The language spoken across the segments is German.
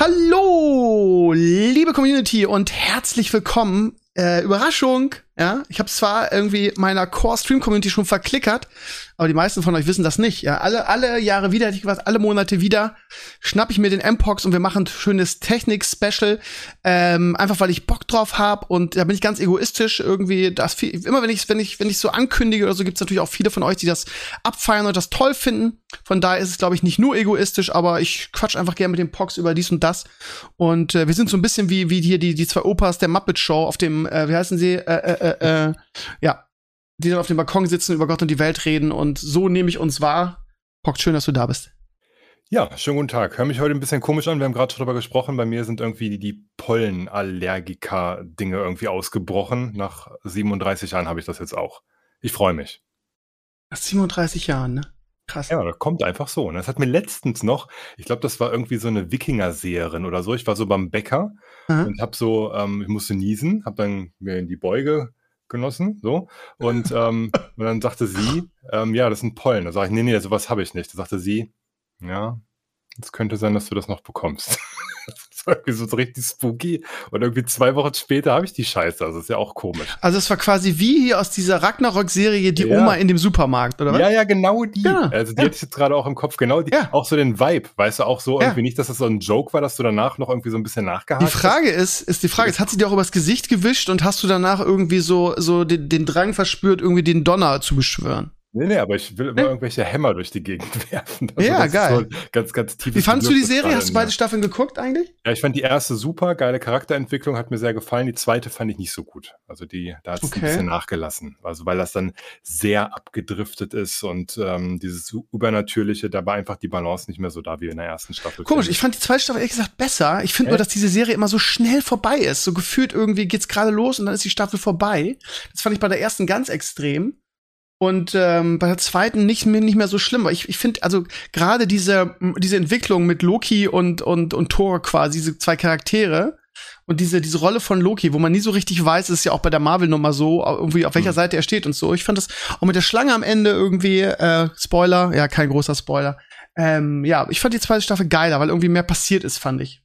Hallo, liebe Community und herzlich willkommen. Äh, Überraschung, ja. Ich habe zwar irgendwie meiner Core-Stream-Community schon verklickert, aber die meisten von euch wissen das nicht. Ja, alle, alle Jahre wieder, ich gesagt, alle Monate wieder, schnapp ich mir den M-Pox und wir machen ein schönes Technik-Special. Ähm, einfach weil ich Bock drauf habe und da bin ich ganz egoistisch irgendwie. Das viel, immer wenn ich, wenn ich, wenn ich so ankündige oder so, gibt's natürlich auch viele von euch, die das abfeiern und das toll finden. Von daher ist es, glaube ich, nicht nur egoistisch, aber ich quatsch einfach gerne mit dem Pox über dies und das. Und äh, wir sind so ein bisschen wie, wie hier die, die zwei Opas der Muppet Show auf dem, äh, wie heißen sie? Äh, äh, äh, äh, ja, die dann auf dem Balkon sitzen, über Gott und die Welt reden und so nehme ich uns wahr. Pock, schön, dass du da bist. Ja, schönen guten Tag. Hör mich heute ein bisschen komisch an. Wir haben gerade darüber gesprochen. Bei mir sind irgendwie die, die Pollenallergiker-Dinge irgendwie ausgebrochen. Nach 37 Jahren habe ich das jetzt auch. Ich freue mich. Nach 37 Jahren, ne? Krass. Ja, das kommt einfach so. Das hat mir letztens noch, ich glaube, das war irgendwie so eine Wikinger-Seherin oder so. Ich war so beim Bäcker Aha. und habe so, ähm, ich musste niesen, habe dann mir in die Beuge genossen, so. Und, ähm, und dann sagte sie, ähm, ja, das sind Pollen. Da sage ich, nee, nee, sowas habe ich nicht. Da sagte sie, ja, es könnte sein, dass du das noch bekommst. Das war irgendwie so richtig spooky. Und irgendwie zwei Wochen später habe ich die Scheiße. Also ist ja auch komisch. Also es war quasi wie hier aus dieser Ragnarok-Serie die ja. Oma in dem Supermarkt, oder was? Ja, ja, genau die. Ja. Also die ja. hatte ich jetzt gerade auch im Kopf. Genau die. Ja. Auch so den Vibe. Weißt du, auch so irgendwie nicht, dass das so ein Joke war, dass du danach noch irgendwie so ein bisschen nachgehakt Die Frage hast. ist, ist die Frage, jetzt hat sie dir auch übers Gesicht gewischt und hast du danach irgendwie so, so den, den Drang verspürt, irgendwie den Donner zu beschwören? Nee, nee, aber ich will immer irgendwelche Hämmer durch die Gegend werfen. Also ja, geil. So ganz, ganz tief. Wie fandest du die Serie? Hast du beide Staffeln geguckt eigentlich? Ja, ich fand die erste super, geile Charakterentwicklung, hat mir sehr gefallen. Die zweite fand ich nicht so gut. Also die, da hat es okay. ein bisschen nachgelassen. Also weil das dann sehr abgedriftet ist und ähm, dieses Übernatürliche, da war einfach die Balance nicht mehr so da wie in der ersten Staffel. Komisch, ich fand die zweite Staffel ehrlich gesagt besser. Ich finde nur, dass diese Serie immer so schnell vorbei ist. So gefühlt irgendwie geht's gerade los und dann ist die Staffel vorbei. Das fand ich bei der ersten ganz extrem. Und ähm, bei der zweiten nicht mehr, nicht mehr so schlimm. Aber ich, ich finde, also gerade diese, diese Entwicklung mit Loki und, und, und Thor quasi, diese zwei Charaktere und diese, diese Rolle von Loki, wo man nie so richtig weiß, ist ja auch bei der Marvel-Nummer so, irgendwie auf welcher mhm. Seite er steht und so. Ich fand das auch mit der Schlange am Ende irgendwie, äh, Spoiler, ja, kein großer Spoiler. Ähm, ja, ich fand die zweite Staffel geiler, weil irgendwie mehr passiert ist, fand ich.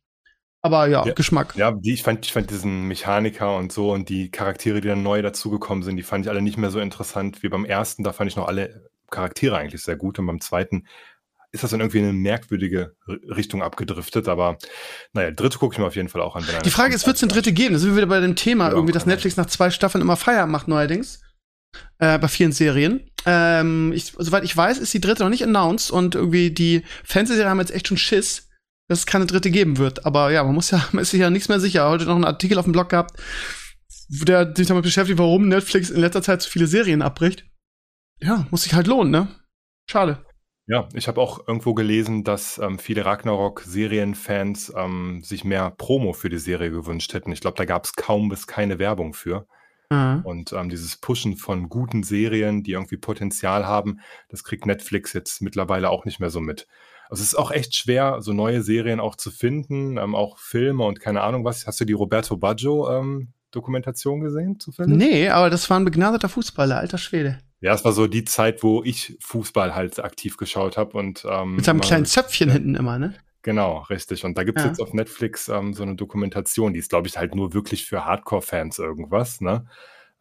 Aber ja, ja, Geschmack. Ja, die, ich, fand, ich fand diesen Mechaniker und so und die Charaktere, die dann neu dazugekommen sind, die fand ich alle nicht mehr so interessant wie beim ersten. Da fand ich noch alle Charaktere eigentlich sehr gut. Und beim zweiten ist das dann irgendwie in eine merkwürdige Richtung abgedriftet. Aber naja, dritte gucke ich mir auf jeden Fall auch an. Die Frage ist, wird es eine dritte geben? Da sind wir wieder bei dem Thema, ja, irgendwie, dass Netflix nach zwei Staffeln immer Feierabend macht neuerdings. Äh, bei vielen Serien. Ähm, ich, soweit ich weiß, ist die dritte noch nicht announced und irgendwie die Fernsehserien haben jetzt echt schon Schiss dass es keine dritte geben wird. Aber ja, man muss ja, man ist sich ja nichts mehr sicher. Heute noch einen Artikel auf dem Blog gehabt, der sich damit beschäftigt, warum Netflix in letzter Zeit so viele Serien abbricht. Ja, muss sich halt lohnen, ne? Schade. Ja, ich habe auch irgendwo gelesen, dass ähm, viele Ragnarok-Serienfans ähm, sich mehr Promo für die Serie gewünscht hätten. Ich glaube, da gab es kaum bis keine Werbung für. Mhm. Und ähm, dieses Pushen von guten Serien, die irgendwie Potenzial haben, das kriegt Netflix jetzt mittlerweile auch nicht mehr so mit. Also es ist auch echt schwer, so neue Serien auch zu finden, ähm, auch Filme und keine Ahnung was. Hast du die Roberto Baggio ähm, Dokumentation gesehen, zufällig? Nee, aber das war ein begnadeter Fußballer, alter Schwede. Ja, es war so die Zeit, wo ich Fußball halt aktiv geschaut habe und ähm, mit seinem kleinen Zöpfchen ja, hinten immer, ne? Genau, richtig. Und da gibt es ja. jetzt auf Netflix ähm, so eine Dokumentation, die ist, glaube ich, halt nur wirklich für Hardcore-Fans irgendwas, ne?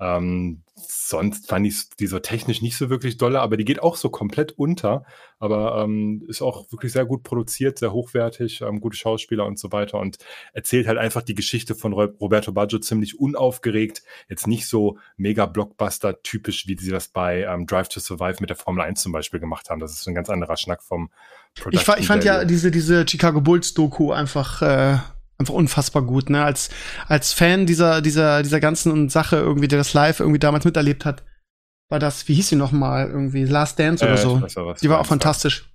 Ähm, sonst fand ich die so technisch nicht so wirklich dolle, aber die geht auch so komplett unter. Aber ähm, ist auch wirklich sehr gut produziert, sehr hochwertig, ähm, gute Schauspieler und so weiter und erzählt halt einfach die Geschichte von Roberto Baggio ziemlich unaufgeregt. Jetzt nicht so mega Blockbuster-typisch, wie sie das bei ähm, Drive to Survive mit der Formel 1 zum Beispiel gemacht haben. Das ist ein ganz anderer Schnack vom Production Ich, ich fand ja diese, diese Chicago Bulls-Doku einfach. Äh einfach unfassbar gut, ne? Als, als Fan dieser, dieser, dieser ganzen Sache irgendwie, der das live irgendwie damals miterlebt hat, war das, wie hieß sie nochmal, irgendwie, Last Dance oder äh, so. Weiß, die war auch fantastisch.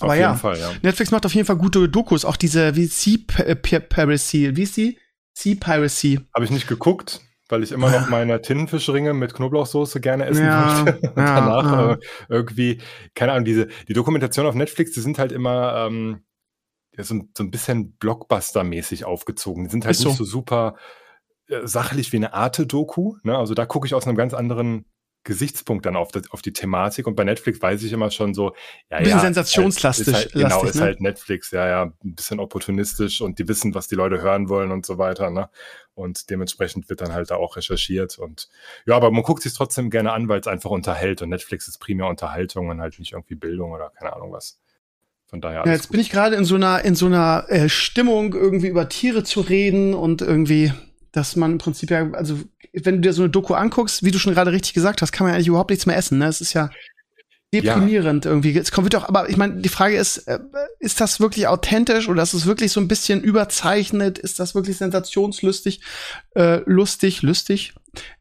Aber auf ja, Fall, ja, Netflix macht auf jeden Fall gute Dokus, auch diese, wie sie, Paris Seal, wie ist sie? Sea Piracy. Habe ich nicht geguckt, weil ich immer noch meine Tintenfischringe mit Knoblauchsoße gerne essen ja, möchte. Und ja, danach ja. Äh, irgendwie, keine Ahnung, diese, die Dokumentation auf Netflix, die sind halt immer ähm, so, so ein bisschen Blockbuster-mäßig aufgezogen. Die sind halt so. nicht so super äh, sachlich wie eine Arte-Doku. Ne? Also da gucke ich aus einem ganz anderen Gesichtspunkt dann auf, das, auf die Thematik. Und bei Netflix weiß ich immer schon so, ja, bisschen ja, sensationslastig. Ist halt, genau, lastig, ist ne? halt Netflix, ja, ja, ein bisschen opportunistisch und die wissen, was die Leute hören wollen und so weiter. Ne? Und dementsprechend wird dann halt da auch recherchiert. Und ja, aber man guckt sich trotzdem gerne an, weil es einfach unterhält. Und Netflix ist primär Unterhaltung und halt nicht irgendwie Bildung oder keine Ahnung was. Von daher. Ja, jetzt gut. bin ich gerade in so einer, in so einer äh, Stimmung, irgendwie über Tiere zu reden und irgendwie dass man im Prinzip ja, also wenn du dir so eine Doku anguckst, wie du schon gerade richtig gesagt hast, kann man ja eigentlich überhaupt nichts mehr essen. Ne? Es ist ja deprimierend ja. irgendwie. Es kommt auch, aber ich meine, die Frage ist, äh, ist das wirklich authentisch oder ist es wirklich so ein bisschen überzeichnet? Ist das wirklich sensationslustig, äh, lustig, lustig?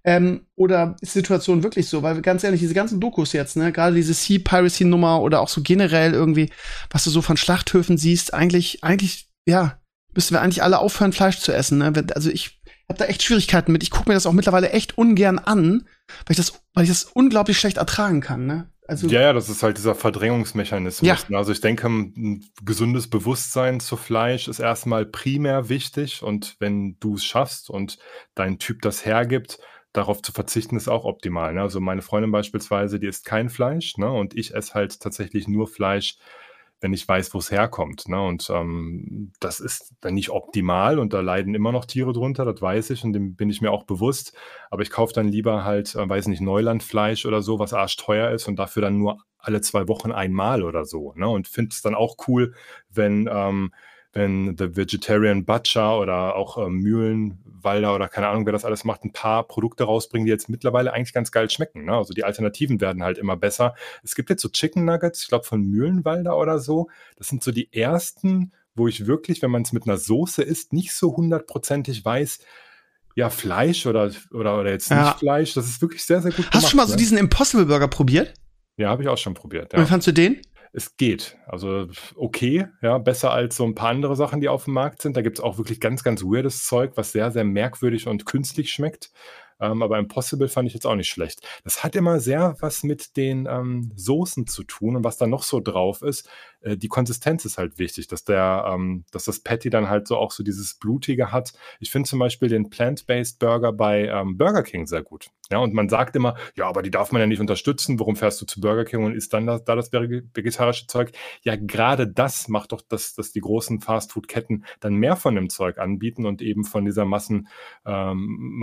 Ähm, oder ist die Situation wirklich so? Weil ganz ehrlich, diese ganzen Dokus jetzt, ne, gerade diese Sea Piracy Nummer oder auch so generell irgendwie, was du so von Schlachthöfen siehst, eigentlich, eigentlich, ja, müssten wir eigentlich alle aufhören, Fleisch zu essen. Ne? Also ich habe da echt Schwierigkeiten mit. Ich gucke mir das auch mittlerweile echt ungern an, weil ich das, weil ich das unglaublich schlecht ertragen kann. Ne? Also, ja, ja, das ist halt dieser Verdrängungsmechanismus. Ja. Ne? Also ich denke, ein gesundes Bewusstsein zu Fleisch ist erstmal primär wichtig und wenn du es schaffst und dein Typ das hergibt, darauf zu verzichten, ist auch optimal. Ne? Also meine Freundin beispielsweise, die isst kein Fleisch ne? und ich esse halt tatsächlich nur Fleisch, wenn ich weiß, wo es herkommt. Ne? Und ähm, das ist dann nicht optimal und da leiden immer noch Tiere drunter, das weiß ich und dem bin ich mir auch bewusst. Aber ich kaufe dann lieber halt, äh, weiß nicht, Neulandfleisch oder so, was arschteuer ist und dafür dann nur alle zwei Wochen einmal oder so. Ne? Und finde es dann auch cool, wenn ähm, wenn The Vegetarian Butcher oder auch äh, Mühlenwalder oder keine Ahnung, wer das alles macht, ein paar Produkte rausbringen, die jetzt mittlerweile eigentlich ganz geil schmecken. Ne? Also die Alternativen werden halt immer besser. Es gibt jetzt so Chicken Nuggets, ich glaube von Mühlenwalder oder so. Das sind so die ersten, wo ich wirklich, wenn man es mit einer Soße isst, nicht so hundertprozentig weiß, ja, Fleisch oder, oder, oder jetzt ja. nicht Fleisch. Das ist wirklich sehr, sehr gut. Hast gemacht, du schon mal ne? so diesen Impossible Burger probiert? Ja, habe ich auch schon probiert. Ja. Und wie fandst du den? Es geht. Also okay, ja, besser als so ein paar andere Sachen, die auf dem Markt sind. Da gibt es auch wirklich ganz, ganz weirdes Zeug, was sehr, sehr merkwürdig und künstlich schmeckt. Ähm, aber Impossible fand ich jetzt auch nicht schlecht. Das hat immer sehr was mit den ähm, Soßen zu tun und was da noch so drauf ist. Äh, die Konsistenz ist halt wichtig, dass der, ähm, dass das Patty dann halt so auch so dieses Blutige hat. Ich finde zum Beispiel den Plant-Based Burger bei ähm, Burger King sehr gut. Ja, und man sagt immer, ja, aber die darf man ja nicht unterstützen. Warum fährst du zu Burger King und isst dann das, da das vegetarische Zeug? Ja, gerade das macht doch, dass, dass die großen Fastfood-Ketten dann mehr von dem Zeug anbieten und eben von dieser Massen, ähm,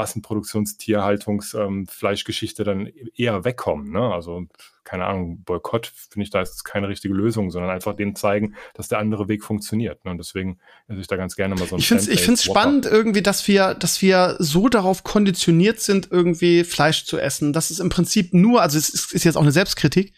Massenproduktionstierhaltungsfleischgeschichte ähm, dann eher wegkommen. Ne? Also keine Ahnung, Boykott finde ich da ist keine richtige Lösung, sondern einfach denen zeigen, dass der andere Weg funktioniert. Ne? Und deswegen esse ich da ganz gerne mal so ein Ich finde es spannend irgendwie, dass wir, dass wir so darauf konditioniert sind, irgendwie Fleisch zu essen. Das ist im Prinzip nur, also es ist, ist jetzt auch eine Selbstkritik,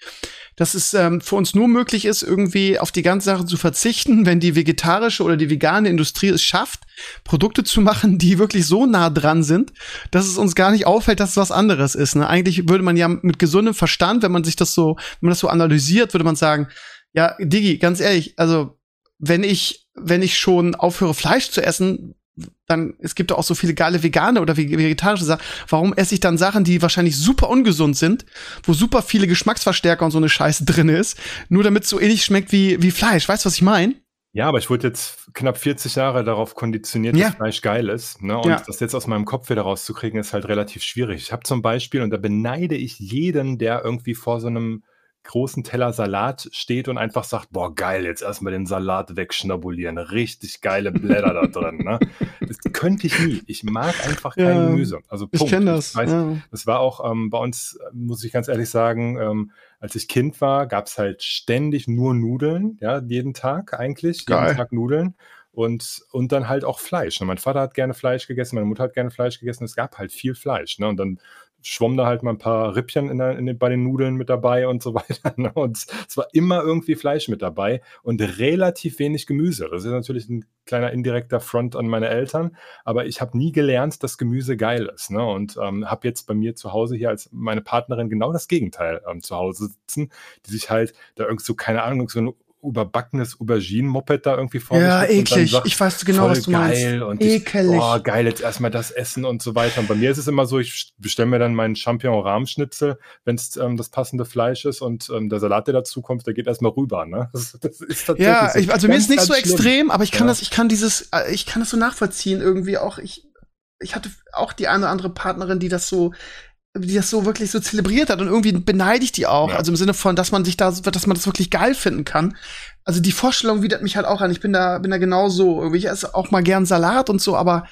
dass es ähm, für uns nur möglich ist, irgendwie auf die ganze Sache zu verzichten, wenn die vegetarische oder die vegane Industrie es schafft, Produkte zu machen, die wirklich so nah dran sind, dass es uns gar nicht auffällt, dass es was anderes ist. Ne? Eigentlich würde man ja mit gesundem Verstand, wenn man sich das so, wenn man das so analysiert, würde man sagen, ja, Digi, ganz ehrlich, also wenn ich, wenn ich schon aufhöre, Fleisch zu essen, dann, es gibt auch so viele geile vegane oder vegetarische Sachen. Warum esse ich dann Sachen, die wahrscheinlich super ungesund sind, wo super viele Geschmacksverstärker und so eine Scheiße drin ist, nur damit es so ähnlich schmeckt wie, wie Fleisch? Weißt du, was ich meine? Ja, aber ich wurde jetzt knapp 40 Jahre darauf konditioniert, ja. dass Fleisch geil ist. Ne? Und ja. das jetzt aus meinem Kopf wieder rauszukriegen, ist halt relativ schwierig. Ich habe zum Beispiel, und da beneide ich jeden, der irgendwie vor so einem großen Teller Salat steht und einfach sagt, boah, geil, jetzt erstmal den Salat wegschnabulieren. Richtig geile Blätter da drin. Ne? Das könnte ich nie. Ich mag einfach kein ja, Gemüse. Also Punkt. Ich kenne das. Ich weiß, ja. Das war auch ähm, bei uns, muss ich ganz ehrlich sagen, ähm, als ich Kind war, gab es halt ständig nur Nudeln, ja, jeden Tag eigentlich, geil. jeden Tag Nudeln und, und dann halt auch Fleisch. Und mein Vater hat gerne Fleisch gegessen, meine Mutter hat gerne Fleisch gegessen. Es gab halt viel Fleisch. Ne? Und dann schwamm da halt mal ein paar Rippchen in der, in den, bei den Nudeln mit dabei und so weiter. Ne? Und es war immer irgendwie Fleisch mit dabei und relativ wenig Gemüse. Das ist natürlich ein kleiner indirekter Front an meine Eltern, aber ich habe nie gelernt, dass Gemüse geil ist. Ne? Und ähm, habe jetzt bei mir zu Hause hier als meine Partnerin genau das Gegenteil ähm, zu Hause sitzen, die sich halt da irgend so, keine Ahnung, so ein überbackenes Auberginen-Moped da irgendwie vor Ja, eklig. Ich weiß genau, was du geil meinst. Und Ekelig. Ich, oh, geil, jetzt erstmal das Essen und so weiter. Und bei mir ist es immer so, ich bestelle mir dann meinen Champignon-Rahmschnitzel, wenn es ähm, das passende Fleisch ist und ähm, der Salat, der dazu kommt, der geht erstmal rüber. Ne? Das, das ist tatsächlich ja, ich, also mir ist nicht so schlimm. extrem, aber ich kann ja. das, ich kann dieses, äh, ich kann das so nachvollziehen irgendwie auch. Ich, ich hatte auch die eine oder andere Partnerin, die das so die das so wirklich so zelebriert hat und irgendwie beneide ich die auch. Ja. Also im Sinne von, dass man sich da, dass man das wirklich geil finden kann. Also die Vorstellung widert mich halt auch an. Ich bin da, bin da genauso. Ich esse auch mal gern Salat und so, aber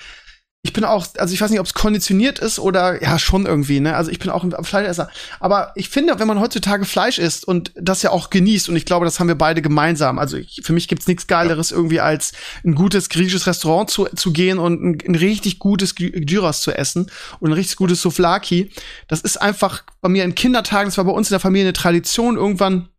ich bin auch, also ich weiß nicht, ob es konditioniert ist oder ja, schon irgendwie, ne? Also ich bin auch ein Fleischesser. Aber ich finde, wenn man heutzutage Fleisch isst und das ja auch genießt, und ich glaube, das haben wir beide gemeinsam. Also ich, für mich gibt's nichts Geileres irgendwie als ein gutes griechisches Restaurant zu, zu gehen und ein, ein richtig gutes Gyros zu essen und ein richtig gutes Souflaki. Das ist einfach bei mir in Kindertagen, das war bei uns in der Familie eine Tradition irgendwann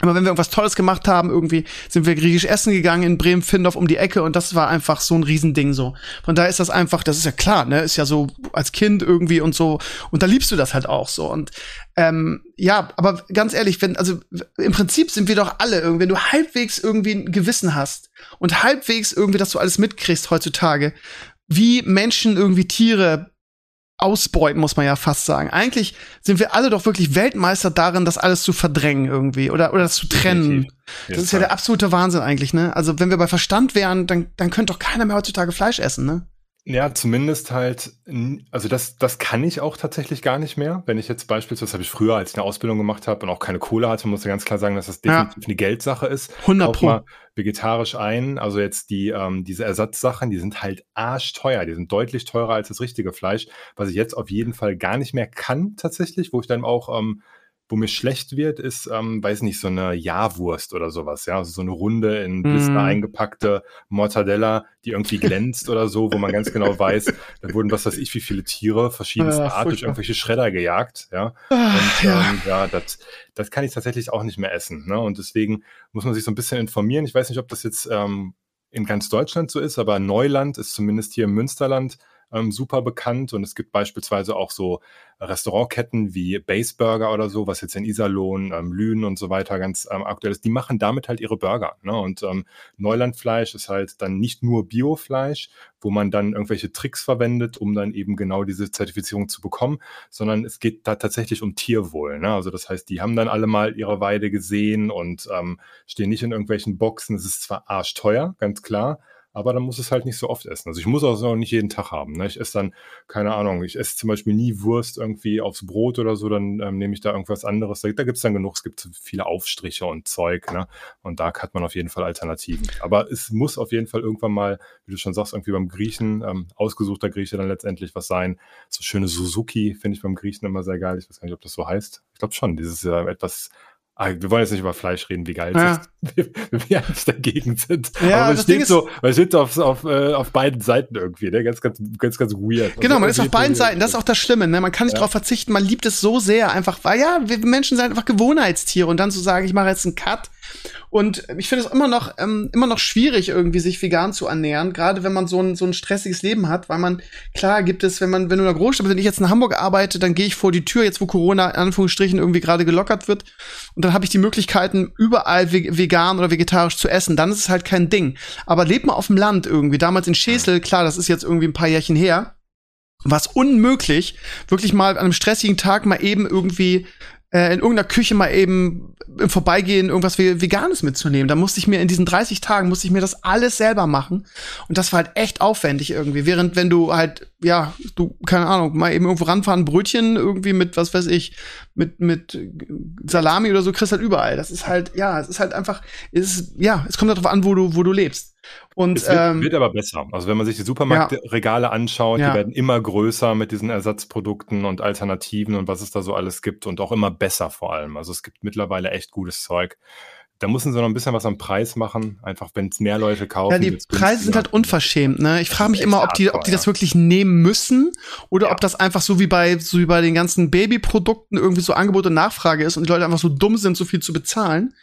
aber wenn wir irgendwas Tolles gemacht haben, irgendwie sind wir griechisch essen gegangen in Bremen-Findorf um die Ecke und das war einfach so ein Riesending so. Von daher ist das einfach, das ist ja klar, ne, ist ja so als Kind irgendwie und so. Und da liebst du das halt auch so. Und ähm, ja, aber ganz ehrlich, wenn also im Prinzip sind wir doch alle irgendwie, wenn du halbwegs irgendwie ein Gewissen hast und halbwegs irgendwie, dass du alles mitkriegst heutzutage, wie Menschen irgendwie Tiere ausbeuten, muss man ja fast sagen. Eigentlich sind wir alle doch wirklich Weltmeister darin, das alles zu verdrängen irgendwie oder, oder das zu trennen. Das ist ja der absolute Wahnsinn eigentlich, ne? Also wenn wir bei Verstand wären, dann, dann könnte doch keiner mehr heutzutage Fleisch essen, ne? Ja, zumindest halt, also das, das kann ich auch tatsächlich gar nicht mehr. Wenn ich jetzt beispielsweise, das habe ich früher, als ich eine Ausbildung gemacht habe und auch keine Kohle hatte, muss ich ganz klar sagen, dass das definitiv ja. eine Geldsache ist. 100 Pro. Mal vegetarisch ein. Also jetzt die, ähm, diese Ersatzsachen, die sind halt arschteuer. Die sind deutlich teurer als das richtige Fleisch, was ich jetzt auf jeden Fall gar nicht mehr kann tatsächlich, wo ich dann auch ähm, wo mir schlecht wird, ist, ähm, weiß nicht, so eine Jahrwurst oder sowas, ja, also so eine runde in Blister mm. eingepackte Mortadella, die irgendwie glänzt oder so, wo man ganz genau weiß, da wurden was weiß ich wie viele Tiere verschiedenster ja, Art durch irgendwelche Schredder gejagt, ja. Und ja, ähm, ja das, das kann ich tatsächlich auch nicht mehr essen, ne? Und deswegen muss man sich so ein bisschen informieren. Ich weiß nicht, ob das jetzt ähm, in ganz Deutschland so ist, aber Neuland ist zumindest hier im Münsterland ähm, super bekannt und es gibt beispielsweise auch so Restaurantketten wie Base Burger oder so, was jetzt in Iserlohn, ähm, Lünen und so weiter ganz ähm, aktuell ist, die machen damit halt ihre Burger. Ne? Und ähm, Neulandfleisch ist halt dann nicht nur Biofleisch, wo man dann irgendwelche Tricks verwendet, um dann eben genau diese Zertifizierung zu bekommen, sondern es geht da tatsächlich um Tierwohl. Ne? Also das heißt, die haben dann alle mal ihre Weide gesehen und ähm, stehen nicht in irgendwelchen Boxen. Es ist zwar arschteuer, ganz klar, aber dann muss es halt nicht so oft essen. Also ich muss auch nicht jeden Tag haben. Ne? Ich esse dann, keine Ahnung, ich esse zum Beispiel nie Wurst irgendwie aufs Brot oder so, dann ähm, nehme ich da irgendwas anderes. Da, da gibt es dann genug, es gibt viele Aufstriche und Zeug, ne? Und da hat man auf jeden Fall Alternativen. Aber es muss auf jeden Fall irgendwann mal, wie du schon sagst, irgendwie beim Griechen, ähm, ausgesuchter Grieche dann letztendlich was sein. So schöne Suzuki finde ich beim Griechen immer sehr geil. Ich weiß gar nicht, ob das so heißt. Ich glaube schon, dieses ja etwas wir wollen jetzt nicht über Fleisch reden, wie geil ja. es ist, wie wir eigentlich dagegen sind. Ja, Aber es steht so, man steht auf, auf, äh, auf beiden Seiten irgendwie, ne? ganz, ganz, ganz, ganz weird. Genau, man ist auf beiden Seiten, das ist auch das Schlimme, ne? man kann nicht ja. darauf verzichten, man liebt es so sehr, einfach, weil ja, wir Menschen sind einfach Gewohnheitstiere und dann zu sagen, ich mache jetzt einen Cut und ich finde es immer noch, ähm, immer noch schwierig, irgendwie sich vegan zu ernähren, gerade wenn man so ein, so ein stressiges Leben hat, weil man, klar gibt es, wenn man, wenn du in der Großstadt bist, wenn ich jetzt in Hamburg arbeite, dann gehe ich vor die Tür, jetzt wo Corona in Anführungsstrichen irgendwie gerade gelockert wird, und dann habe ich die Möglichkeiten, überall vegan oder vegetarisch zu essen. Dann ist es halt kein Ding. Aber lebt mal auf dem Land irgendwie. Damals in Schesel, klar, das ist jetzt irgendwie ein paar Jährchen her, war es unmöglich, wirklich mal an einem stressigen Tag mal eben irgendwie in irgendeiner Küche mal eben im Vorbeigehen irgendwas Veganes mitzunehmen. Da musste ich mir in diesen 30 Tagen, musste ich mir das alles selber machen. Und das war halt echt aufwendig irgendwie. Während wenn du halt, ja, du, keine Ahnung, mal eben irgendwo ranfahren, Brötchen irgendwie mit, was weiß ich, mit, mit Salami oder so, kriegst halt überall. Das ist halt, ja, es ist halt einfach, es ist, ja, es kommt darauf an, wo du, wo du lebst. Und, es wird, ähm, wird, aber besser. Also wenn man sich die Supermarktregale ja. anschaut, ja. die werden immer größer mit diesen Ersatzprodukten und Alternativen und was es da so alles gibt und auch immer besser vor allem. Also es gibt mittlerweile echt gutes Zeug. Da müssen sie noch ein bisschen was am Preis machen, einfach wenn es mehr Leute kaufen. Ja, die Preise sind halt unverschämt, ne? Ich frage mich immer, ob die, ob die das wirklich nehmen müssen oder ja. ob das einfach so wie bei, so wie bei den ganzen Babyprodukten irgendwie so Angebot und Nachfrage ist und die Leute einfach so dumm sind, so viel zu bezahlen.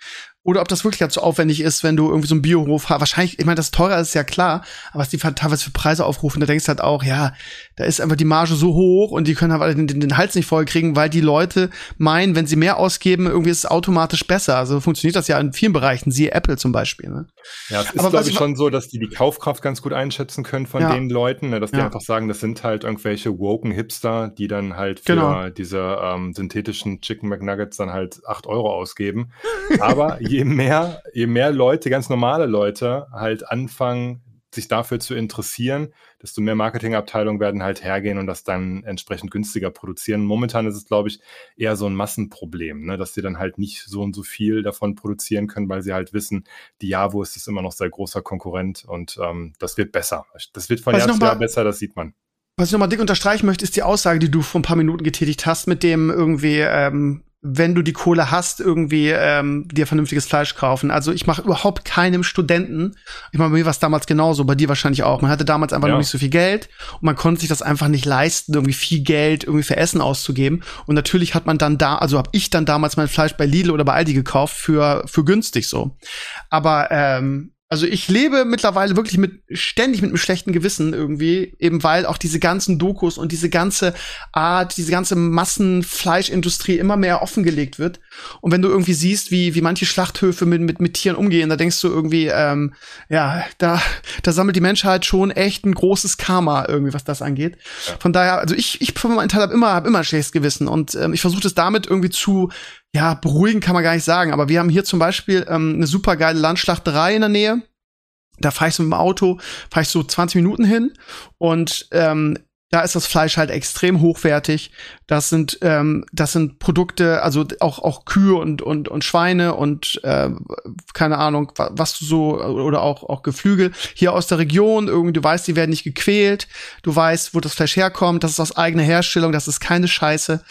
Oder ob das wirklich halt so aufwendig ist, wenn du irgendwie so einen Biohof hast. Wahrscheinlich, ich meine, das teurer ist ja klar, aber was die teilweise für Preise aufrufen, da denkst du halt auch, ja, da ist einfach die Marge so hoch und die können halt den, den, den Hals nicht voll kriegen, weil die Leute meinen, wenn sie mehr ausgeben, irgendwie ist es automatisch besser. Also funktioniert das ja in vielen Bereichen, siehe Apple zum Beispiel. Ne? Ja, es ist, glaube ich, schon so, dass die die Kaufkraft ganz gut einschätzen können von ja. den Leuten, ne, dass die ja. einfach sagen, das sind halt irgendwelche woken Hipster, die dann halt für genau. diese ähm, synthetischen Chicken McNuggets dann halt acht Euro ausgeben. Aber je mehr, je mehr Leute, ganz normale Leute, halt anfangen, sich dafür zu interessieren, desto mehr Marketingabteilungen werden halt hergehen und das dann entsprechend günstiger produzieren. Momentan ist es, glaube ich, eher so ein Massenproblem, ne? dass sie dann halt nicht so und so viel davon produzieren können, weil sie halt wissen, die Javo ist immer noch sehr großer Konkurrent und ähm, das wird besser. Das wird von Jahr zu Jahr besser, das sieht man. Was ich nochmal dick unterstreichen möchte, ist die Aussage, die du vor ein paar Minuten getätigt hast, mit dem irgendwie ähm, wenn du die Kohle hast, irgendwie ähm, dir vernünftiges Fleisch kaufen. Also ich mache überhaupt keinem Studenten, ich meine, bei mir war es damals genauso, bei dir wahrscheinlich auch. Man hatte damals einfach ja. noch nicht so viel Geld und man konnte sich das einfach nicht leisten, irgendwie viel Geld irgendwie für Essen auszugeben. Und natürlich hat man dann da, also habe ich dann damals mein Fleisch bei Lidl oder bei Aldi gekauft für, für günstig so. Aber ähm, also ich lebe mittlerweile wirklich mit ständig mit einem schlechten Gewissen irgendwie, eben weil auch diese ganzen Dokus und diese ganze Art, diese ganze Massenfleischindustrie immer mehr offengelegt wird. Und wenn du irgendwie siehst, wie, wie manche Schlachthöfe mit, mit, mit Tieren umgehen, da denkst du irgendwie, ähm, ja, da, da sammelt die Menschheit schon echt ein großes Karma irgendwie, was das angeht. Von daher, also ich, ich für meinen Teil habe immer, hab immer ein schlechtes Gewissen und ähm, ich versuche das damit irgendwie zu ja, beruhigen kann man gar nicht sagen, aber wir haben hier zum Beispiel ähm, eine super geile Landschlachterei in der Nähe. Da fahre ich so mit dem Auto, fahre ich so 20 Minuten hin und ähm, da ist das Fleisch halt extrem hochwertig. Das sind ähm, das sind Produkte, also auch auch Kühe und und und Schweine und äh, keine Ahnung, was du so oder auch auch Geflügel hier aus der Region. Irgendwie du weißt, die werden nicht gequält. Du weißt, wo das Fleisch herkommt. Das ist aus eigener Herstellung. Das ist keine Scheiße.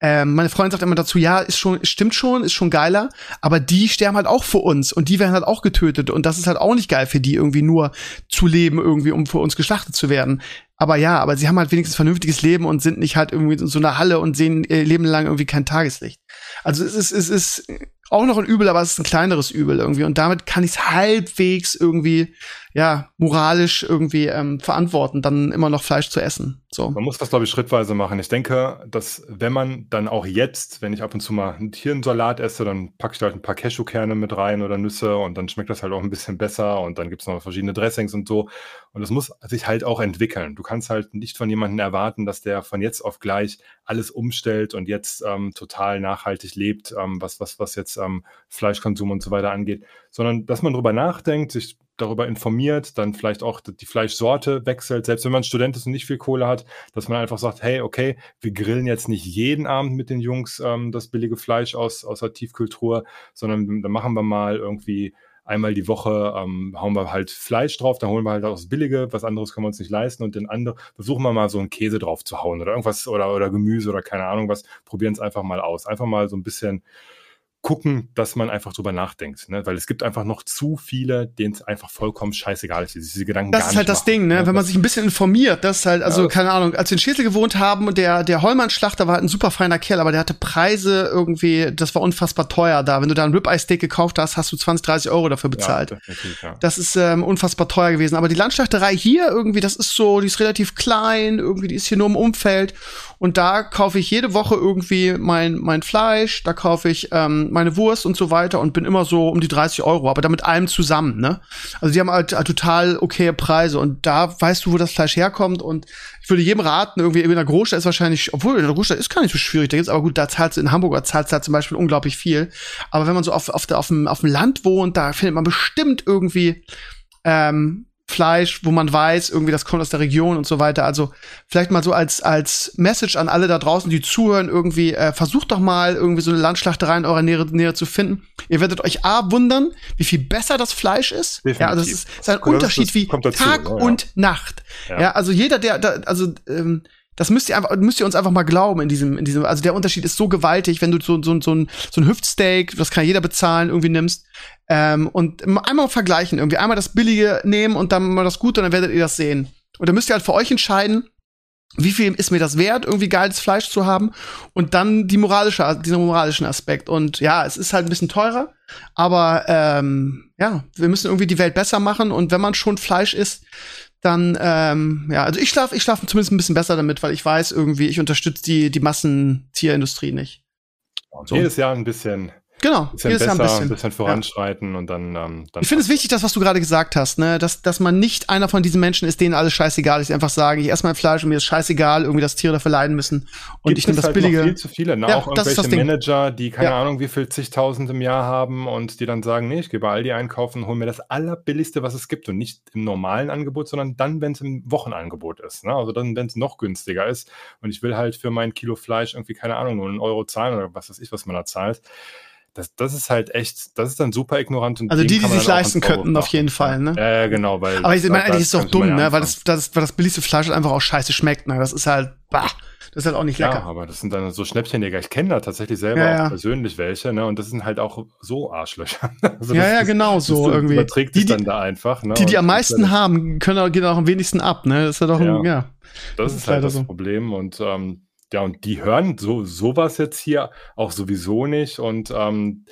Ähm, meine Freundin sagt immer dazu, ja, ist schon, stimmt schon, ist schon geiler, aber die sterben halt auch für uns und die werden halt auch getötet und das ist halt auch nicht geil für die irgendwie nur zu leben irgendwie, um für uns geschlachtet zu werden. Aber ja, aber sie haben halt wenigstens vernünftiges Leben und sind nicht halt irgendwie in so einer Halle und sehen ihr Leben lang irgendwie kein Tageslicht. Also es ist, es ist auch noch ein Übel, aber es ist ein kleineres Übel irgendwie. Und damit kann ich es halbwegs irgendwie ja, moralisch irgendwie ähm, verantworten, dann immer noch Fleisch zu essen. So. Man muss das, glaube ich, schrittweise machen. Ich denke, dass wenn man dann auch jetzt, wenn ich ab und zu mal einen Salat esse, dann packe ich da halt ein paar Cashewkerne mit rein oder Nüsse und dann schmeckt das halt auch ein bisschen besser und dann gibt es noch verschiedene Dressings und so. Und das muss sich halt auch entwickeln. Du kannst halt nicht von jemandem erwarten, dass der von jetzt auf gleich alles umstellt und jetzt ähm, total nachhaltig lebt, ähm, was, was, was jetzt ähm, Fleischkonsum und so weiter angeht, sondern dass man drüber nachdenkt, sich darüber informiert, dann vielleicht auch die Fleischsorte wechselt, selbst wenn man Student ist und nicht viel Kohle hat, dass man einfach sagt, hey, okay, wir grillen jetzt nicht jeden Abend mit den Jungs ähm, das billige Fleisch aus, aus der Tiefkultur, sondern dann machen wir mal irgendwie einmal die Woche ähm, hauen wir halt Fleisch drauf, dann holen wir halt auch das Billige, was anderes können wir uns nicht leisten und den anderen versuchen wir mal so einen Käse drauf zu hauen oder irgendwas oder, oder Gemüse oder keine Ahnung was, probieren es einfach mal aus. Einfach mal so ein bisschen gucken, dass man einfach drüber nachdenkt, ne? weil es gibt einfach noch zu viele, denen es einfach vollkommen scheißegal ist, diese Gedanken Das ist halt das machen, Ding, ne? ne? wenn man sich ein bisschen informiert, das ist halt, also ja, keine Ahnung, als wir in Schädel gewohnt haben und der der Hollmann-Schlachter war halt ein super feiner Kerl, aber der hatte Preise irgendwie, das war unfassbar teuer da. Wenn du da ein Ribeye-Steak gekauft hast, hast du 20, 30 Euro dafür bezahlt. Ja, ja. Das ist ähm, unfassbar teuer gewesen. Aber die Landschlachterei hier irgendwie, das ist so, die ist relativ klein, irgendwie, die ist hier nur im Umfeld und da kaufe ich jede Woche irgendwie mein, mein Fleisch, da kaufe ich ähm, meine Wurst und so weiter und bin immer so um die 30 Euro, aber damit allem zusammen, ne? Also die haben halt, halt total okay Preise und da weißt du, wo das Fleisch herkommt und ich würde jedem raten, irgendwie in der Großstadt ist wahrscheinlich, obwohl in der Großstadt ist gar nicht so schwierig, da gibt's aber gut, da zahlst du in Hamburg, zahlst du da zum Beispiel unglaublich viel. Aber wenn man so auf, auf, der, auf, dem, auf dem Land wohnt, da findet man bestimmt irgendwie ähm, Fleisch, wo man weiß, irgendwie das kommt aus der Region und so weiter. Also vielleicht mal so als als Message an alle da draußen, die zuhören, irgendwie äh, versucht doch mal irgendwie so eine Landschlachterei in eurer Nähe, Nähe zu finden. Ihr werdet euch a wundern, wie viel besser das Fleisch ist. Definitiv. Ja, also es ist, ist ein Unterschied wie dazu, Tag ja. und Nacht. Ja. ja. also jeder der da, also ähm, das müsst ihr einfach, müsst ihr uns einfach mal glauben in diesem, in diesem, also der Unterschied ist so gewaltig, wenn du so, so, so, ein, so ein Hüftsteak, das kann jeder bezahlen, irgendwie nimmst, ähm, und einmal vergleichen, irgendwie einmal das Billige nehmen und dann mal das Gute und dann werdet ihr das sehen. Und dann müsst ihr halt für euch entscheiden, wie viel ist mir das wert, irgendwie geiles Fleisch zu haben? Und dann die moralische, diesen moralischen Aspekt. Und ja, es ist halt ein bisschen teurer, aber ähm, ja, wir müssen irgendwie die Welt besser machen. Und wenn man schon Fleisch isst, dann ähm, ja, also ich schlafe, ich schlafe zumindest ein bisschen besser damit, weil ich weiß irgendwie, ich unterstütze die die Massentierindustrie nicht. So. Jedes Jahr ein bisschen Genau, bisschen besser, ein bisschen, ein bisschen voranschreiten ja. und dann, ähm, dann. Ich finde es wichtig, das, was du gerade gesagt hast, ne, dass, dass man nicht einer von diesen Menschen ist, denen alles scheißegal ist, einfach sagen, ich esse mein Fleisch und mir ist scheißegal, irgendwie, dass Tiere dafür leiden müssen. Und Gibt ich nehme das halt billige. Noch viel zu viele, ne? Ja, auch das irgendwelche das. Manager, die keine Ja. Ahnung, wie viel zigtausend im Jahr haben und die dann sagen, nee, ich gehe bei Aldi einkaufen, hol mir das allerbilligste, was es gibt und nicht im normalen Angebot, sondern dann, wenn es im Wochenangebot ist, ne? Also dann, wenn es noch günstiger ist und ich will halt für mein Kilo Fleisch irgendwie keine Ahnung nur einen Euro zahlen oder was weiß ich, was man da zahlt. Das, das ist halt echt, das ist dann super ignorant. Und Also die, die sich auch leisten könnten, auf jeden Fall, ne? Ja, ja, genau, weil. Aber ich meine, eigentlich ist es doch dumm, ja ne? Weil das, das, weil das billigste Fleisch halt einfach auch scheiße schmeckt, ne? Das ist halt, bah, das ist halt auch nicht Ja, lecker. aber das sind dann so Schnäppchenjäger. Ich kenne da tatsächlich selber Ja, ja. auch persönlich welche, ne? Und das sind halt auch so Arschlöcher. Also Ja, ja, ist- genau das so ist- irgendwie. Überträgt Die, die, dann da einfach. Ne? die, die am meisten ist ja- haben, können auch, gehen auch am wenigsten ab, ne? Das ist ja doch, ein, Ja. ja. Das Das ist ist halt das so. Problem. Und ähm, ja, und die hören so sowas jetzt hier auch sowieso nicht. Und ähm,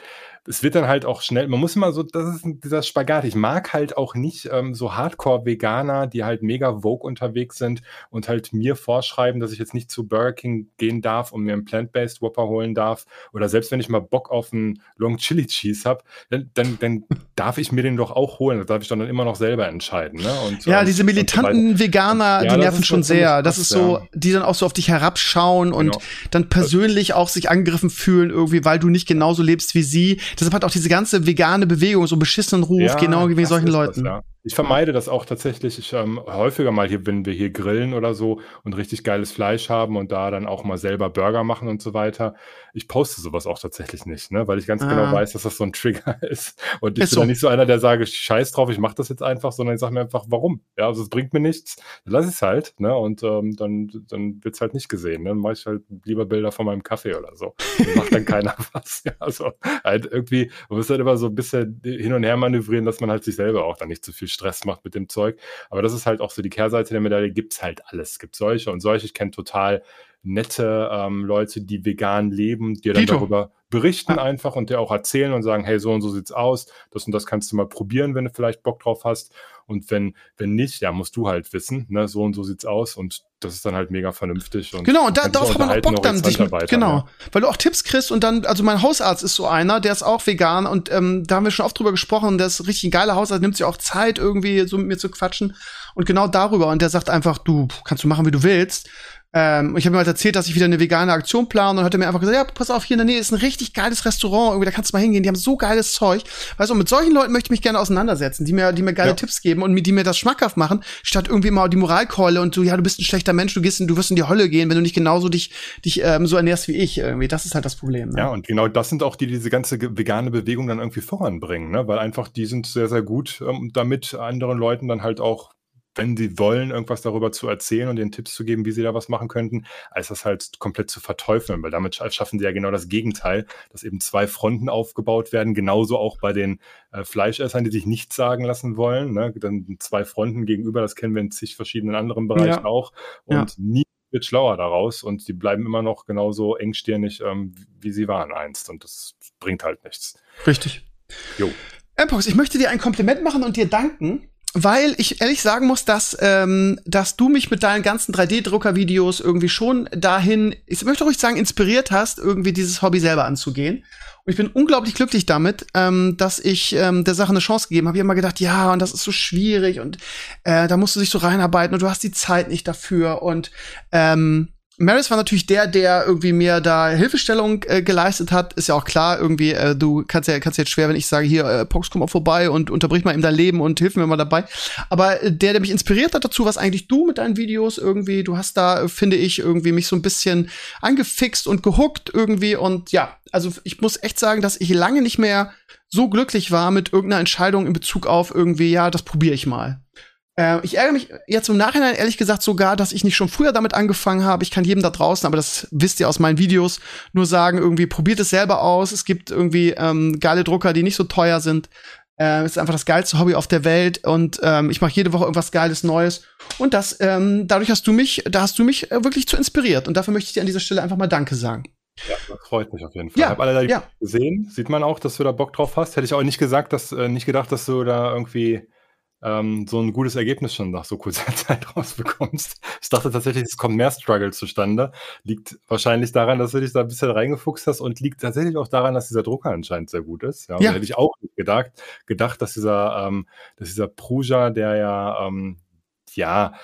es wird dann halt auch schnell, man muss immer so, das ist dieser Spagat. Ich mag halt auch nicht ähm, so Hardcore-Veganer, die halt mega Vogue unterwegs sind und halt mir vorschreiben, dass ich jetzt nicht zu Burger King gehen darf und mir einen Plant-Based Whopper holen darf. Oder selbst wenn ich mal Bock auf einen Long Chili Cheese habe, dann, dann, dann darf ich mir den doch auch holen. Das darf ich dann immer noch selber entscheiden. Ne? Und, Ja, ähm, diese und so militanten Veganer, Ja, die nerven schon sehr. Das ist so, die dann auch so auf dich herabschauen und Genau. dann persönlich auch sich angegriffen fühlen, irgendwie, weil du nicht genauso lebst wie sie. Deshalb hat auch diese ganze vegane Bewegung so beschissenen Ruf, Ja, genau wie solchen Leuten. Das, ja. Ich vermeide das auch tatsächlich ich, ähm, häufiger mal hier, wenn wir hier grillen oder so und richtig geiles Fleisch haben und da dann auch mal selber Burger machen und so weiter. Ich poste sowas auch tatsächlich nicht, ne? weil ich ganz Ah. genau weiß, dass das so ein Trigger ist. Und ich Ist bin so. nicht so einer, der sage, scheiß drauf, ich mache das jetzt einfach, sondern ich sage mir einfach, warum? Ja, also es bringt mir nichts, dann lass ich es halt, ne? Und ähm, dann, dann wird es halt nicht gesehen. Ne? Dann mache ich halt lieber Bilder von meinem Kaffee oder so. Dann macht dann keiner was. Ja, also halt irgendwie, man muss halt immer so ein bisschen hin und her manövrieren, dass man halt sich selber auch dann nicht zu viel Stress macht mit dem Zeug. Aber das ist halt auch so die Kehrseite der Medaille, gibt's halt alles. Es gibt solche und solche. Ich kenne total nette ähm, Leute, die vegan leben, die dann Dito. darüber berichten Ja. einfach und dir auch erzählen und sagen, hey, so und so sieht's aus, das und das kannst du mal probieren, wenn du vielleicht Bock drauf hast. Und wenn, wenn nicht, ja, musst du halt wissen, ne, so und so sieht's aus und das ist dann halt mega vernünftig. Und Genau, und da, darauf hat man auch unterhalten, Bock dann, sich, erweitern, genau, ja. weil du auch Tipps kriegst und dann, also mein Hausarzt ist so einer, der ist auch vegan und ähm, da haben wir schon oft drüber gesprochen, der ist richtig ein geiler Hausarzt, nimmt sich auch Zeit irgendwie so mit mir zu quatschen und genau darüber und der sagt einfach, du kannst du machen, wie du willst. Ähm, ich habe ihm halt erzählt, dass ich wieder eine vegane Aktion plane und hat er mir einfach gesagt, ja, pass auf, hier in der Nähe ist ein richtig geiles Restaurant, irgendwie, da kannst du mal hingehen, die haben so geiles Zeug. Weißt du, und mit solchen Leuten möchte ich mich gerne auseinandersetzen, die mir, die mir geile Ja. Tipps geben und mir, die mir das schmackhaft machen, statt irgendwie mal die Moralkeule und du, ja, du bist ein schlechter Mensch, du gehst in, du wirst in die Hölle gehen, wenn du nicht genauso dich, dich ähm, so ernährst wie ich irgendwie. Das ist halt das Problem. Ne? Ja, und genau das sind auch die, die diese ganze vegane Bewegung dann irgendwie voranbringen, ne? weil einfach die sind sehr, sehr gut ähm, damit, anderen Leuten dann halt auch, wenn sie wollen, irgendwas darüber zu erzählen und ihnen Tipps zu geben, wie sie da was machen könnten, als das halt komplett zu verteufeln, weil damit scha- schaffen sie ja genau das Gegenteil, dass eben zwei Fronten aufgebaut werden, genauso auch bei den äh, Fleischessern, die sich nichts sagen lassen wollen, ne? dann zwei Fronten gegenüber, das kennen wir in zig verschiedenen anderen Bereichen Ja. auch und nie wird schlauer daraus und die bleiben immer noch genauso engstirnig, ähm, wie sie waren einst. Und das bringt halt nichts. Richtig. Jo. Mpox, ich möchte dir ein Kompliment machen und dir danken, weil ich ehrlich sagen muss, dass, ähm, dass du mich mit deinen ganzen 3D-Drucker-Videos irgendwie schon dahin, ich möchte ruhig sagen, inspiriert hast, irgendwie dieses Hobby selber anzugehen. Und ich bin unglaublich glücklich damit, ähm, dass ich ähm, der Sache eine Chance gegeben habe. Ich habe immer gedacht, ja, und das ist so schwierig und äh, da musst du dich so reinarbeiten und du hast die Zeit nicht dafür. Und ähm, Maris war natürlich der, der irgendwie mir da Hilfestellung äh, geleistet hat. Ist ja auch klar, irgendwie, äh, du kannst ja, kannst ja jetzt schwer, wenn ich sage, hier, äh, Pox, komm mal vorbei und unterbrich mal eben dein Leben und hilf mir mal dabei. Aber äh, der, der mich inspiriert hat dazu, was eigentlich du mit deinen Videos irgendwie, du hast da, äh, finde ich, irgendwie mich so ein bisschen angefixt und gehuckt irgendwie. Und ja, also ich muss echt sagen, dass ich lange nicht mehr so glücklich war mit irgendeiner Entscheidung in Bezug auf irgendwie, ja, das probiere ich mal. Äh, ich ärgere mich jetzt im Nachhinein ehrlich gesagt sogar, dass ich nicht schon früher damit angefangen habe. Ich kann jedem da draußen, aber das wisst ihr aus meinen Videos, nur sagen, irgendwie probiert es selber aus. Es gibt irgendwie ähm, geile Drucker, die nicht so teuer sind. Äh, ist einfach das geilste Hobby auf der Welt und ähm, ich mache jede Woche irgendwas Geiles Neues. Und das, ähm, dadurch hast du mich, da hast du mich äh, wirklich zu inspiriert. Und dafür möchte ich dir an dieser Stelle einfach mal Danke sagen. Ja, das freut mich auf jeden Fall. Ja, ich habe alle ja. gesehen. Sieht man auch, dass du da Bock drauf hast. Hätte ich auch nicht gesagt, dass, äh, nicht gedacht, dass du da irgendwie ähm, so ein gutes Ergebnis schon nach so kurzer Zeit rausbekommst. Ich dachte tatsächlich, es kommt mehr Struggle zustande. Liegt wahrscheinlich daran, dass du dich da ein bisschen reingefuchst hast und liegt tatsächlich auch daran, dass dieser Drucker anscheinend sehr gut ist. Ja, Ja. Hätte ich auch nicht gedacht, gedacht dass dieser, ähm, dass dieser Prusa, der ja, ähm, ja,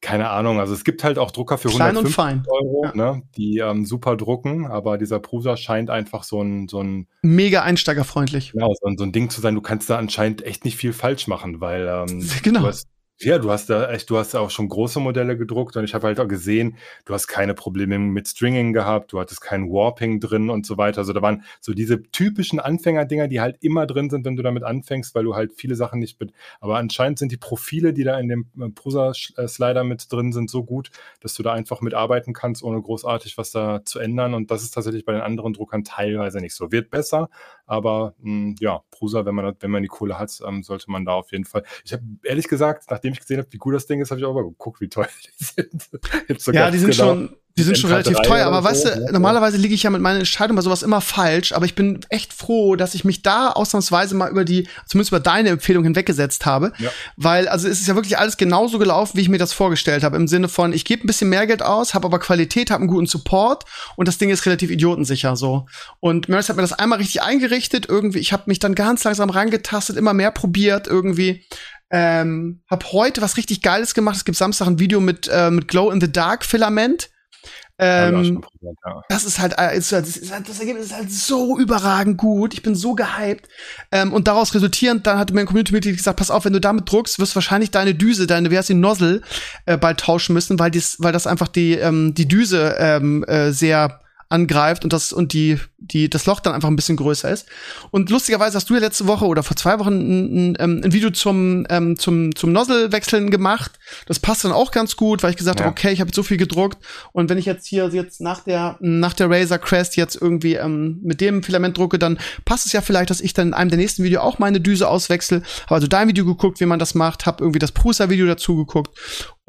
keine Ahnung, also es gibt halt auch Drucker für Klein und 150 fein. Euro, Ja. ne, die ähm, super drucken, aber dieser Prusa scheint einfach so ein, so ein Mega einsteigerfreundlich. Genau, so, ein- so ein Ding zu sein, du kannst da anscheinend echt nicht viel falsch machen, weil ähm, Genau. du hast, ja, du hast da echt, du hast auch schon große Modelle gedruckt und ich habe halt auch gesehen, du hast keine Probleme mit Stringing gehabt, du hattest kein Warping drin und so weiter. Also da waren so diese typischen Anfängerdinger, die halt immer drin sind, wenn du damit anfängst, weil du halt viele Sachen nicht mit. Aber anscheinend sind die Profile, die da in dem äh, Prusa-Slider mit drin sind, so gut, dass du da einfach mitarbeiten kannst, ohne großartig was da zu ändern. Und das ist tatsächlich bei den anderen Druckern teilweise nicht so. Wird besser, aber mh, ja, Prusa, wenn man, wenn man die Kohle hat, ähm, sollte man da auf jeden Fall. Ich habe ehrlich gesagt, nachdem ich gesehen habe, wie gut das Ding ist, habe ich auch mal geguckt, wie teuer die sind. Ja, die sind genau. schon, die sind schon MK3 relativ teuer, aber oder weißt so, du, ne? normalerweise liege ich ja mit meinen Entscheidungen bei sowas immer falsch, aber ich bin echt froh, dass ich mich da ausnahmsweise mal über die, zumindest über deine Empfehlung hinweggesetzt habe, Ja. weil also es ist ja wirklich alles genauso gelaufen, wie ich mir das vorgestellt habe, im Sinne von, ich gebe ein bisschen mehr Geld aus, habe aber Qualität, habe einen guten Support und das Ding ist relativ idiotensicher so. Und Maris hat mir das einmal richtig eingerichtet, irgendwie, ich habe mich dann ganz langsam rangetastet, immer mehr probiert irgendwie. Ähm, hab heute was richtig Geiles gemacht. Es gibt Samstag ein Video mit, äh, mit Glow in the Dark Filament. Ähm, schon probiert, ja. das ist halt, äh, halt- das, ist halt, das Ergebnis ist halt so überragend gut. Ich bin so gehypt. Ähm, und daraus resultierend, dann hat mir ein Community-Mitglied gesagt, pass auf, wenn du damit druckst, wirst du wahrscheinlich deine Düse, deine, wie heißt die, Nozzle, äh, bald tauschen müssen, weil, dies, weil das einfach die, ähm, die Düse ähm, äh, sehr angreift und das und die die das Loch dann einfach ein bisschen größer ist. Und lustigerweise hast du ja letzte Woche oder vor zwei Wochen ein, ein, ähm, ein Video zum ähm, zum zum Nozzle wechseln gemacht. Das passt dann auch ganz gut weil ich gesagt Ja. habe okay ich habe jetzt so viel gedruckt. Und wenn ich jetzt hier jetzt nach der nach der Razer Crest jetzt irgendwie ähm, mit dem Filament drucke dann passt es ja vielleicht dass ich dann in einem der nächsten Video auch meine Düse auswechsel. Habe also dein Video geguckt wie man das macht habe irgendwie das Prusa Video dazu geguckt.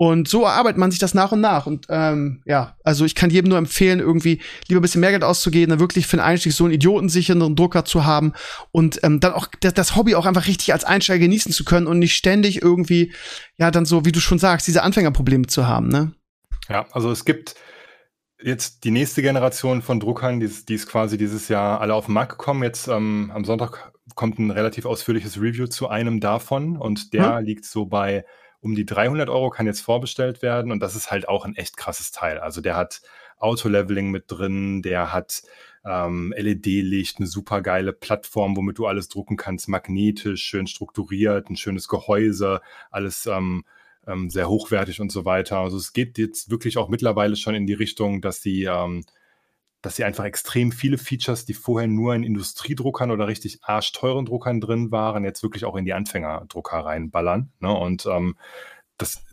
Und so erarbeitet man sich das nach und nach. Und ähm, ja, also ich kann jedem nur empfehlen, irgendwie lieber ein bisschen mehr Geld auszugeben, dann wirklich für den Einstieg so einen idiotensicheren Drucker zu haben und ähm, dann auch das, das Hobby auch einfach richtig als Einsteiger genießen zu können und nicht ständig irgendwie, ja, dann so, wie du schon sagst, diese Anfängerprobleme zu haben, ne? Ja, also es gibt jetzt die nächste Generation von Druckern, die, ist- die ist quasi dieses Jahr alle auf den Markt gekommen. Jetzt ähm, am Sonntag kommt ein relativ ausführliches Review zu einem davon und der liegt so bei um die 300 Euro, kann jetzt vorbestellt werden und das ist halt auch ein echt krasses Teil. Also der hat Auto-Leveling mit drin, der hat ähm, LED-Licht, eine super geile Plattform, womit du alles drucken kannst, magnetisch, schön strukturiert, ein schönes Gehäuse, alles ähm, ähm, sehr hochwertig und so weiter. Also es geht jetzt wirklich auch mittlerweile schon in die Richtung, dass sie, ähm, dass sie einfach extrem viele Features, die vorher nur in Industriedruckern oder richtig arschteuren Druckern drin waren, jetzt wirklich auch in die Anfängerdrucker reinballern. Ne? Und ähm, das,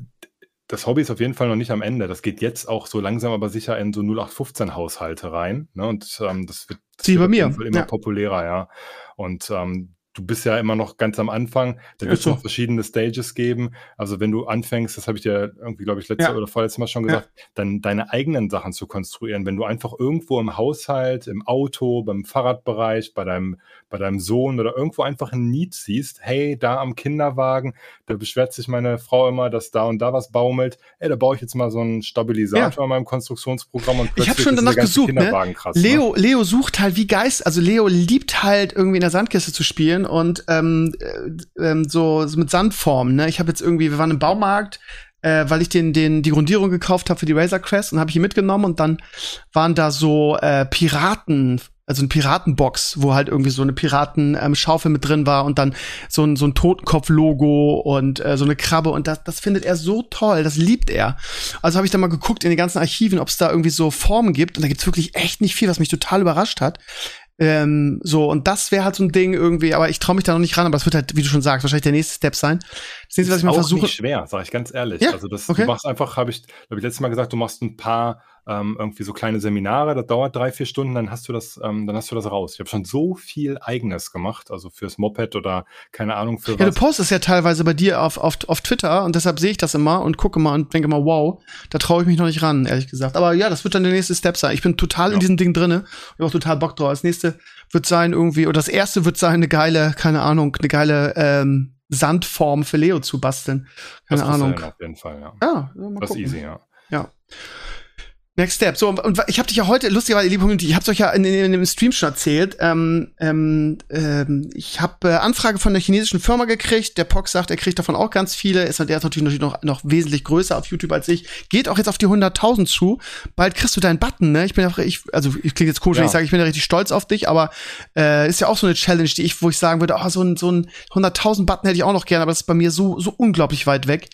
das Hobby ist auf jeden Fall noch nicht am Ende. Das geht jetzt auch so langsam aber sicher in so 0815-Haushalte rein. Ne? Und ähm, das wird, das wird bei mir, immer ja. populärer, ja. Und ähm, du bist ja immer noch ganz am Anfang. Da wird es so. noch verschiedene Stages geben. Also wenn du anfängst, das habe ich dir irgendwie, glaube ich, letztes Ja. oder vorletztes Mal schon gesagt, dann deine eigenen Sachen zu konstruieren. Wenn du einfach irgendwo im Haushalt, im Auto, beim Fahrradbereich, bei deinem, bei deinem Sohn oder irgendwo einfach ein Need siehst, hey, da am Kinderwagen, da beschwert sich meine Frau immer, dass da und da was baumelt. Ey, da baue ich jetzt mal so einen Stabilisator in meinem Konstruktionsprogramm und Ich plötzlich hab schon danach gesucht, ne? Krass. ne? Leo, Leo sucht halt wie Geist, also Leo liebt halt irgendwie in der Sandkiste zu spielen und ähm, äh, ähm, so, so mit Sandformen. Ne? Ich habe jetzt irgendwie, wir waren im Baumarkt, äh, weil ich den, den die Grundierung gekauft habe für die Razor Crest und habe ich ihn mitgenommen und dann waren da so äh, Piraten. Also eine Piratenbox, wo halt irgendwie so eine Piraten-Schaufel ähm, mit drin war und dann so ein, so ein Totenkopf-Logo und äh, so eine Krabbe und das, das findet er so toll, das liebt er. Also habe ich da mal geguckt in den ganzen Archiven, ob es da irgendwie so Formen gibt und da gibt's wirklich echt nicht viel, was mich total überrascht hat. Ähm, so, und das wäre halt so ein Ding irgendwie, aber ich traue mich da noch nicht ran, aber das wird halt, wie du schon sagst, wahrscheinlich der nächste Step sein, Sehen Sie, was ich mal versuche? Nicht schwer, sage ich ganz ehrlich. Ja? Also das, okay. du machst einfach, habe ich, habe ich letztes Mal gesagt, du machst ein paar ähm, irgendwie so kleine Seminare, das dauert drei, vier Stunden, dann hast du das, ähm, dann hast du das raus. Ich habe schon so viel Eigenes gemacht, also fürs Moped oder keine Ahnung für ja, was. du postest ja teilweise bei dir auf, auf, auf Twitter und deshalb sehe ich das immer und gucke mal und denke mal, wow, da traue ich mich noch nicht ran, ehrlich gesagt. Aber ja, das wird dann der nächste Step sein. Ich bin total Ja. in diesem Ding drinne. Ich habe auch total Bock drauf. Das nächste wird sein irgendwie, oder das erste wird sein, eine geile, keine Ahnung, eine geile ähm, Sandform für Leo zu basteln. Keine das Ahnung. auf jeden Fall, ja. Ja, mal Das ist easy, ja. Ja. Next Step. So, und ich habe dich ja heute, lustigerweise, liebe Community, ich habe es euch ja in, in, in dem Stream schon erzählt. Ähm, ähm, ähm, ich habe äh, Anfrage von einer chinesischen Firma gekriegt. Der Pox sagt, er kriegt davon auch ganz viele. Ist, der ist natürlich noch, noch wesentlich größer auf YouTube als ich. Geht auch jetzt auf die 100.000 zu. Bald kriegst du deinen Button, ne? Ich bin ja, ich, also ich klinge jetzt komisch, wenn Ja. ich sage, ich bin ja richtig stolz auf dich, aber äh, ist ja auch so eine Challenge, die ich, wo ich sagen würde, oh, so ein, so ein 100.000 Button hätte ich auch noch gerne, aber das ist bei mir so, so unglaublich weit weg.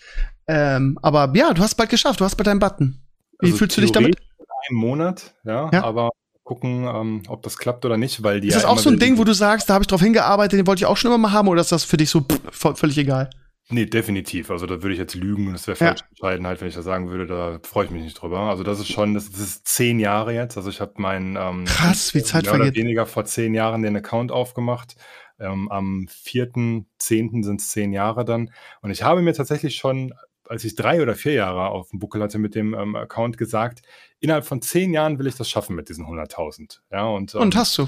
Ähm, aber ja, du hast bald geschafft, du hast bald deinen Button. Wie Also fühlst du dich damit? Einen Monat, ja, Ja. aber gucken, ähm, ob das klappt oder nicht, weil die Ist ja das auch immer so ein Ding, wo du sagst, da habe ich drauf hingearbeitet, den wollte ich auch schon immer mal haben, oder ist das für dich so pff, völlig egal? Nee, definitiv. Also da würde ich jetzt lügen und es wäre Ja. falsch entscheiden, halt, wenn ich das sagen würde, da freue ich mich nicht drüber. Also das ist schon, das, das ist zehn Jahre jetzt. Also ich habe meinen ähm, Krass, wie Zeit mehr oder vergeht. weniger vor zehn Jahren den Account aufgemacht. Ähm, am 4.10. sind es zehn Jahre dann. Und ich habe mir tatsächlich schon, als ich drei oder vier Jahre auf dem Buckel hatte mit dem ähm, Account, gesagt, innerhalb von zehn Jahren will ich das schaffen mit diesen 100.000. Ja, und, ähm, Und hast du.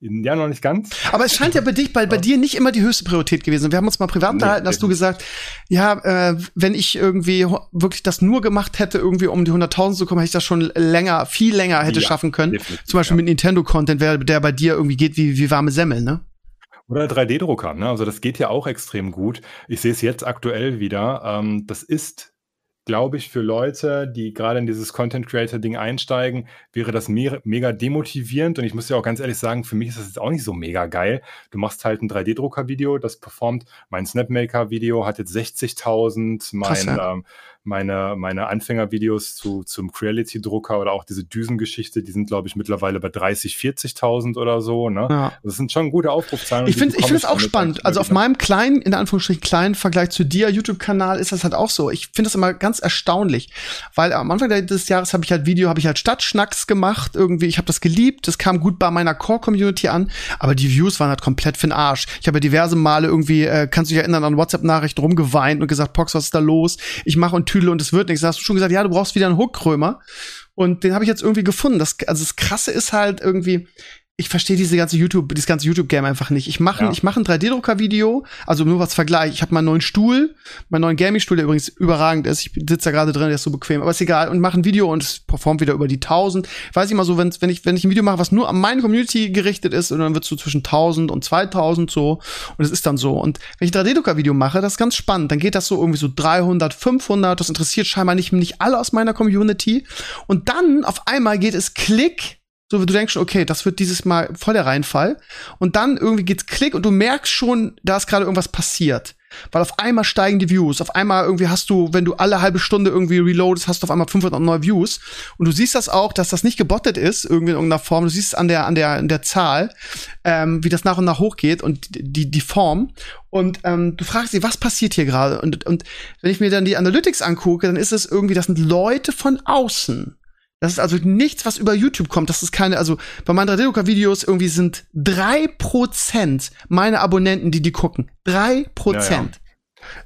ja, noch nicht ganz. Aber es scheint ja bei dich, bei, bei dir nicht immer die höchste Priorität gewesen. Wir haben uns mal privat Nee, unterhalten, hast du gesagt, ja, äh, wenn ich irgendwie wirklich das nur gemacht hätte, irgendwie um die 100.000 zu kommen, hätte ich das schon länger, viel länger hätte Ja, schaffen können. Zum Beispiel ja. mit Nintendo-Content, der bei dir irgendwie geht wie, wie warme Semmel, ne? Oder 3D-Drucker, ne? Also das geht ja auch extrem gut. Ich sehe es jetzt aktuell wieder. Ähm, das ist, glaube ich, für Leute, die gerade in dieses Content-Creator-Ding einsteigen, wäre das me mega demotivierend. Und ich muss ja auch ganz ehrlich sagen, für mich ist das jetzt auch nicht so mega geil. Du machst halt ein 3D-Drucker-Video, das performt. Mein Snapmaker-Video hat jetzt 60.000. Krass, Mein, ja. ähm, meine, meine Anfängervideos zu, zum Creality-Drucker oder auch diese Düsengeschichte, die sind, glaube ich, mittlerweile bei 30.000, 40.000 oder so. Ne? Ja. Das sind schon gute Aufrufzahlen. Ich finde ich bekomme finde es auch spannend. Also auf meinem kleinen, in Anführungsstrichen kleinen Vergleich zu dir YouTube-Kanal ist das halt auch so. Ich finde das immer ganz erstaunlich, weil am Anfang des Jahres habe ich halt Video, habe ich halt Stadtschnacks gemacht. Irgendwie, ich habe das geliebt. Das kam gut bei meiner Core-Community an, aber die Views waren halt komplett für den Arsch. Ich habe ja diverse Male irgendwie, äh, kannst du dich erinnern, an WhatsApp-Nachrichten rumgeweint und gesagt, Pox, was ist da los? Ich mache und tüdel und es wird nichts. Da hast du schon gesagt, ja, du brauchst wieder einen Hookkrömer. Und den habe ich jetzt irgendwie gefunden. Das, also das Krasse ist halt irgendwie, ich verstehe diese ganze YouTube, dieses ganze YouTube-Game einfach nicht. Ich mache Ja. ich mache ein 3D-Drucker-Video, also nur was Vergleich. Ich habe meinen neuen Stuhl, meinen neuen Gaming-Stuhl, der übrigens überragend ist. Ich sitze da gerade drin, der ist so bequem, aber ist egal. Und mache ein Video und es performt wieder über die 1000. Weiß ich mal so, wenn, wenn ich wenn ich ein Video mache, was nur an meine Community gerichtet ist, und dann wird so zwischen 1000 und 2000 so und es ist dann so. Und wenn ich ein 3D-Drucker-Video mache, das ist ganz spannend. Dann geht das so irgendwie so 300, 500. Das interessiert scheinbar nicht nicht alle aus meiner Community. Und dann auf einmal geht es Klick so, du denkst schon, okay, das wird dieses Mal voll der Reinfall. Und dann irgendwie geht's Klick und du merkst schon, da ist gerade irgendwas passiert. Weil auf einmal steigen die Views. Auf einmal irgendwie hast du, wenn du alle halbe Stunde irgendwie reloadest, hast du auf einmal 500 neue Views. Und du siehst das auch, dass das nicht gebottet ist, irgendwie in irgendeiner Form. Du siehst es an der, an der, an der Zahl, ähm, wie das nach und nach hochgeht und die, die Form. Und ähm, du fragst dich, was passiert hier gerade? Und, und wenn ich mir dann die Analytics angucke, dann ist es irgendwie, das sind Leute von außen. Das ist also nichts, was über YouTube kommt. Das ist keine, also bei meinen 3D-Drucker-Videos irgendwie sind drei Prozent meine Abonnenten, die die gucken. Drei Prozent.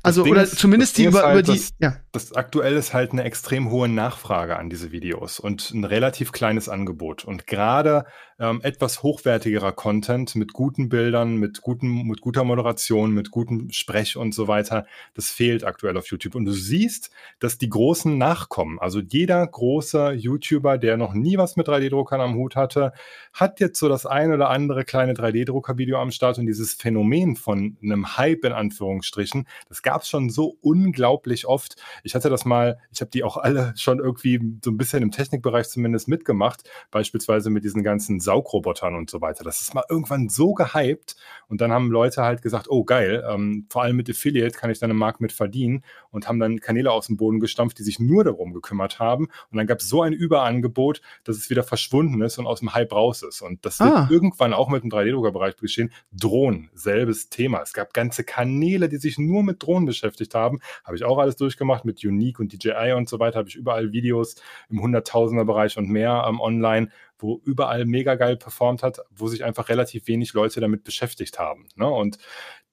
Also, Ding oder zumindest die über, halt, über die, ja. Das aktuell ist halt eine extrem hohe Nachfrage an diese Videos und ein relativ kleines Angebot. Und gerade ähm, etwas hochwertigerer Content mit guten Bildern, mit, guten, mit guter Moderation, mit gutem Sprech und so weiter, das fehlt aktuell auf YouTube. Und du siehst, dass die Großen nachkommen. Also jeder große YouTuber, der noch nie was mit 3D-Druckern am Hut hatte, hat jetzt so das ein oder andere kleine 3D-Drucker-Video am Start. Und dieses Phänomen von einem Hype in Anführungsstrichen, das gab es schon so unglaublich oft. Ich hatte das mal, ich habe die auch alle schon irgendwie so ein bisschen im Technikbereich zumindest mitgemacht, beispielsweise mit diesen ganzen Saugrobotern und so weiter. Das ist mal irgendwann so gehypt und dann haben Leute halt gesagt, oh geil, ähm, vor allem mit Affiliate kann ich dann im Markt mit verdienen und haben dann Kanäle aus dem Boden gestampft, die sich nur darum gekümmert haben und dann gab es so ein Überangebot, dass es wieder verschwunden ist und aus dem Hype raus ist und das wird ah. irgendwann auch mit dem 3D-Druckerbereich geschehen. Drohnen, selbes Thema. Es gab ganze Kanäle, die sich nur mit Drohnen beschäftigt haben. Habe ich auch alles durchgemacht mit Unique und DJI und so weiter. Habe ich überall Videos im Hunderttausender-Bereich und mehr ähm, online, wo überall mega geil performt hat, wo sich einfach relativ wenig Leute damit beschäftigt haben. Ne? Und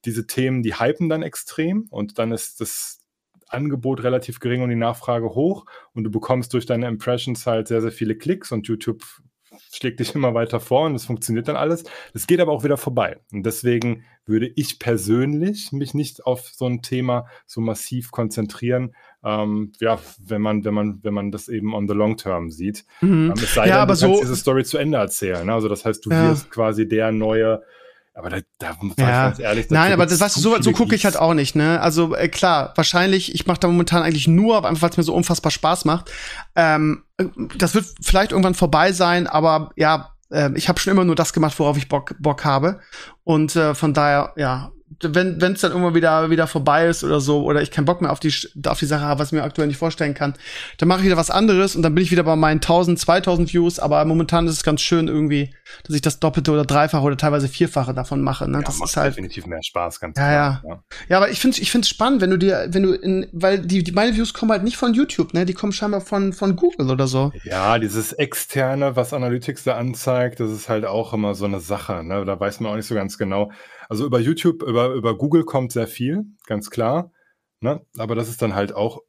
diese Themen, die hypen dann extrem und dann ist das Angebot relativ gering und die Nachfrage hoch und du bekommst durch deine Impressions halt sehr, sehr viele Klicks und YouTube schlägt dich immer weiter vor und es funktioniert dann alles. Es geht aber auch wieder vorbei. Und deswegen würde ich persönlich mich nicht auf so ein Thema so massiv konzentrieren. Ähm, ja, wenn man, wenn man, wenn man das eben on the long term sieht. Mhm. Ähm, es sei ja, denn, aber du kannst so diese Story zu Ende erzählen. Ne? Also das heißt, du ja. wirst quasi der neue aber da, da ja. ganz ehrlich. Nein, aber das weißt du, so, so gucke ich halt auch nicht, ne? Also äh, klar, wahrscheinlich, ich mache da momentan eigentlich nur, einfach weil es mir so unfassbar Spaß macht. Ähm, das wird vielleicht irgendwann vorbei sein, aber ja, äh, ich habe schon immer nur das gemacht, worauf ich Bock, Bock habe. Und äh, von daher, ja, wenn es dann irgendwann wieder wieder vorbei ist oder so oder ich keinen Bock mehr auf die auf die Sache habe, was ich mir aktuell nicht vorstellen kann, dann mache ich wieder was anderes und dann bin ich wieder bei meinen 1000, 2000 Views, aber momentan ist es ganz schön irgendwie, dass ich das doppelte oder dreifache oder teilweise vierfache davon mache, ne? Ja, das ist halt definitiv mehr Spaß, ganz ja, klar. Ja. ja. Ja, aber ich finde ich finde spannend, wenn du dir wenn du in weil die, die meine Views kommen halt nicht von YouTube, ne? Die kommen scheinbar von von Google oder so. Ja, dieses externe, was Analytics da anzeigt, das ist halt auch immer so eine Sache, ne? Da weiß man auch nicht so ganz genau also über YouTube, über, über Google kommt sehr viel, ganz klar. Ne? Aber das ist dann halt auch,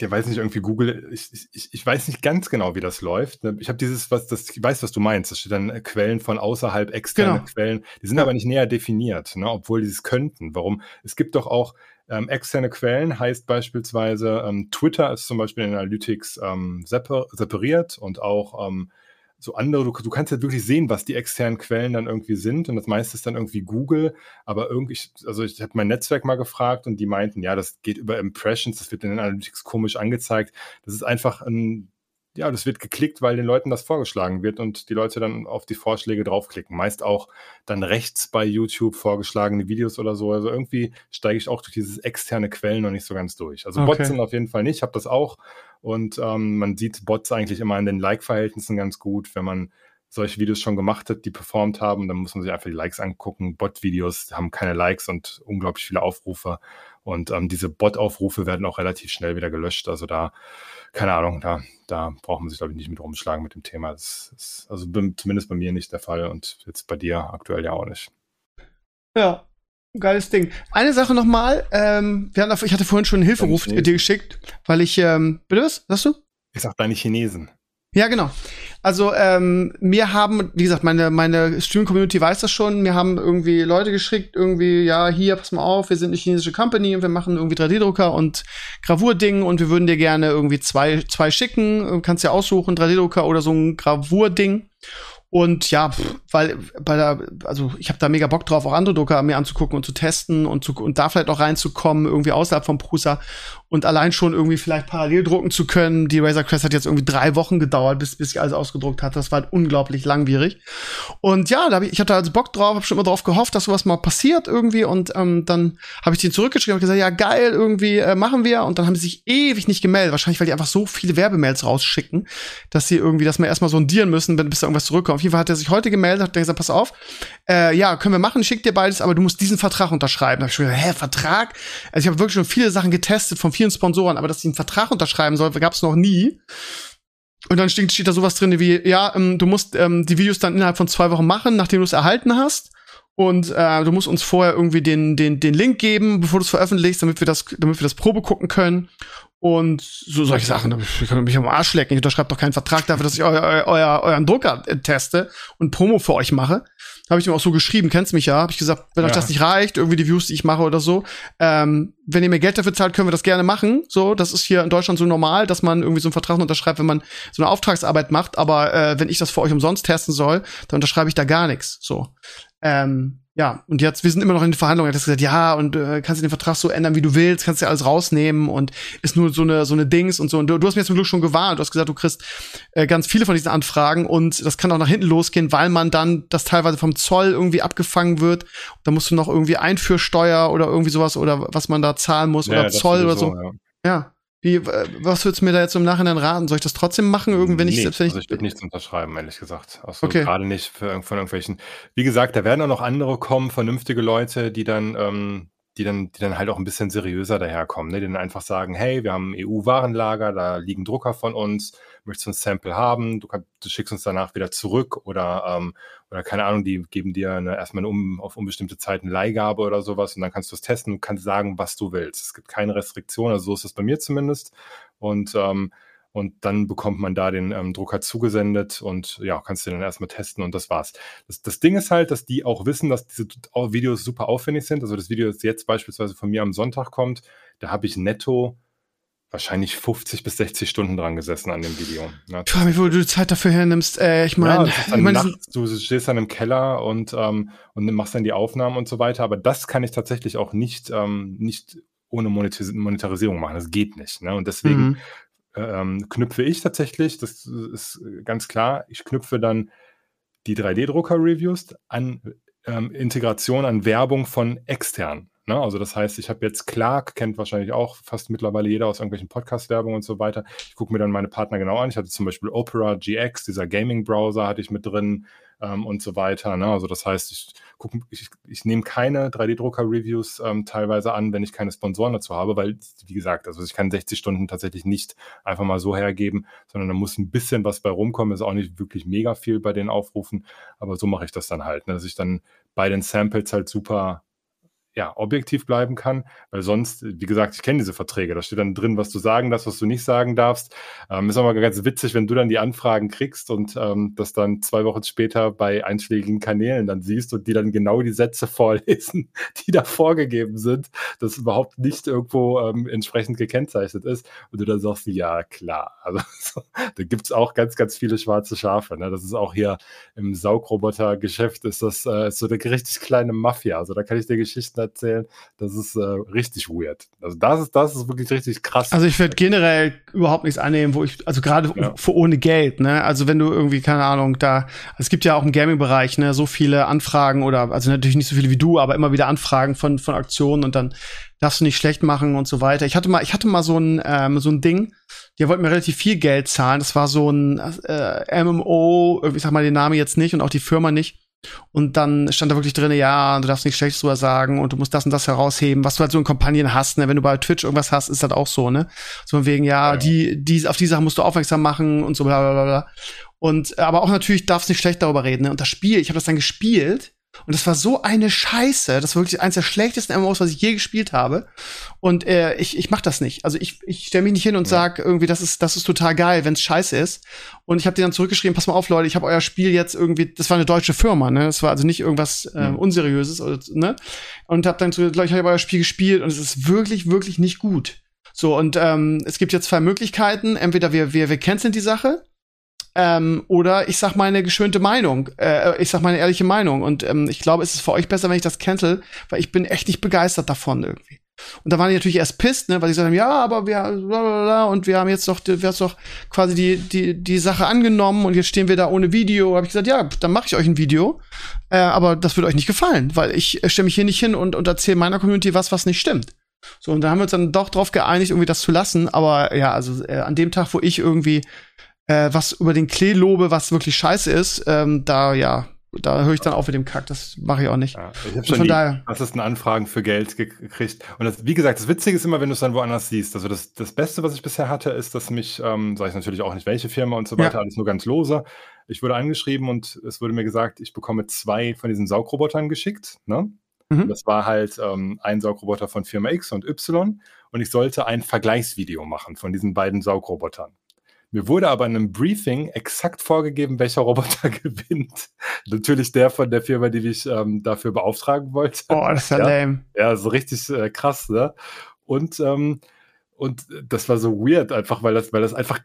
der weiß nicht irgendwie Google, ich, ich, ich weiß nicht ganz genau, wie das läuft. Ne? Ich habe dieses, was das, ich weiß, was du meinst. Das steht dann äh, Quellen von außerhalb, externe genau. Quellen. Die sind aber nicht näher definiert, ne? obwohl die es könnten. Warum? Es gibt doch auch ähm, externe Quellen, heißt beispielsweise, ähm, Twitter ist zum Beispiel in Analytics ähm, separiert und auch ähm, so andere, du, du kannst ja wirklich sehen, was die externen Quellen dann irgendwie sind und das meiste ist dann irgendwie Google, aber irgendwie, also ich habe mein Netzwerk mal gefragt und die meinten, ja, das geht über Impressions, das wird in den Analytics komisch angezeigt. Das ist einfach ein, ja, das wird geklickt, weil den Leuten das vorgeschlagen wird und die Leute dann auf die Vorschläge draufklicken. Meist auch dann rechts bei YouTube vorgeschlagene Videos oder so. Also irgendwie steige ich auch durch dieses externe Quellen noch nicht so ganz durch. Also okay. Bots sind auf jeden Fall nicht, ich habe das auch und ähm, man sieht Bots eigentlich immer in den Like-Verhältnissen ganz gut, wenn man solche Videos schon gemacht hat, die performt haben, dann muss man sich einfach die Likes angucken. Bot-Videos haben keine Likes und unglaublich viele Aufrufe. Und ähm, diese Bot-Aufrufe werden auch relativ schnell wieder gelöscht. Also da, keine Ahnung, da, da braucht man sich, glaube ich, nicht mit rumschlagen mit dem Thema. Das ist also zumindest bei mir nicht der Fall und jetzt bei dir aktuell ja auch nicht. Ja, Geiles Ding. Eine Sache nochmal. Ähm, wir hatten, ich hatte vorhin schon einen Hilferuf dir geschickt, weil ich, ähm, bitte was? Sagst du? Ich sag deine Chinesen. Ja, genau. Also ähm, mir haben, wie gesagt, meine meine Stream-Community weiß das schon. Mir haben irgendwie Leute geschickt, irgendwie, ja, hier, pass mal auf, wir sind eine chinesische Company und wir machen irgendwie 3D-Drucker und Gravurding und wir würden dir gerne irgendwie zwei zwei schicken. Kannst ja aussuchen, 3D-Drucker oder so ein Gravurding. Und ja, weil bei der, also ich habe da mega Bock drauf, auch andere Drucker mir anzugucken und zu testen und, zu, und da vielleicht auch reinzukommen, irgendwie außerhalb vom Prusa und allein schon irgendwie vielleicht parallel drucken zu können. Die Razer Crest hat jetzt irgendwie drei Wochen gedauert, bis, bis ich alles ausgedruckt hatte. Das war halt unglaublich langwierig. Und ja, da hab ich, ich hatte also Bock drauf, habe schon immer drauf gehofft, dass sowas mal passiert irgendwie. Und ähm, dann habe ich den zurückgeschrieben und gesagt, ja geil, irgendwie äh, machen wir. Und dann haben sie sich ewig nicht gemeldet. Wahrscheinlich, weil die einfach so viele Werbemails rausschicken, dass sie irgendwie das mal erstmal sondieren müssen, bis da irgendwas zurückkommt. Auf jeden Fall hat er sich heute gemeldet, hat gesagt, pass auf, äh, ja, können wir machen, schick dir beides, aber du musst diesen Vertrag unterschreiben. Da hab ich schon gesagt, hä, Vertrag? Also ich habe wirklich schon viele Sachen getestet von vielen Sponsoren, aber dass sie einen Vertrag unterschreiben soll, gab es noch nie. Und dann steht, steht da sowas drin wie, ja, ähm, du musst ähm, die Videos dann innerhalb von zwei Wochen machen, nachdem du es erhalten hast. Und äh, du musst uns vorher irgendwie den, den, den Link geben, bevor du es veröffentlichst, damit wir das, damit wir das Probe gucken können. Und so solche Sachen. Ich kann mich am Arsch lecken. Ich unterschreibe doch keinen Vertrag dafür, dass ich eu, eu, euer, euren Drucker äh, teste und Promo für euch mache. Habe ich ihm auch so geschrieben, kennst mich ja. Habe ich gesagt, wenn ja. euch das nicht reicht, irgendwie die Views, die ich mache oder so, ähm, wenn ihr mir Geld dafür zahlt, können wir das gerne machen. So, das ist hier in Deutschland so normal, dass man irgendwie so einen Vertrag unterschreibt, wenn man so eine Auftragsarbeit macht. Aber äh, wenn ich das für euch umsonst testen soll, dann unterschreibe ich da gar nichts. So. Ähm, ja, und jetzt, wir sind immer noch in den Verhandlungen. Er hat gesagt, ja, und äh, kannst du den Vertrag so ändern, wie du willst, kannst du alles rausnehmen und ist nur so eine, so eine Dings und so. Und du, du hast mir zum Glück schon gewarnt. Du hast gesagt, du kriegst äh, ganz viele von diesen Anfragen und das kann auch nach hinten losgehen, weil man dann das teilweise vom Zoll irgendwie abgefangen wird. Da musst du noch irgendwie Einführsteuer oder irgendwie sowas oder was man da zahlen muss ja, oder Zoll oder so. Ja. ja. Wie, was würdest du mir da jetzt im Nachhinein raten? Soll ich das trotzdem machen, irgendwann nee, ich selbst wenn ich. Also ich würde nichts unterschreiben, ehrlich gesagt. Also okay. gerade nicht für, von irgendwelchen. Wie gesagt, da werden auch noch andere kommen, vernünftige Leute, die dann, ähm, die dann, die dann halt auch ein bisschen seriöser daherkommen, ne? Die dann einfach sagen, hey, wir haben ein EU-Warenlager, da liegen Drucker von uns, möchtest du ein Sample haben, du, kannst, du schickst uns danach wieder zurück oder, ähm, oder keine Ahnung, die geben dir eine, erstmal eine um, auf unbestimmte Zeit eine Leihgabe oder sowas und dann kannst du es testen und kannst sagen, was du willst. Es gibt keine Restriktion, also so ist es bei mir zumindest. Und ähm, und dann bekommt man da den ähm, Drucker zugesendet und ja, kannst du dann erstmal testen und das war's. Das, das Ding ist halt, dass die auch wissen, dass diese Videos super aufwendig sind. Also das Video, das jetzt beispielsweise von mir am Sonntag kommt, da habe ich netto wahrscheinlich 50 bis 60 Stunden dran gesessen an dem Video. Ja, Puh, wie du die Zeit dafür hernimmst, äh, ich meine, ja, ich mein, du stehst dann im Keller und, ähm, und machst dann die Aufnahmen und so weiter, aber das kann ich tatsächlich auch nicht, ähm, nicht ohne Monetis Monetarisierung machen. Das geht nicht. Ne? Und deswegen mhm. ähm, knüpfe ich tatsächlich, das ist ganz klar, ich knüpfe dann die 3D-Drucker-Reviews an ähm, Integration, an Werbung von extern. Ne? Also das heißt, ich habe jetzt Clark, kennt wahrscheinlich auch fast mittlerweile jeder aus irgendwelchen Podcast-Werbungen und so weiter. Ich gucke mir dann meine Partner genau an. Ich hatte zum Beispiel Opera GX, dieser Gaming-Browser hatte ich mit drin ähm, und so weiter. Ne? Also das heißt, ich, ich, ich nehme keine 3D-Drucker-Reviews ähm, teilweise an, wenn ich keine Sponsoren dazu habe, weil, wie gesagt, also ich kann 60 Stunden tatsächlich nicht einfach mal so hergeben, sondern da muss ein bisschen was bei rumkommen. Ist auch nicht wirklich mega viel bei den Aufrufen, aber so mache ich das dann halt, ne? dass ich dann bei den Samples halt super ja, objektiv bleiben kann, weil sonst, wie gesagt, ich kenne diese Verträge, da steht dann drin, was du sagen darfst, was du nicht sagen darfst. Ähm, ist aber ganz witzig, wenn du dann die Anfragen kriegst und ähm, das dann zwei Wochen später bei einschlägigen Kanälen dann siehst und die dann genau die Sätze vorlesen, die da vorgegeben sind, das überhaupt nicht irgendwo ähm, entsprechend gekennzeichnet ist und du dann sagst, ja, klar. Also so, da gibt's auch ganz, ganz viele schwarze Schafe. Ne? Das ist auch hier im Saugroboter-Geschäft ist das äh, so eine richtig kleine Mafia. Also da kann ich dir Geschichten erzählen. Das ist äh, richtig weird. Also das ist, das ist wirklich richtig krass. Also ich würde generell überhaupt nichts annehmen, wo ich, also gerade ja. für ohne Geld, ne? Also wenn du irgendwie, keine Ahnung, da, es gibt ja auch im Gaming-Bereich, ne, so viele Anfragen oder, also natürlich nicht so viele wie du, aber immer wieder Anfragen von, von Aktionen und dann darfst du nicht schlecht machen und so weiter. Ich hatte mal, ich hatte mal so ein, ähm, so ein Ding, die wollten mir relativ viel Geld zahlen. Das war so ein äh, MMO, ich sag mal den Namen jetzt nicht und auch die Firma nicht. Und dann stand da wirklich drin, ja, du darfst nichts Schlechtes drüber sagen und du musst das und das herausheben, was du halt so in Kampagnen hast, ne? Wenn du bei Twitch irgendwas hast, ist das auch so, ne? So von wegen, ja, ja, die, die, auf die Sachen musst du aufmerksam machen und so bla bla bla. Und aber auch natürlich darfst du nicht schlecht darüber reden, ne? Und das Spiel, ich habe das dann gespielt und das war so eine Scheiße. Das war wirklich eines der schlechtesten MMOs, was ich je gespielt habe. Und äh, ich, ich mach das nicht. Also ich, ich stelle mich nicht hin und ja. sag irgendwie, das ist, das ist total geil, wenn es scheiße ist. Und ich habe dir dann zurückgeschrieben, pass mal auf, Leute, ich habe euer Spiel jetzt irgendwie, das war eine deutsche Firma, ne? Das war also nicht irgendwas äh, Unseriöses, oder, ne? Und habe dann zurück, ich habe euer Spiel gespielt und es ist wirklich, wirklich nicht gut. So, und ähm, es gibt jetzt zwei Möglichkeiten. Entweder wir, wir, wir canceln die Sache ähm, oder ich sag meine geschönte Meinung. Äh, ich sag meine ehrliche Meinung. Und ähm, ich glaube, es ist für euch besser, wenn ich das cancel, weil ich bin echt nicht begeistert davon irgendwie. Und da waren die natürlich erst pisst, ne, weil sie gesagt haben, ja, aber wir, blablabla, und wir haben jetzt doch, wir haben doch quasi die, die, die Sache angenommen und jetzt stehen wir da ohne Video. Habe ich gesagt, ja, dann mache ich euch ein Video. Äh, aber das wird euch nicht gefallen, weil ich stelle mich hier nicht hin und, und erzähle meiner Community was, was nicht stimmt. So, und da haben wir uns dann doch drauf geeinigt, irgendwie das zu lassen. Aber ja, also äh, an dem Tag, wo ich irgendwie äh, was über den Klee lobe, was wirklich scheiße ist, ähm, da ja, da höre ich dann auf mit dem Kack. Das mache ich auch nicht. Ja, ich habe schon von die Anfragen für Geld gekriegt. Und das, wie gesagt, das Witzige ist immer, wenn du es dann woanders siehst. Also das, das Beste, was ich bisher hatte, ist, dass mich, ähm, sage ich natürlich auch nicht, welche Firma und so weiter, ja. alles nur ganz lose. Ich wurde angeschrieben und es wurde mir gesagt, ich bekomme zwei von diesen Saugrobotern geschickt. Ne? Mhm. Das war halt ähm, ein Saugroboter von Firma X und Y und ich sollte ein Vergleichsvideo machen von diesen beiden Saugrobotern. Mir wurde aber in einem Briefing exakt vorgegeben, welcher Roboter gewinnt. Natürlich der von der Firma, die mich ähm, dafür beauftragen wollte. Oh, das ist ja, ja lame. Ja, so richtig äh, krass, ne? Und, ähm, und das war so weird, einfach weil das, weil das einfach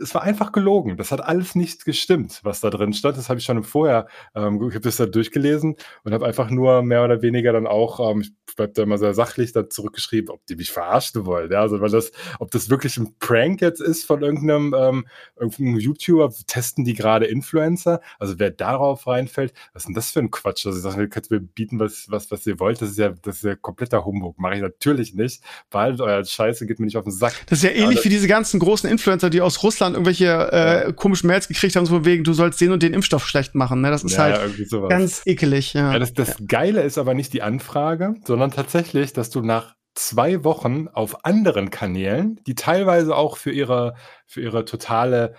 es war einfach gelogen. Das hat alles nicht gestimmt, was da drin stand. Das habe ich schon vorher, ähm, ich habe das da durchgelesen und habe einfach nur mehr oder weniger dann auch, ähm, ich bleibe da immer sehr sachlich, da zurückgeschrieben, ob die mich verarschen wollen. Ja, also weil das, ob das wirklich ein Prank jetzt ist von irgendeinem, ähm, irgendeinem YouTuber, testen die gerade Influencer. Also wer darauf reinfällt, was ist denn das für ein Quatsch? Also ich sage, ihr könnt mir bieten, was, was, was ihr wollt. Das ist ja, das ist ja kompletter Humbug. Mache ich natürlich nicht. Behaltet euer Scheiße, geht mir nicht auf den Sack. Das ist ja ähnlich wie diese ganzen großen Influencer, die aus Russland irgendwelche äh, komischen Mails gekriegt haben, so wegen, du sollst den und den Impfstoff schlecht machen. Ne? Das ist ja, halt ganz ekelig. Ja. ja das, das Geile ist aber nicht die Anfrage, sondern tatsächlich, dass du nach zwei Wochen auf anderen Kanälen, die teilweise auch für ihre, für ihre totale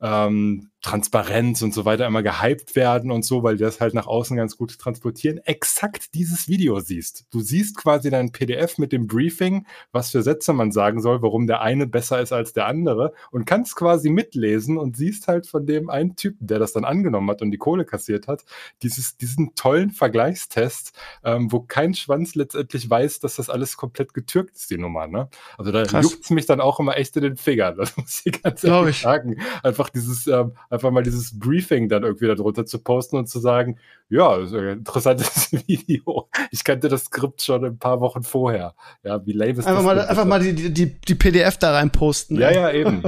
ähm, Transparenz und so weiter immer gehypt werden und so, weil die das halt nach außen ganz gut transportieren, exakt dieses Video siehst. Du siehst quasi dein PDF mit dem Briefing, was für Sätze man sagen soll, warum der eine besser ist als der andere und kannst quasi mitlesen und siehst halt von dem einen Typen, der das dann angenommen hat und die Kohle kassiert hat, dieses, diesen tollen Vergleichstest, ähm, wo kein Schwanz letztendlich weiß, dass das alles komplett getürkt ist, die Nummer. Ne? Also da juckt es mich dann auch immer echt in den Fingern, das muss ich ganz ehrlich sagen. Einfach dieses ähm, einfach mal dieses Briefing dann irgendwie darunter zu posten und zu sagen, ja, interessantes Video. Ich kannte das Skript schon ein paar Wochen vorher. Ja, wie lame ist einfach das? Mal, einfach mal die, die, die PDF da rein posten. Ja, ja, eben.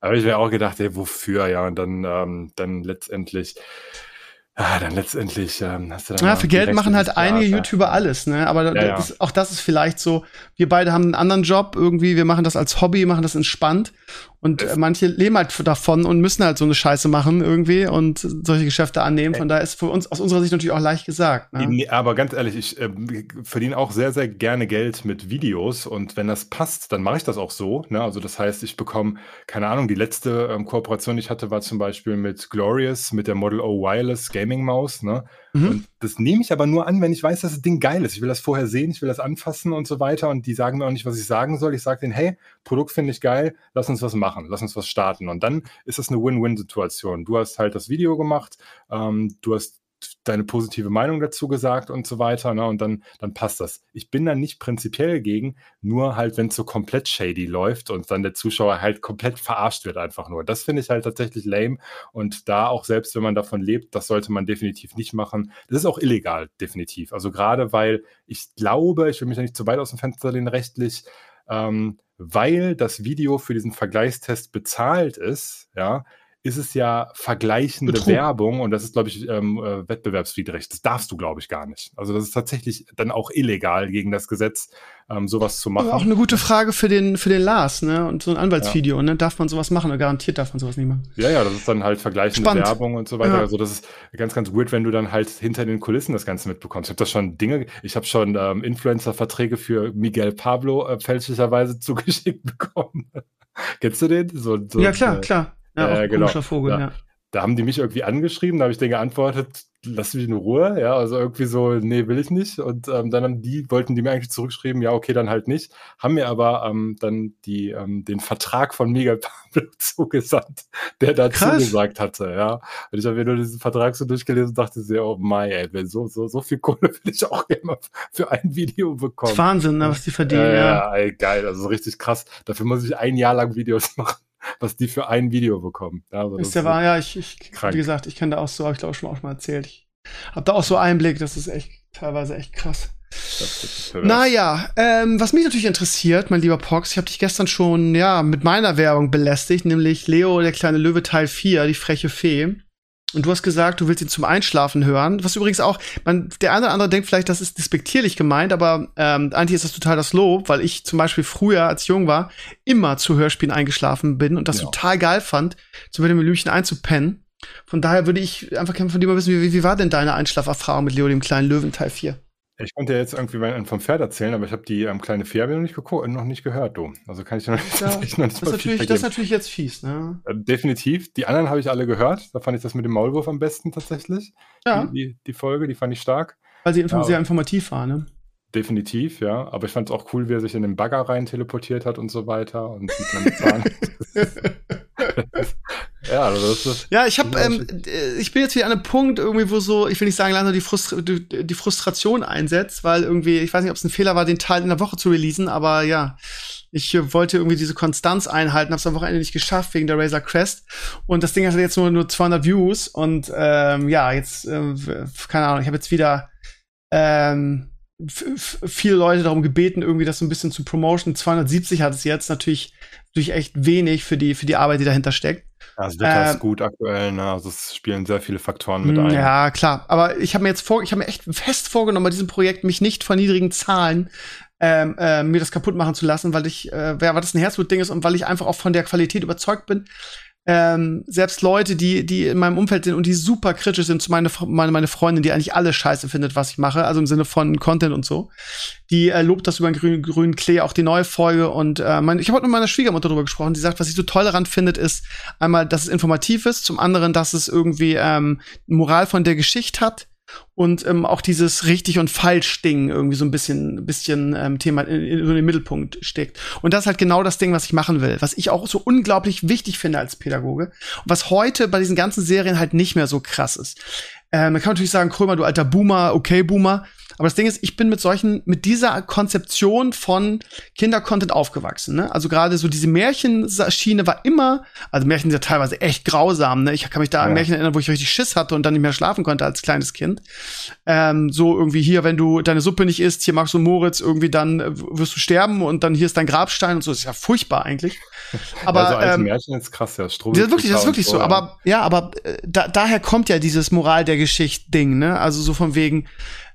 aber ich wäre auch gedacht, ey, wofür, ja, und dann, ähm, dann letztendlich Ah, dann letztendlich ähm, hast du dann. Ja, für Geld machen halt einige YouTuber alles, ne? Aber ja, ja. Das, auch das ist vielleicht so, wir beide haben einen anderen Job irgendwie, wir machen das als Hobby, machen das entspannt. Und es manche leben halt davon und müssen halt so eine Scheiße machen irgendwie und solche Geschäfte annehmen. Von daher ist für uns aus unserer Sicht natürlich auch leicht gesagt. Ne? Aber ganz ehrlich, ich äh, verdiene auch sehr, sehr gerne Geld mit Videos und wenn das passt, dann mache ich das auch so. Ne? Also das heißt, ich bekomme, keine Ahnung, die letzte ähm, Kooperation, die ich hatte, war zum Beispiel mit Glorious, mit der Model O Wireless Gaming Maus. Ne? Mhm. Und das nehme ich aber nur an, wenn ich weiß, dass das Ding geil ist. Ich will das vorher sehen, ich will das anfassen und so weiter. Und die sagen mir auch nicht, was ich sagen soll. Ich sage denen, hey, Produkt finde ich geil, lass uns was machen, lass uns was starten. Und dann ist das eine Win-Win-Situation. Du hast halt das Video gemacht, ähm, du hast deine positive Meinung dazu gesagt und so weiter, ne? Und dann, dann passt das. Ich bin da nicht prinzipiell gegen, nur halt, wenn es so komplett shady läuft und dann der Zuschauer halt komplett verarscht wird, einfach nur. Das finde ich halt tatsächlich lame. Und da auch selbst, wenn man davon lebt, das sollte man definitiv nicht machen. Das ist auch illegal, definitiv. Also gerade weil ich glaube, ich will mich ja nicht zu weit aus dem Fenster lehnen, rechtlich, ähm, weil das Video für diesen Vergleichstest bezahlt ist, ja, ist es ja vergleichende Betrug. Werbung und das ist, glaube ich, ähm, äh, wettbewerbswidrig. Das darfst du, glaube ich, gar nicht. Also das ist tatsächlich dann auch illegal gegen das Gesetz, ähm, sowas zu machen. Aber auch eine gute Frage für den, für den Lars, ne? Und so ein Anwaltsvideo, ja. ne? Darf man sowas machen oder garantiert darf man sowas nicht machen? Ja, ja, das ist dann halt vergleichende Spannend. Werbung und so weiter. Ja. Also das ist ganz, ganz weird, wenn du dann halt hinter den Kulissen das Ganze mitbekommst. Ich habe das schon Dinge, ich habe schon ähm, Influencer-Verträge für Miguel Pablo äh, fälschlicherweise zugeschickt bekommen. Kennst du den? So, so, ja, klar, äh, klar. Ja, äh, genau. Vogel, da, ja. da haben die mich irgendwie angeschrieben, da habe ich denen geantwortet, lass mich in Ruhe, ja, also irgendwie so, nee, will ich nicht. Und ähm, dann haben die, wollten die mir eigentlich zurückschreiben, ja, okay, dann halt nicht, haben mir aber ähm, dann die, ähm, den Vertrag von Miguel Pablo zugesandt, der da zugesagt hatte, ja. Und ich habe mir nur diesen Vertrag so durchgelesen und dachte sehr, oh mein, ey, so, so, so viel Kohle will ich auch immer für ein Video bekommen. Wahnsinn, ne, was die verdienen, äh, ja. Ja, ey, geil, also richtig krass. Dafür muss ich ein Jahr lang Videos machen was die für ein Video bekommen. Ja, also ist ja wahr, ja, ich, ich wie gesagt, ich kenne da auch so, habe ich glaube schon auch schon mal erzählt. Ich habe da auch so Einblick, das ist echt teilweise echt krass. Naja, ähm, was mich natürlich interessiert, mein lieber Pox, ich habe dich gestern schon ja mit meiner Werbung belästigt, nämlich Leo, der kleine Löwe Teil 4, die freche Fee. Und du hast gesagt, du willst ihn zum Einschlafen hören. Was übrigens auch, man, der eine oder andere denkt vielleicht, das ist despektierlich gemeint, aber ähm, eigentlich ist das total das Lob, weil ich zum Beispiel früher, als ich jung war, immer zu Hörspielen eingeschlafen bin und das ja. total geil fand, zu mit dem Blümchen einzupennen. Von daher würde ich einfach gerne von dir mal wissen, wie, wie war denn deine Einschlaferfahrung mit Leo, dem kleinen Löwen Teil 4? Ich konnte ja jetzt irgendwie vom Pferd erzählen, aber ich habe die ähm, kleine Fee noch nicht, noch nicht gehört, du. Also kann ich noch nicht, ja, noch nicht das, ist natürlich, das ist natürlich jetzt fies, ne? Äh, definitiv. Die anderen habe ich alle gehört. Da fand ich das mit dem Maulwurf am besten tatsächlich. Ja. Die, die, die Folge, die fand ich stark. Weil sie ja, sehr informativ war, ne? Definitiv, ja. Aber ich fand es auch cool, wie er sich in den Bagger rein teleportiert hat und so weiter. Und mit seinem Zahn. Ja, also das ist, ja, ich habe, ähm, äh, ich bin jetzt wieder an einem Punkt irgendwie, wo so, ich will nicht sagen, langsam die, Frustra die, die Frustration einsetzt, weil irgendwie, ich weiß nicht, ob es ein Fehler war, den Teil in der Woche zu releasen, aber ja, Ich äh, wollte irgendwie diese Konstanz einhalten, hab's am Wochenende nicht geschafft wegen der Razer Crest. Und das Ding hat jetzt nur, nur 200 Views. Und ähm, ja, jetzt, äh, keine Ahnung, ich habe jetzt wieder ähm, viele Leute darum gebeten, irgendwie das so ein bisschen zu promoten. 270 hat es jetzt natürlich, natürlich echt wenig für die, für die Arbeit, die dahinter steckt. Also Wetter äh, ist gut aktuell, ne? Also es spielen sehr viele Faktoren mit ein. Ja, klar. Aber ich habe mir jetzt vor, ich habe mir echt fest vorgenommen, bei diesem Projekt mich nicht von niedrigen Zahlen ähm, äh, mir das kaputt machen zu lassen, weil ich, äh, weil das ein Herzblutding ist und weil ich einfach auch von der Qualität überzeugt bin ähm, selbst Leute, die, die in meinem Umfeld sind und die super kritisch sind zu meine, meine, meine Freundin, die eigentlich alles scheiße findet, was ich mache, also im Sinne von Content und so, die äh, lobt das über den grünen, grünen Klee, auch die neue Folge. Und äh, mein, ich habe heute mit meiner Schwiegermutter darüber gesprochen, die sagt, was sie so toll findet, ist einmal, dass es informativ ist, zum anderen, dass es irgendwie ähm, Moral von der Geschichte hat und ähm, auch dieses richtig und falsch Ding irgendwie so ein bisschen bisschen ähm, Thema in, in, in den Mittelpunkt steckt. Und das ist halt genau das Ding was ich machen will was ich auch so unglaublich wichtig finde als Pädagoge und was heute bei diesen ganzen Serien halt nicht mehr so krass ist. Ähm, man kann natürlich sagen Krömer du alter Boomer okay Boomer aber das Ding ist, ich bin mit solchen, mit dieser Konzeption von Kindercontent aufgewachsen. Ne? Also gerade so diese Märchenschiene war immer, also Märchen sind ja teilweise echt grausam. Ne? Ich kann mich da ja. an Märchen erinnern, wo ich richtig Schiss hatte und dann nicht mehr schlafen konnte als kleines Kind. Ähm, so irgendwie hier, wenn du deine Suppe nicht isst, hier magst du Moritz, irgendwie dann äh, wirst du sterben und dann hier ist dein Grabstein und so. Das ist ja furchtbar eigentlich. Aber also als ähm, Märchen ist krass, ja. Strom das ist wirklich, das ist wirklich so. Aber ja, aber äh, da, daher kommt ja dieses Moral der Geschichte Ding. Ne? Also so von wegen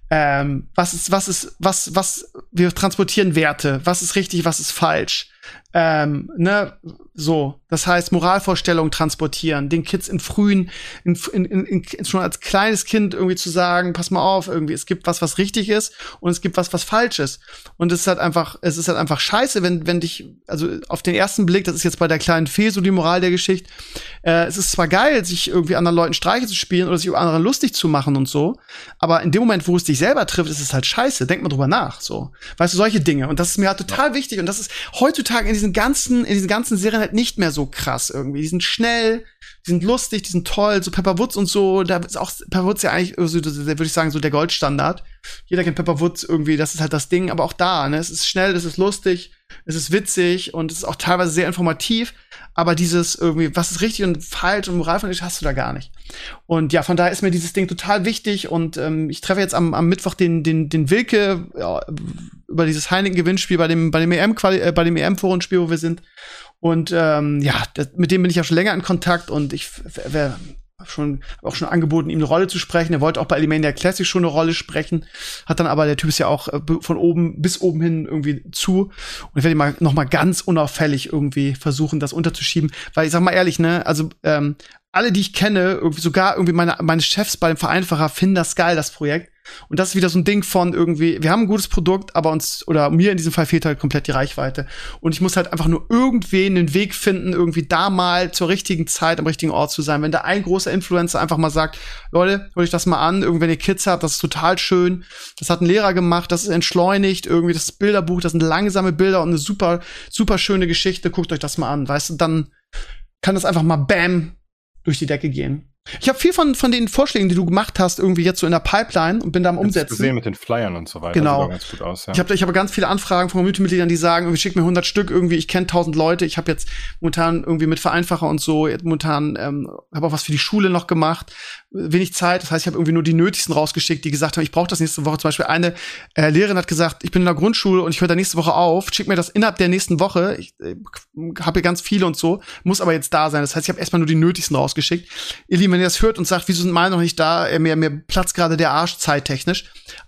ähm, was ist, was ist, was, was, wir transportieren Werte, was ist richtig, was ist falsch. Ähm, ne, so. Das heißt, Moralvorstellungen transportieren, den Kids in frühen, in, in, in, schon als kleines Kind irgendwie zu sagen, pass mal auf, irgendwie, es gibt was, was richtig ist und es gibt was, was falsch ist. Und es ist halt einfach, es ist halt einfach scheiße, wenn, wenn dich, also auf den ersten Blick, das ist jetzt bei der kleinen Fee so die Moral der Geschichte, äh, es ist zwar geil, sich irgendwie anderen Leuten Streiche zu spielen oder sich über andere lustig zu machen und so, aber in dem Moment, wo es dich selber trifft, ist es halt scheiße. Denk mal drüber nach, so. Weißt du, solche Dinge. Und das ist mir halt total ja. wichtig und das ist heutzutage in diesen ganzen, in diesen ganzen Serien halt nicht mehr so krass irgendwie. Die sind schnell, die sind lustig, die sind toll, so Pepper Woods und so, da ist auch Pepper Woods ja eigentlich, so, würde ich sagen, so der Goldstandard. Jeder kennt Pepper Woods irgendwie, das ist halt das Ding, aber auch da, ne, es ist schnell, es ist lustig, es ist witzig und es ist auch teilweise sehr informativ, aber dieses irgendwie, was ist richtig und falsch und Moral von hast du da gar nicht. Und ja, von daher ist mir dieses Ding total wichtig und ähm, ich treffe jetzt am, am Mittwoch den, den, den Wilke ja, über dieses Heineken-Gewinnspiel bei dem, bei dem EM, äh, bei dem EM-Forenspiel, wo wir sind. Und ähm, ja, das, mit dem bin ich ja schon länger in Kontakt und ich wäre schon auch schon angeboten, ihm eine Rolle zu sprechen. Er wollte auch bei Alimania Classic schon eine Rolle sprechen, hat dann aber der Typ ist ja auch äh, von oben bis oben hin irgendwie zu. Und ich werde ihn mal noch mal ganz unauffällig irgendwie versuchen, das unterzuschieben, weil ich sag mal ehrlich, ne, also ähm, alle, die ich kenne, irgendwie sogar irgendwie meine meine Chefs bei dem Vereinfacher finden das geil, das Projekt. Und das ist wieder so ein Ding von irgendwie, wir haben ein gutes Produkt, aber uns, oder mir in diesem Fall fehlt halt komplett die Reichweite. Und ich muss halt einfach nur irgendwen einen Weg finden, irgendwie da mal zur richtigen Zeit am richtigen Ort zu sein. Wenn da ein großer Influencer einfach mal sagt, Leute, hol euch das mal an, irgendwie, wenn ihr Kids habt, das ist total schön. Das hat ein Lehrer gemacht, das ist entschleunigt, irgendwie das Bilderbuch, das sind langsame Bilder und eine super, super schöne Geschichte. Guckt euch das mal an, weißt du, dann kann das einfach mal bam durch die Decke gehen. Ich habe viel von, von den Vorschlägen, die du gemacht hast, irgendwie jetzt so in der Pipeline und bin da am Umsetzen. Ich gesehen mit den Flyern und so weiter. Genau. ganz gut aus, ja. Ich habe ich hab ganz viele Anfragen von Community-Mitgliedern, die sagen, irgendwie schick mir 100 Stück, irgendwie, ich kenne 1000 Leute. Ich habe jetzt momentan irgendwie mit Vereinfacher und so, momentan ähm, habe auch was für die Schule noch gemacht. Wenig Zeit, das heißt, ich habe irgendwie nur die nötigsten rausgeschickt, die gesagt haben, ich brauche das nächste Woche. Zum Beispiel eine äh, Lehrerin hat gesagt, ich bin in der Grundschule und ich höre da nächste Woche auf, schick mir das innerhalb der nächsten Woche. Ich äh, habe hier ganz viele und so, muss aber jetzt da sein. Das heißt, ich habe erstmal nur die nötigsten rausgeschickt. Ihr Lieben, wenn ihr das hört und sagt, wie wieso sind meine noch nicht da? Äh, mir, mir platzt gerade der Arsch zeittechnisch.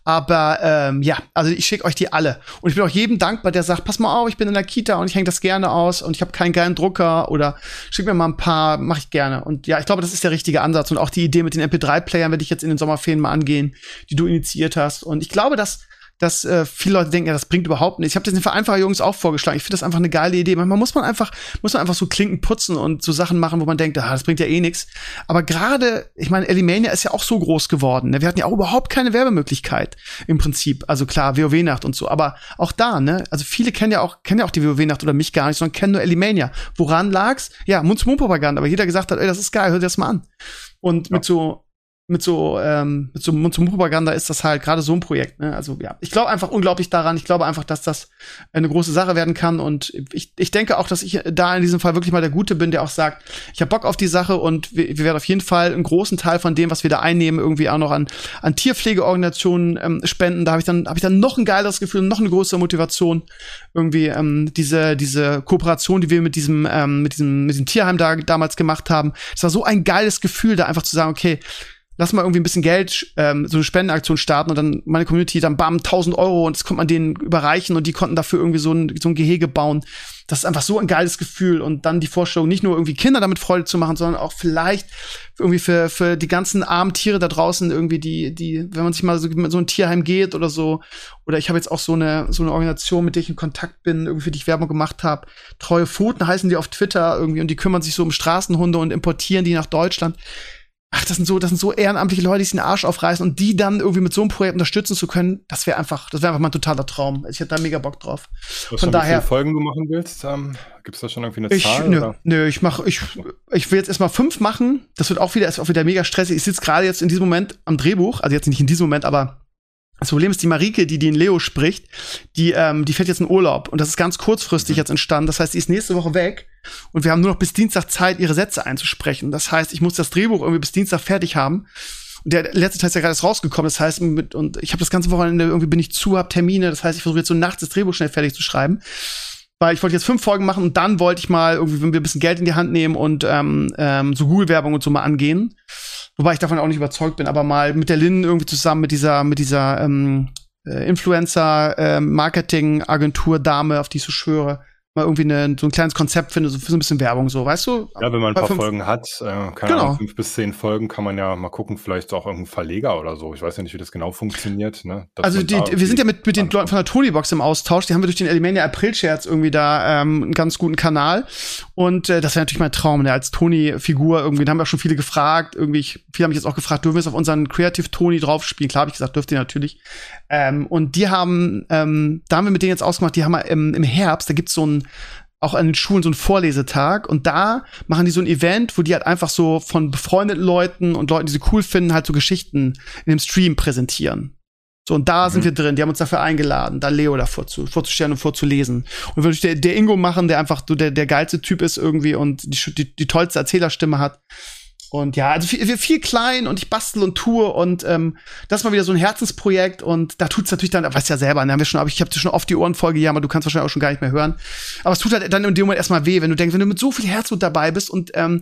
Aber ähm, ja, also ich schicke euch die alle. Und ich bin auch jedem dankbar, der sagt, pass mal auf, ich bin in der Kita und ich hänge das gerne aus und ich habe keinen geilen Drucker oder schick mir mal ein paar, mache ich gerne. Und ja, ich glaube, das ist der richtige Ansatz. Und auch die Idee mit den MP3-Playern werde ich jetzt in den Sommerferien mal angehen, die du initiiert hast. Und ich glaube, dass dass äh, viele Leute denken, ja, das bringt überhaupt nichts. Ich habe das den Vereinfacher Jungs auch vorgeschlagen. Ich finde das einfach eine geile Idee. Manchmal muss man einfach, muss man einfach so Klinken putzen und so Sachen machen, wo man denkt, ah, das bringt ja eh nichts. Aber gerade, ich meine, Elimania ist ja auch so groß geworden. Ne? Wir hatten ja auch überhaupt keine Werbemöglichkeit im Prinzip. Also klar, WoW-Nacht und so. Aber auch da, ne? Also viele kennen ja auch, kennen ja auch die WoW-Nacht oder mich gar nicht, sondern kennen nur Elimania. Woran lag's? Ja, Mund-zu-Mund-Propaganda. Aber jeder gesagt hat, ey, das ist geil, hör dir das mal an. Und ja. mit so mit so, ähm, mit so Mund-zu-Propaganda ist das halt gerade so ein Projekt. Ne? Also ja, ich glaube einfach unglaublich daran. Ich glaube einfach, dass das eine große Sache werden kann. Und ich, ich denke auch, dass ich da in diesem Fall wirklich mal der Gute bin, der auch sagt, ich habe Bock auf die Sache und wir, wir werden auf jeden Fall einen großen Teil von dem, was wir da einnehmen, irgendwie auch noch an, an Tierpflegeorganisationen ähm, spenden. Da habe ich dann habe ich dann noch ein geileres Gefühl, noch eine größere Motivation, irgendwie ähm, diese diese Kooperation, die wir mit diesem ähm, mit diesem mit diesem Tierheim da damals gemacht haben. Es war so ein geiles Gefühl, da einfach zu sagen, okay lass mal irgendwie ein bisschen Geld, ähm, so eine Spendenaktion starten und dann meine Community dann bam, 1000 Euro und das konnte man denen überreichen und die konnten dafür irgendwie so ein, so ein Gehege bauen. Das ist einfach so ein geiles Gefühl und dann die Vorstellung, nicht nur irgendwie Kinder damit Freude zu machen, sondern auch vielleicht irgendwie für, für die ganzen armen Tiere da draußen irgendwie die, die, wenn man sich mal so so ein Tierheim geht oder so, oder ich habe jetzt auch so eine, so eine Organisation, mit der ich in Kontakt bin, irgendwie für die ich Werbung gemacht habe. Treue Pfoten heißen die auf Twitter irgendwie und die kümmern sich so um Straßenhunde und importieren die nach Deutschland ach, das sind so, das sind so ehrenamtliche Leute, die sich den Arsch aufreißen und die dann irgendwie mit so einem Projekt unterstützen zu können, das wäre einfach, das wäre einfach mal ein totaler Traum. Ich hätte da mega Bock drauf. Was Von daher. Viele Folgen du machen willst? Ähm, Gibt es da schon irgendwie eine ich, Zahl? Nö, nö, ich mach, ich, ich will jetzt erstmal fünf machen. Das wird auch wieder, ist auch wieder mega stressig. Ich sitze gerade jetzt in diesem Moment am Drehbuch, also jetzt nicht in diesem Moment, aber das Problem ist, die Marike, die den Leo spricht, die, ähm, die fährt jetzt in Urlaub und das ist ganz kurzfristig mhm. jetzt entstanden. Das heißt, die ist nächste Woche weg und wir haben nur noch bis Dienstag Zeit, ihre Sätze einzusprechen. Das heißt, ich muss das Drehbuch irgendwie bis Dienstag fertig haben. Und der letzte Teil ist ja gerade rausgekommen. Das heißt, mit, und ich habe das ganze Wochenende irgendwie bin ich zu, hab Termine. Das heißt, ich versuche jetzt so nachts das Drehbuch schnell fertig zu schreiben. Weil ich wollte jetzt fünf Folgen machen und dann wollte ich mal irgendwie, wenn wir ein bisschen Geld in die Hand nehmen und ähm, ähm, so Google-Werbung und so mal angehen. Wobei ich davon auch nicht überzeugt bin, aber mal mit der Lynn irgendwie zusammen mit dieser, mit dieser ähm, äh, Influencer-Marketing-Agentur-Dame, äh, auf die ich so schwöre, mal irgendwie eine, so ein kleines Konzept finde, so für so ein bisschen Werbung, so, weißt du? Ja, wenn man ein paar Folgen hat, äh, keine genau. Ahnung, fünf bis zehn Folgen, kann man ja mal gucken, vielleicht auch irgendein Verleger oder so. Ich weiß ja nicht, wie das genau funktioniert. Ne? Also die, wir sind ja mit, mit den Leuten von der Tony-Box im Austausch. Die haben wir durch den Alimania April-Scherz irgendwie da ähm, einen ganz guten Kanal. Und äh, das wäre natürlich mein Traum, ne? als Tony-Figur irgendwie. Da haben wir auch schon viele gefragt. Irgendwie, ich, viele haben mich jetzt auch gefragt, dürfen wir es auf unseren Creative Tony draufspielen? Klar habe ich gesagt, dürft ihr natürlich. Ähm, und die haben, ähm, da haben wir mit denen jetzt ausgemacht, die haben wir im, im Herbst, da gibt's so ein auch an den Schulen so einen Vorlesetag und da machen die so ein Event, wo die halt einfach so von befreundeten Leuten und Leuten, die sie cool finden, halt so Geschichten in dem Stream präsentieren. So, und da mhm. sind wir drin. Die haben uns dafür eingeladen, da Leo davor zu, vorzustellen und vorzulesen. Und würde ich der, der Ingo machen, der einfach so der, der geilste Typ ist irgendwie und die, die, die tollste Erzählerstimme hat. Und ja, also viel, viel klein und ich bastel und tue und ähm, das ist mal wieder so ein Herzensprojekt und da tut's natürlich dann, weißt ja selber, ne, haben wir schon, aber ich habe dir schon oft die Ohren voll gejammert, du kannst wahrscheinlich auch schon gar nicht mehr hören. Aber es tut halt dann in dem Moment erstmal weh, wenn du denkst, wenn du mit so viel Herzblut dabei bist und ähm,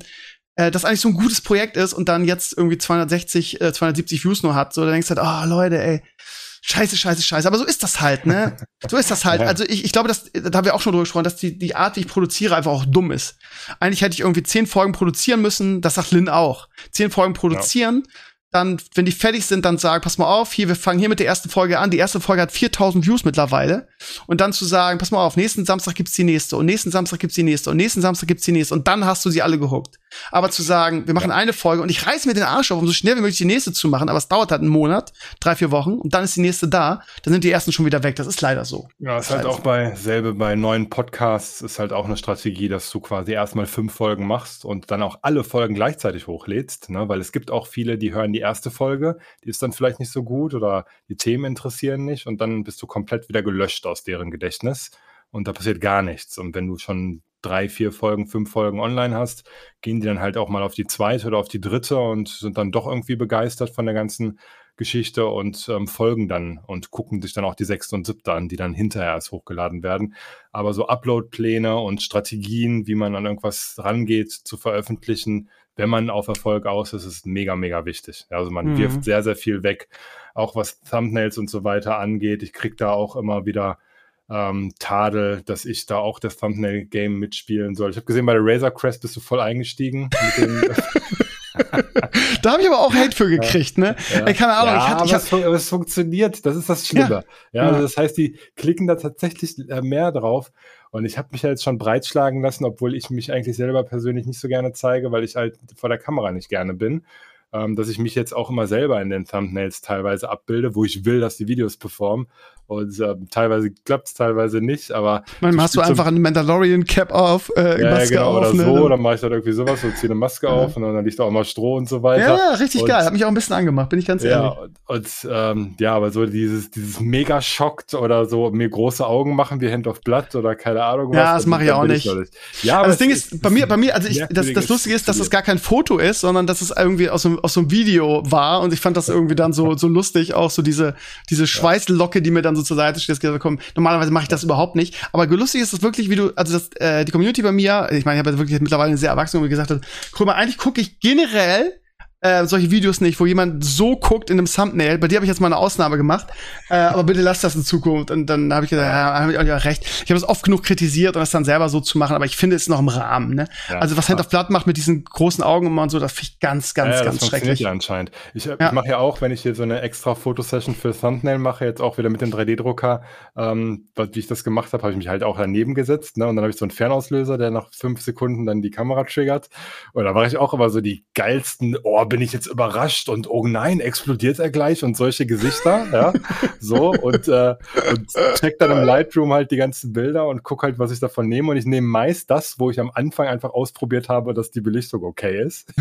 äh, das eigentlich so ein gutes Projekt ist und dann jetzt irgendwie 260, äh, 270 Views nur hat, so dann denkst du halt, oh Leute, ey, scheiße, scheiße, scheiße. Aber so ist das halt, ne? So ist das halt. Ja. Also ich, ich glaube, dass, da haben wir auch schon drüber gesprochen, dass die, die Art, wie ich produziere, einfach auch dumm ist. Eigentlich hätte ich irgendwie zehn Folgen produzieren müssen, das sagt Lynn auch. Zehn Folgen produzieren, ja dann, wenn die fertig sind, dann sagen, pass mal auf, hier, wir fangen hier mit der ersten Folge an. Die erste Folge hat 4000 Views mittlerweile. Und dann zu sagen, pass mal auf, nächsten Samstag gibt's die nächste und nächsten Samstag gibt's die nächste und nächsten Samstag gibt's die nächste und dann hast du sie alle gehuckt. Aber zu sagen, wir machen eine Folge und ich reiß mir den Arsch auf, um so schnell wie möglich die nächste zu machen, aber es dauert halt einen Monat, drei, vier Wochen und dann ist die nächste da, dann sind die ersten schon wieder weg. Das ist leider so. Ja, ist halt auch so. bei, selbe bei neuen Podcasts ist halt auch eine Strategie, dass du quasi erstmal fünf Folgen machst und dann auch alle Folgen gleichzeitig hochlädst, ne? weil es gibt auch viele, die hören die erste Folge, die ist dann vielleicht nicht so gut oder die Themen interessieren nicht und dann bist du komplett wieder gelöscht aus deren Gedächtnis und da passiert gar nichts. Und wenn du schon drei, vier Folgen, fünf Folgen online hast, gehen die dann halt auch mal auf die zweite oder auf die dritte und sind dann doch irgendwie begeistert von der ganzen Geschichte und ähm, folgen dann und gucken sich dann auch die sechste und siebte an, die dann hinterher erst hochgeladen werden. Aber so Upload-Pläne und Strategien, wie man an irgendwas rangeht, zu veröffentlichen, wenn man auf Erfolg aus ist, ist mega, mega wichtig. Also man mhm. wirft sehr, sehr viel weg, auch was Thumbnails und so weiter angeht. Ich kriege da auch immer wieder ähm, Tadel, dass ich da auch das Thumbnail-Game mitspielen soll. Ich habe gesehen, bei der Razor Crest bist du voll eingestiegen. da habe ich aber auch Hate für gekriegt, ne? Ja. Keine Ahnung. Ja, ich hatte, ich aber, es, aber, es, funktioniert, das ist das Schlimme. Ja, ja also das heißt, die klicken da tatsächlich äh, mehr drauf. Und ich habe mich jetzt schon breitschlagen lassen, obwohl ich mich eigentlich selber persönlich nicht so gerne zeige, weil ich halt vor der Kamera nicht gerne bin ähm, dass ich mich jetzt auch immer selber in den Thumbnails teilweise abbilde, wo ich will, dass die Videos performen. Und ähm, teilweise klappt es, teilweise nicht, aber. Manchmal hast du einfach eine Mandalorian-Cap auf, äh, ja, Maske genau, auf. Oder ne? so, dann mache ich dann irgendwie sowas und ziehe eine Maske ja. auf und dann liegt da auch mal Stroh und so weiter. Ja, ja richtig und, geil. Hat mich auch ein bisschen angemacht, bin ich ganz ja, ehrlich. Und, und ähm, ja, aber so dieses, dieses mega schockt oder so mir große Augen machen wie Hand of Blood oder keine Ahnung was. Ja, das mache ich auch nicht. Ja, aber also das Ding ist, bei mir, bei mir, also ich, das, das Lustige ist, dass das gar kein Foto ist, sondern dass es irgendwie aus so, aus so einem Video war und ich fand das irgendwie dann so, so lustig, auch so diese, diese Schweißlocke, die mir dann so zur Seite steht. Komm, normalerweise mache ich das überhaupt nicht. Aber lustig ist das wirklich, wie du, also das, äh, die Community bei mir, ich meine, ich habe ja wirklich mittlerweile eine sehr erwachsene, wie gesagt hat, guck mal, eigentlich gucke ich generell äh, solche Videos nicht, wo jemand so guckt in einem Thumbnail. Bei dir habe ich jetzt mal eine Ausnahme gemacht, äh, aber bitte lass das in Zukunft. Und dann habe ich gesagt, ja, habe ich auch recht. Ich habe es oft genug kritisiert und das dann selber so zu machen, aber ich finde es noch im Rahmen. Ne? Ja, also was Hand of Blood macht mit diesen großen Augen und so, das finde ich ganz, ganz, ja, ganz das schrecklich. Ja, anscheinend. Ich, ja. ich mache ja auch, wenn ich hier so eine extra Fotosession für Thumbnail mache, jetzt auch wieder mit dem 3D-Drucker, ähm, wie ich das gemacht habe, habe ich mich halt auch daneben gesetzt. Ne? Und dann habe ich so einen Fernauslöser, der nach fünf Sekunden dann die Kamera triggert. Und da mache ich auch immer so die geilsten, oh, bin ich jetzt überrascht und oh nein, explodiert er gleich und solche Gesichter, ja, so und, äh, und check dann im Lightroom halt die ganzen Bilder und guck halt, was ich davon nehme. Und ich nehme meist das, wo ich am Anfang einfach ausprobiert habe, dass die Belichtung okay ist.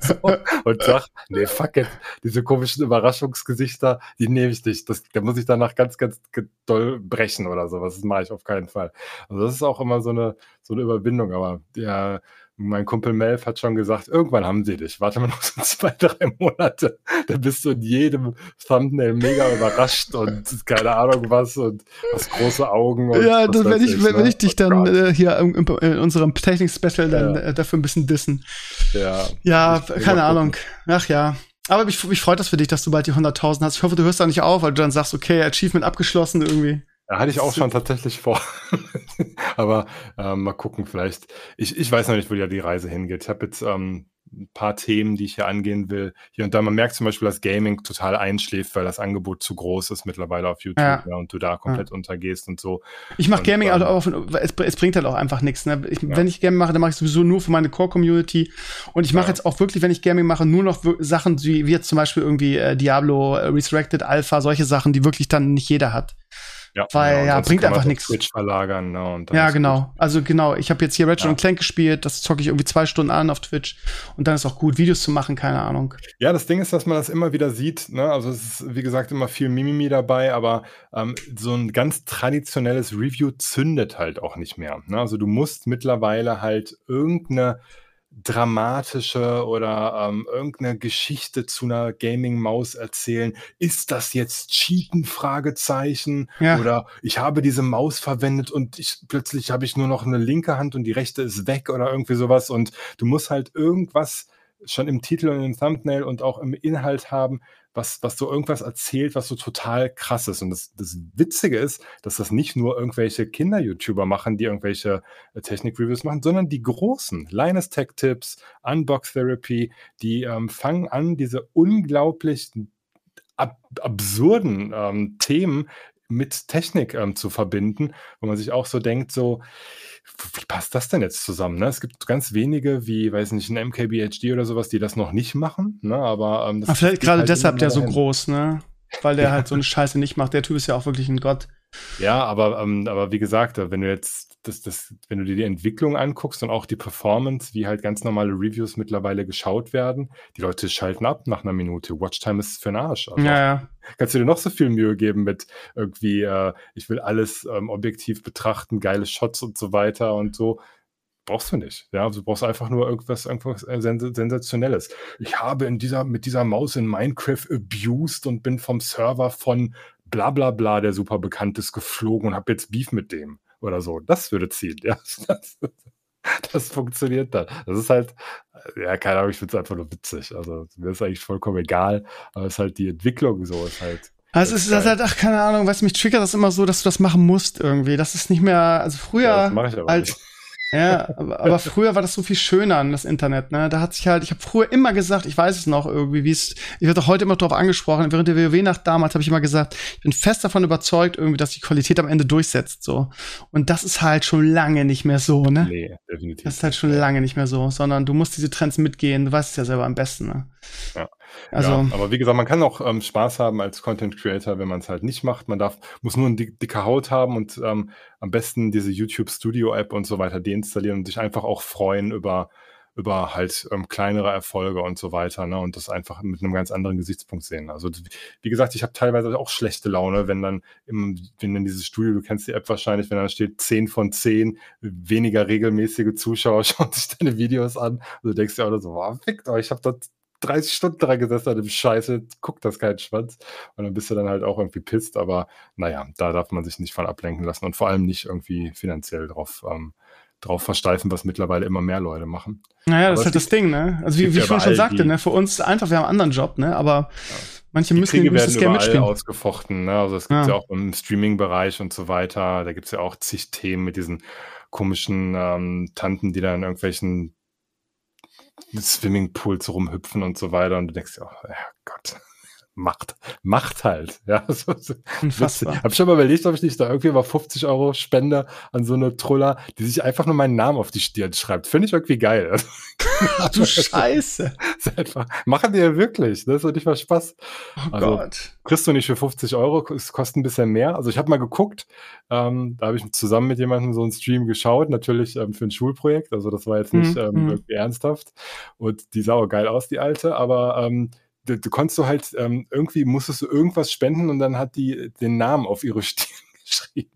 So, und sag, nee, fuck it, diese komischen Überraschungsgesichter, die nehme ich nicht, das, da muss ich danach ganz, ganz doll brechen oder sowas, das mache ich auf keinen Fall. Also das ist auch immer so eine, so eine Überwindung, aber ja, mein Kumpel Melf hat schon gesagt, irgendwann haben sie dich. Warte mal noch so zwei, drei Monate. Da bist du in jedem Thumbnail mega überrascht und keine Ahnung was und hast große Augen. ja, dann werde ich, wenn, ne? ich dich dann äh, hier in, in unserem Technik-Special dann ja. äh, dafür ein bisschen dissen. Ja. Ja, keine Ahnung. Ach ja. Aber mich, mich freut das für dich, dass du bald die 100.000 hast. Ich hoffe, du hörst da nicht auf, weil du dann sagst, okay, Achievement abgeschlossen irgendwie. Ja, hatte ich auch schon tatsächlich vor. Aber ähm, mal gucken, vielleicht. Ich, ich weiß noch nicht, wo ja die Reise hingeht. Ich habe jetzt ähm, ein paar Themen, die ich hier angehen will. Hier und da, man merkt zum Beispiel, dass Gaming total einschläft, weil das Angebot zu groß ist mittlerweile auf YouTube ja. Ja, und du da komplett ja. untergehst und so. Ich mache Gaming ähm, auch, es, es, bringt halt auch einfach nichts. Ne? Ich, Wenn ich Gaming mache, dann mache ich sowieso nur für meine Core-Community. Und ich mache jetzt auch wirklich, wenn ich Gaming mache, nur noch Sachen wie, wie jetzt zum Beispiel irgendwie äh, Diablo, äh, Resurrected Alpha, solche Sachen, die wirklich dann nicht jeder hat. Ja, Weil genau, ja, bringt einfach nichts. Switch verlagern, ne, ja, genau. Gut. Also genau, ich habe jetzt hier Ratchet ja. Clank gespielt, das zocke ich irgendwie zwei Stunden an auf Twitch und dann ist auch gut, Videos zu machen, keine Ahnung. Ja, das Ding ist, dass man das immer wieder sieht, ne? Also es ist, wie gesagt, immer viel Mimimi dabei, aber ähm, so ein ganz traditionelles Review zündet halt auch nicht mehr. Ne? Also du musst mittlerweile halt irgendeine dramatische oder ähm, irgendeine Geschichte zu einer Gaming-Maus erzählen. Ist das jetzt Cheaten? Fragezeichen. Ja. Oder ich habe diese Maus verwendet und ich, plötzlich habe ich nur noch eine linke Hand und die rechte ist weg oder irgendwie sowas. Und du musst halt irgendwas schon im Titel und im Thumbnail und auch im Inhalt haben, was, was so irgendwas erzählt, was so total krass ist. Und das, das Witzige ist, dass das nicht nur irgendwelche Kinder-YouTuber machen, die irgendwelche äh, Technik-Reviews machen, sondern die großen. Linus Tech Tips, Unbox Therapy, die ähm, fangen an, diese unglaublich ab absurden ähm, Themen mit Technik ähm, zu verbinden, wo man sich auch so denkt, so, wie passt das denn jetzt zusammen? Ne? Es gibt ganz wenige, wie, weiß nicht, ein MKBHD oder sowas, die das noch nicht machen. Ne? Aber ähm, das vielleicht gerade halt deshalb der so groß, ne? Weil der ja. halt so eine Scheiße nicht macht. Der Typ ist ja auch wirklich ein Gott. Ja, aber, ähm, aber wie gesagt, wenn du jetzt das, das, wenn du dir die Entwicklung anguckst und auch die Performance, wie halt ganz normale Reviews mittlerweile geschaut werden, die Leute schalten ab nach einer Minute. Watchtime ist für den Arsch. Also ja, ja. Kannst du dir noch so viel Mühe geben mit irgendwie, äh, ich will alles ähm, objektiv betrachten, geile Shots und so weiter und so. Brauchst du nicht. Ja, du brauchst einfach nur irgendwas, irgendwas äh, Sensationelles. Ich habe in dieser, mit dieser Maus in Minecraft abused und bin vom Server von bla bla bla, der super bekannt ist, geflogen und habe jetzt Beef mit dem oder so. Das würde ziehen, ja. Das, das funktioniert dann. Das ist halt, ja, keine Ahnung, ich finde es einfach nur witzig. Also mir ist eigentlich vollkommen egal, aber es ist halt die Entwicklung so, ist halt. Also es ist das halt, ach, keine Ahnung, was mich triggert, das immer so, dass du das machen musst irgendwie. Das ist nicht mehr, also früher. Ja, als, nicht. Ja, aber, früher war das so viel schöner an das Internet, ne? Da hat sich halt, ich habe früher immer gesagt, ich weiß es noch irgendwie, wie es, ich werde auch heute immer darauf angesprochen, während der WoW-Nacht damals habe ich immer gesagt, ich bin fest davon überzeugt, irgendwie, dass die Qualität am Ende durchsetzt, so. Und das ist halt schon lange nicht mehr so, ne? Nee, definitiv. Das ist halt schon lange nicht mehr so, sondern du musst diese Trends mitgehen, du weißt es ja selber am besten, ne? Ja. Also, ja, aber wie gesagt, man kann auch ähm, Spaß haben als Content Creator, wenn man es halt nicht macht. Man darf, muss nur eine dicke Haut haben und ähm, am besten diese YouTube Studio App und so weiter deinstallieren und sich einfach auch freuen über über halt ähm, kleinere Erfolge und so weiter, ne? Und das einfach mit einem ganz anderen Gesichtspunkt sehen. Also wie gesagt, ich habe teilweise auch schlechte Laune, wenn dann im, wenn in dieses Studio, du kennst die App wahrscheinlich, wenn dann steht 10 von 10, weniger regelmäßige Zuschauer schauen sich deine Videos an. Also du denkst dir auch so, wow, fickt euch, ich habe da 30 Stunden dran gesessen an dem Scheiße, guckt das kein Schwanz. Und dann bist du dann halt auch irgendwie pisst, aber naja, da darf man sich nicht von ablenken lassen und vor allem nicht irgendwie finanziell drauf ähm, drauf versteifen, was mittlerweile immer mehr Leute machen. Naja, das ist halt das Ding, ne? Also wie, wie ich schon sagte, ne? Für uns einfach, wir haben einen anderen Job, ne? Aber ja. manche die müssen, Kriege müssen das gerne mitspielen. ausgefochten, ne? Also es gibt ja. ja auch im Streaming-Bereich und so weiter. Da gibt es ja auch zig Themen mit diesen komischen ähm, Tanten, die da in irgendwelchen Swimmingpools rumhüpfen und so weiter. Und du denkst ja, oh, Gott macht, macht halt. Ja, so, so. Unfassbar. Hab schon mal überlegt, ob ich nicht da irgendwie mal 50 Euro spende an so eine Truller, die sich einfach nur meinen Namen auf die Stirn schreibt. Finde ich irgendwie geil. Ach du Scheiße. einfach, machen die ja wirklich. Das ist nicht mal Spaß. Oh also, Gott. Kriegst du nicht für 50 Euro, es kostet ein bisschen mehr. Also ich habe mal geguckt, ähm, da habe ich zusammen mit jemandem so einen Stream geschaut, natürlich ähm, für ein Schulprojekt. Also das war jetzt nicht mhm. ähm, mhm. irgendwie ernsthaft. Und die sah auch geil aus, die alte, aber ähm, du, du konntest du halt, ähm, irgendwie musstest du irgendwas spenden und dann hat die den Namen auf ihre Stirn geschrieben.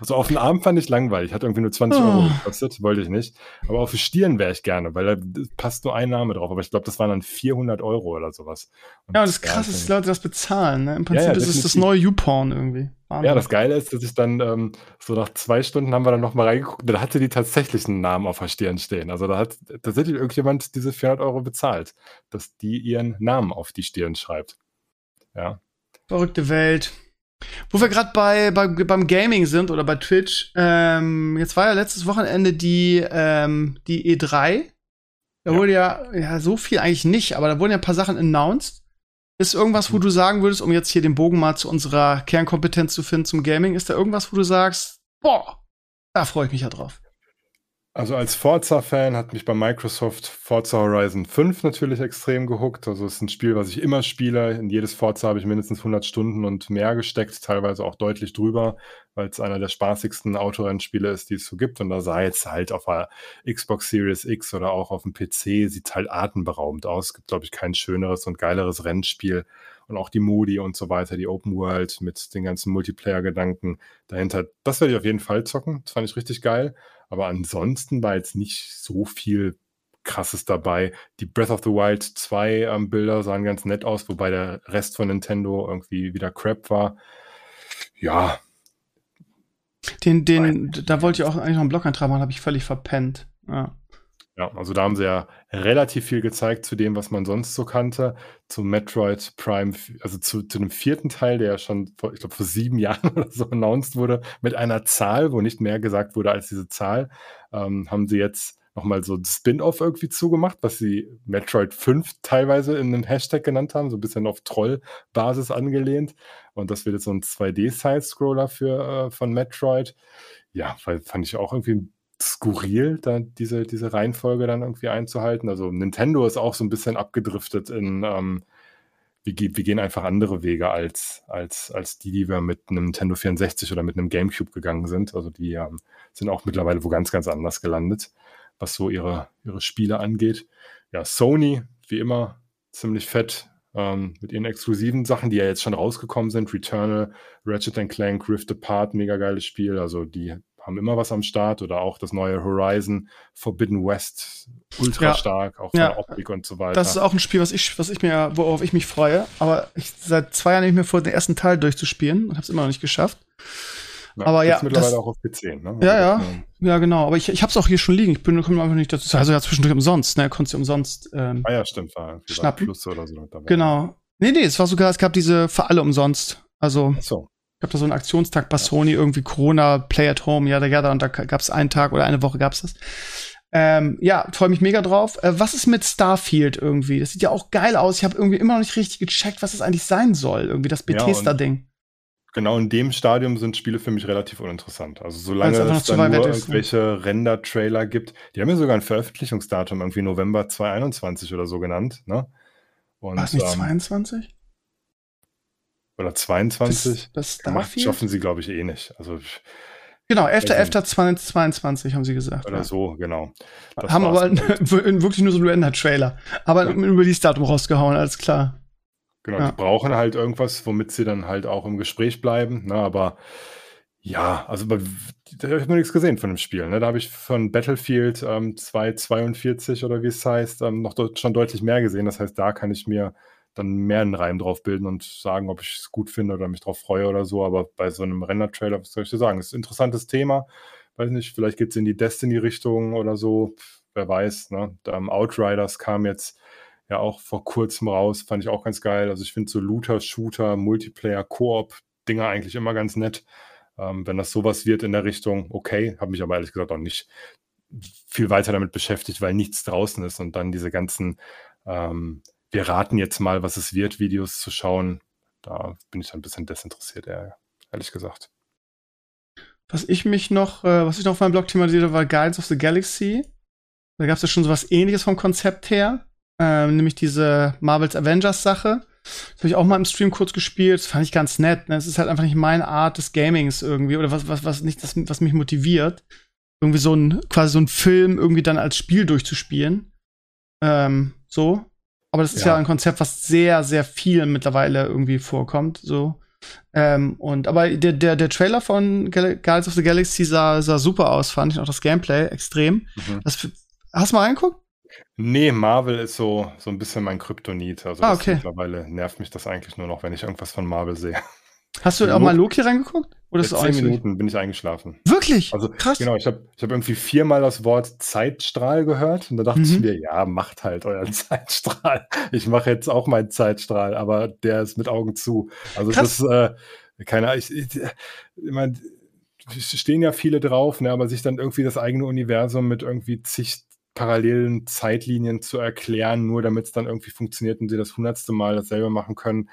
Also auf den Arm fand ich langweilig, hat irgendwie nur 20 oh. Euro gekostet, wollte ich nicht. Aber auf die Stirn wäre ich gerne, weil da passt nur ein Name drauf. Aber ich glaube, das waren dann 400 Euro oder sowas. Und ja, und das ist, dass Leute das bezahlen. Ne? Im Prinzip ja, ja, ist es das neue YouPorn irgendwie. Wahnsinn. Ja, das Geile ist, dass ich dann ähm, so nach zwei Stunden haben wir dann nochmal reingeguckt, da hatte die tatsächlich einen Namen auf der Stirn stehen. Also da hat tatsächlich irgendjemand diese 400 Euro bezahlt, dass die ihren Namen auf die Stirn schreibt. Ja. Verrückte Welt. Wo wir gerade bei, bei, beim Gaming sind oder bei Twitch, ähm, jetzt war ja letztes Wochenende die, ähm, die E3. Da ja. wurde ja, ja so viel eigentlich nicht, aber da wurden ja ein paar Sachen announced. Ist irgendwas, wo mhm. du sagen würdest, um jetzt hier den Bogen mal zu unserer Kernkompetenz zu finden zum Gaming, ist da irgendwas, wo du sagst, boah, da freue ich mich ja drauf. Also als Forza-Fan hat mich bei Microsoft Forza Horizon 5 natürlich extrem gehuckt. Also es ist ein Spiel, was ich immer spiele. In jedes Forza habe ich mindestens 100 Stunden und mehr gesteckt, teilweise auch deutlich drüber, weil es einer der spaßigsten Autorennspiele ist, die es so gibt. Und da sei es halt auf der Xbox Series X oder auch auf dem PC, sieht halt atemberaubend aus. Es gibt, glaube ich, kein schöneres und geileres Rennspiel. Und auch die Modi und so weiter, die Open World mit den ganzen Multiplayer-Gedanken dahinter. Das werde ich auf jeden Fall zocken. Das fand ich richtig geil. Aber ansonsten war jetzt nicht so viel krasses dabei. Die Breath of the Wild 2 ähm, Bilder sahen ganz nett aus, wobei der Rest von Nintendo irgendwie wieder Crap war. Ja. Den, den, da wollte ich auch eigentlich noch einen Blog-Eintrag machen, habe ich völlig verpennt. Ja. Ja, also da haben sie ja relativ viel gezeigt zu dem, was man sonst so kannte. Zu Metroid Prime, also zu, zu dem vierten Teil, der ja schon, vor, ich glaube, vor sieben Jahren oder so announced wurde, mit einer Zahl, wo nicht mehr gesagt wurde als diese Zahl, ähm, haben sie jetzt nochmal so ein Spin-off irgendwie zugemacht, was sie Metroid 5 teilweise in einem Hashtag genannt haben, so ein bisschen auf Troll-Basis angelehnt. Und das wird jetzt so ein 2D-Side-Scroller für äh, von Metroid. Ja, weil fand ich auch irgendwie ein skurril, da diese, diese Reihenfolge dann irgendwie einzuhalten. Also Nintendo ist auch so ein bisschen abgedriftet in, ähm, wir, wir, gehen einfach andere Wege als, als, als die, die wir mit einem Nintendo 64 oder mit einem GameCube gegangen sind. Also die ähm, sind auch mittlerweile wo ganz, ganz anders gelandet, was so ihre, ihre Spiele angeht. Ja, Sony, wie immer, ziemlich fett ähm, mit ihren exklusiven Sachen, die ja jetzt schon rausgekommen sind. Returnal, Ratchet Clank, Rift Apart, mega geiles Spiel. Also die haben immer was am Start oder auch das neue Horizon Forbidden West ultra ja. stark, auch von ja. der Optik und so weiter. Das ist auch ein Spiel, was ich, was ich mir, worauf ich mich freue. Aber ich seit zwei Jahren nicht mehr vor, den ersten Teil durchzuspielen und habe es immer noch nicht geschafft. Ja, aber ja, mittlerweile das, auch auf PC, ne? Ja, ja, ja, genau. Aber ich, ich habe es auch hier schon liegen. Ich bin komme einfach nicht dazu. Also ja zwischendurch umsonst, ne? Konntest du umsonst. Ähm, ah ja, stimmt. War schnappen. Plus oder so dabei. Genau. Nee, nee, es war sogar, es gab diese für alle umsonst. Also. Ach so gab da so einen Aktionstag bei Sony, irgendwie Corona, Play at Home, ja, ja, und da gab es einen Tag oder eine Woche gab es das. Ähm, ja, freue mich mega drauf. Äh, was ist mit Starfield irgendwie? Das sieht ja auch geil aus. Ich habe irgendwie immer noch nicht richtig gecheckt, was das eigentlich sein soll. Irgendwie das Bethesda-Ding. Ja, genau in dem Stadium sind Spiele für mich relativ uninteressant. Also solange es dann nur ist, irgendwelche ne? Render-Trailer gibt. Die haben ja sogar ein Veröffentlichungsdatum, irgendwie November 2021 oder so genannt. Ne? Und, War es nicht ähm, 22? Oder 22? Das, das schaffen sie, glaube ich, eh nicht. Also Genau, 11.11.2022 haben sie gesagt. Oder ja. so, genau. Das haben aber wirklich nur so einen Render-Trailer. Aber ja. ein Release-Datum rausgehauen, alles klar. Genau, ja. die brauchen halt irgendwas, womit sie dann halt auch im Gespräch bleiben. Ne? Aber ja, also da habe ich noch nichts gesehen von dem Spiel. Ne? Da habe ich von Battlefield ähm, 242 oder wie es heißt, ähm, noch de schon deutlich mehr gesehen. Das heißt, da kann ich mir dann mehr einen Reim drauf bilden und sagen, ob ich es gut finde oder mich drauf freue oder so. Aber bei so einem Render-Trailer, was soll ich dir sagen? Ist ein interessantes Thema. Weiß nicht, vielleicht geht es in die Destiny-Richtung oder so. Wer weiß. Ne? Da, um, Outriders kam jetzt ja auch vor kurzem raus. Fand ich auch ganz geil. Also ich finde so Looter, Shooter, Multiplayer, Koop-Dinger eigentlich immer ganz nett. Ähm, wenn das sowas wird in der Richtung, okay. Habe mich aber ehrlich gesagt auch nicht viel weiter damit beschäftigt, weil nichts draußen ist und dann diese ganzen ähm, wir raten jetzt mal, was es wird, Videos zu schauen. Da bin ich ein bisschen desinteressiert, ehrlich gesagt. Was ich mich noch, äh, was ich noch auf meinem Blog thematisiert habe, war Guides of the Galaxy. Da gab es ja schon so was ähnliches vom Konzept her. Ähm, nämlich diese Marvels Avengers Sache. Das habe ich auch mal im Stream kurz gespielt. Das fand ich ganz nett. Ne? Es ist halt einfach nicht meine Art des Gamings irgendwie oder was, was, was nicht das, was mich motiviert. Irgendwie so ein, quasi so ein Film irgendwie dann als Spiel durchzuspielen. Ähm, so. Aber das ist ja. ja ein Konzept, was sehr, sehr viel mittlerweile irgendwie vorkommt. So. Ähm, und aber der, der, der Trailer von Gal Guardians of the Galaxy sah, sah super aus, fand ich auch das Gameplay extrem. Mhm. Das, hast du mal reingeguckt? Nee, Marvel ist so, so ein bisschen mein Kryptonit. Also ah, okay. mittlerweile nervt mich das eigentlich nur noch, wenn ich irgendwas von Marvel sehe. Hast du auch mal Loki reingeguckt? Oder ist zehn Minuten bin ich eingeschlafen. Wirklich? Also krass. Genau, ich habe ich hab irgendwie viermal das Wort Zeitstrahl gehört und da dachte mhm. ich mir, ja, macht halt euren Zeitstrahl. Ich mache jetzt auch meinen Zeitstrahl, aber der ist mit Augen zu. Also krass. das, äh, keine Ahnung, ich, ich, ich meine, stehen ja viele drauf, ne, aber sich dann irgendwie das eigene Universum mit irgendwie zig parallelen Zeitlinien zu erklären, nur damit es dann irgendwie funktioniert und sie das hundertste Mal dasselbe machen können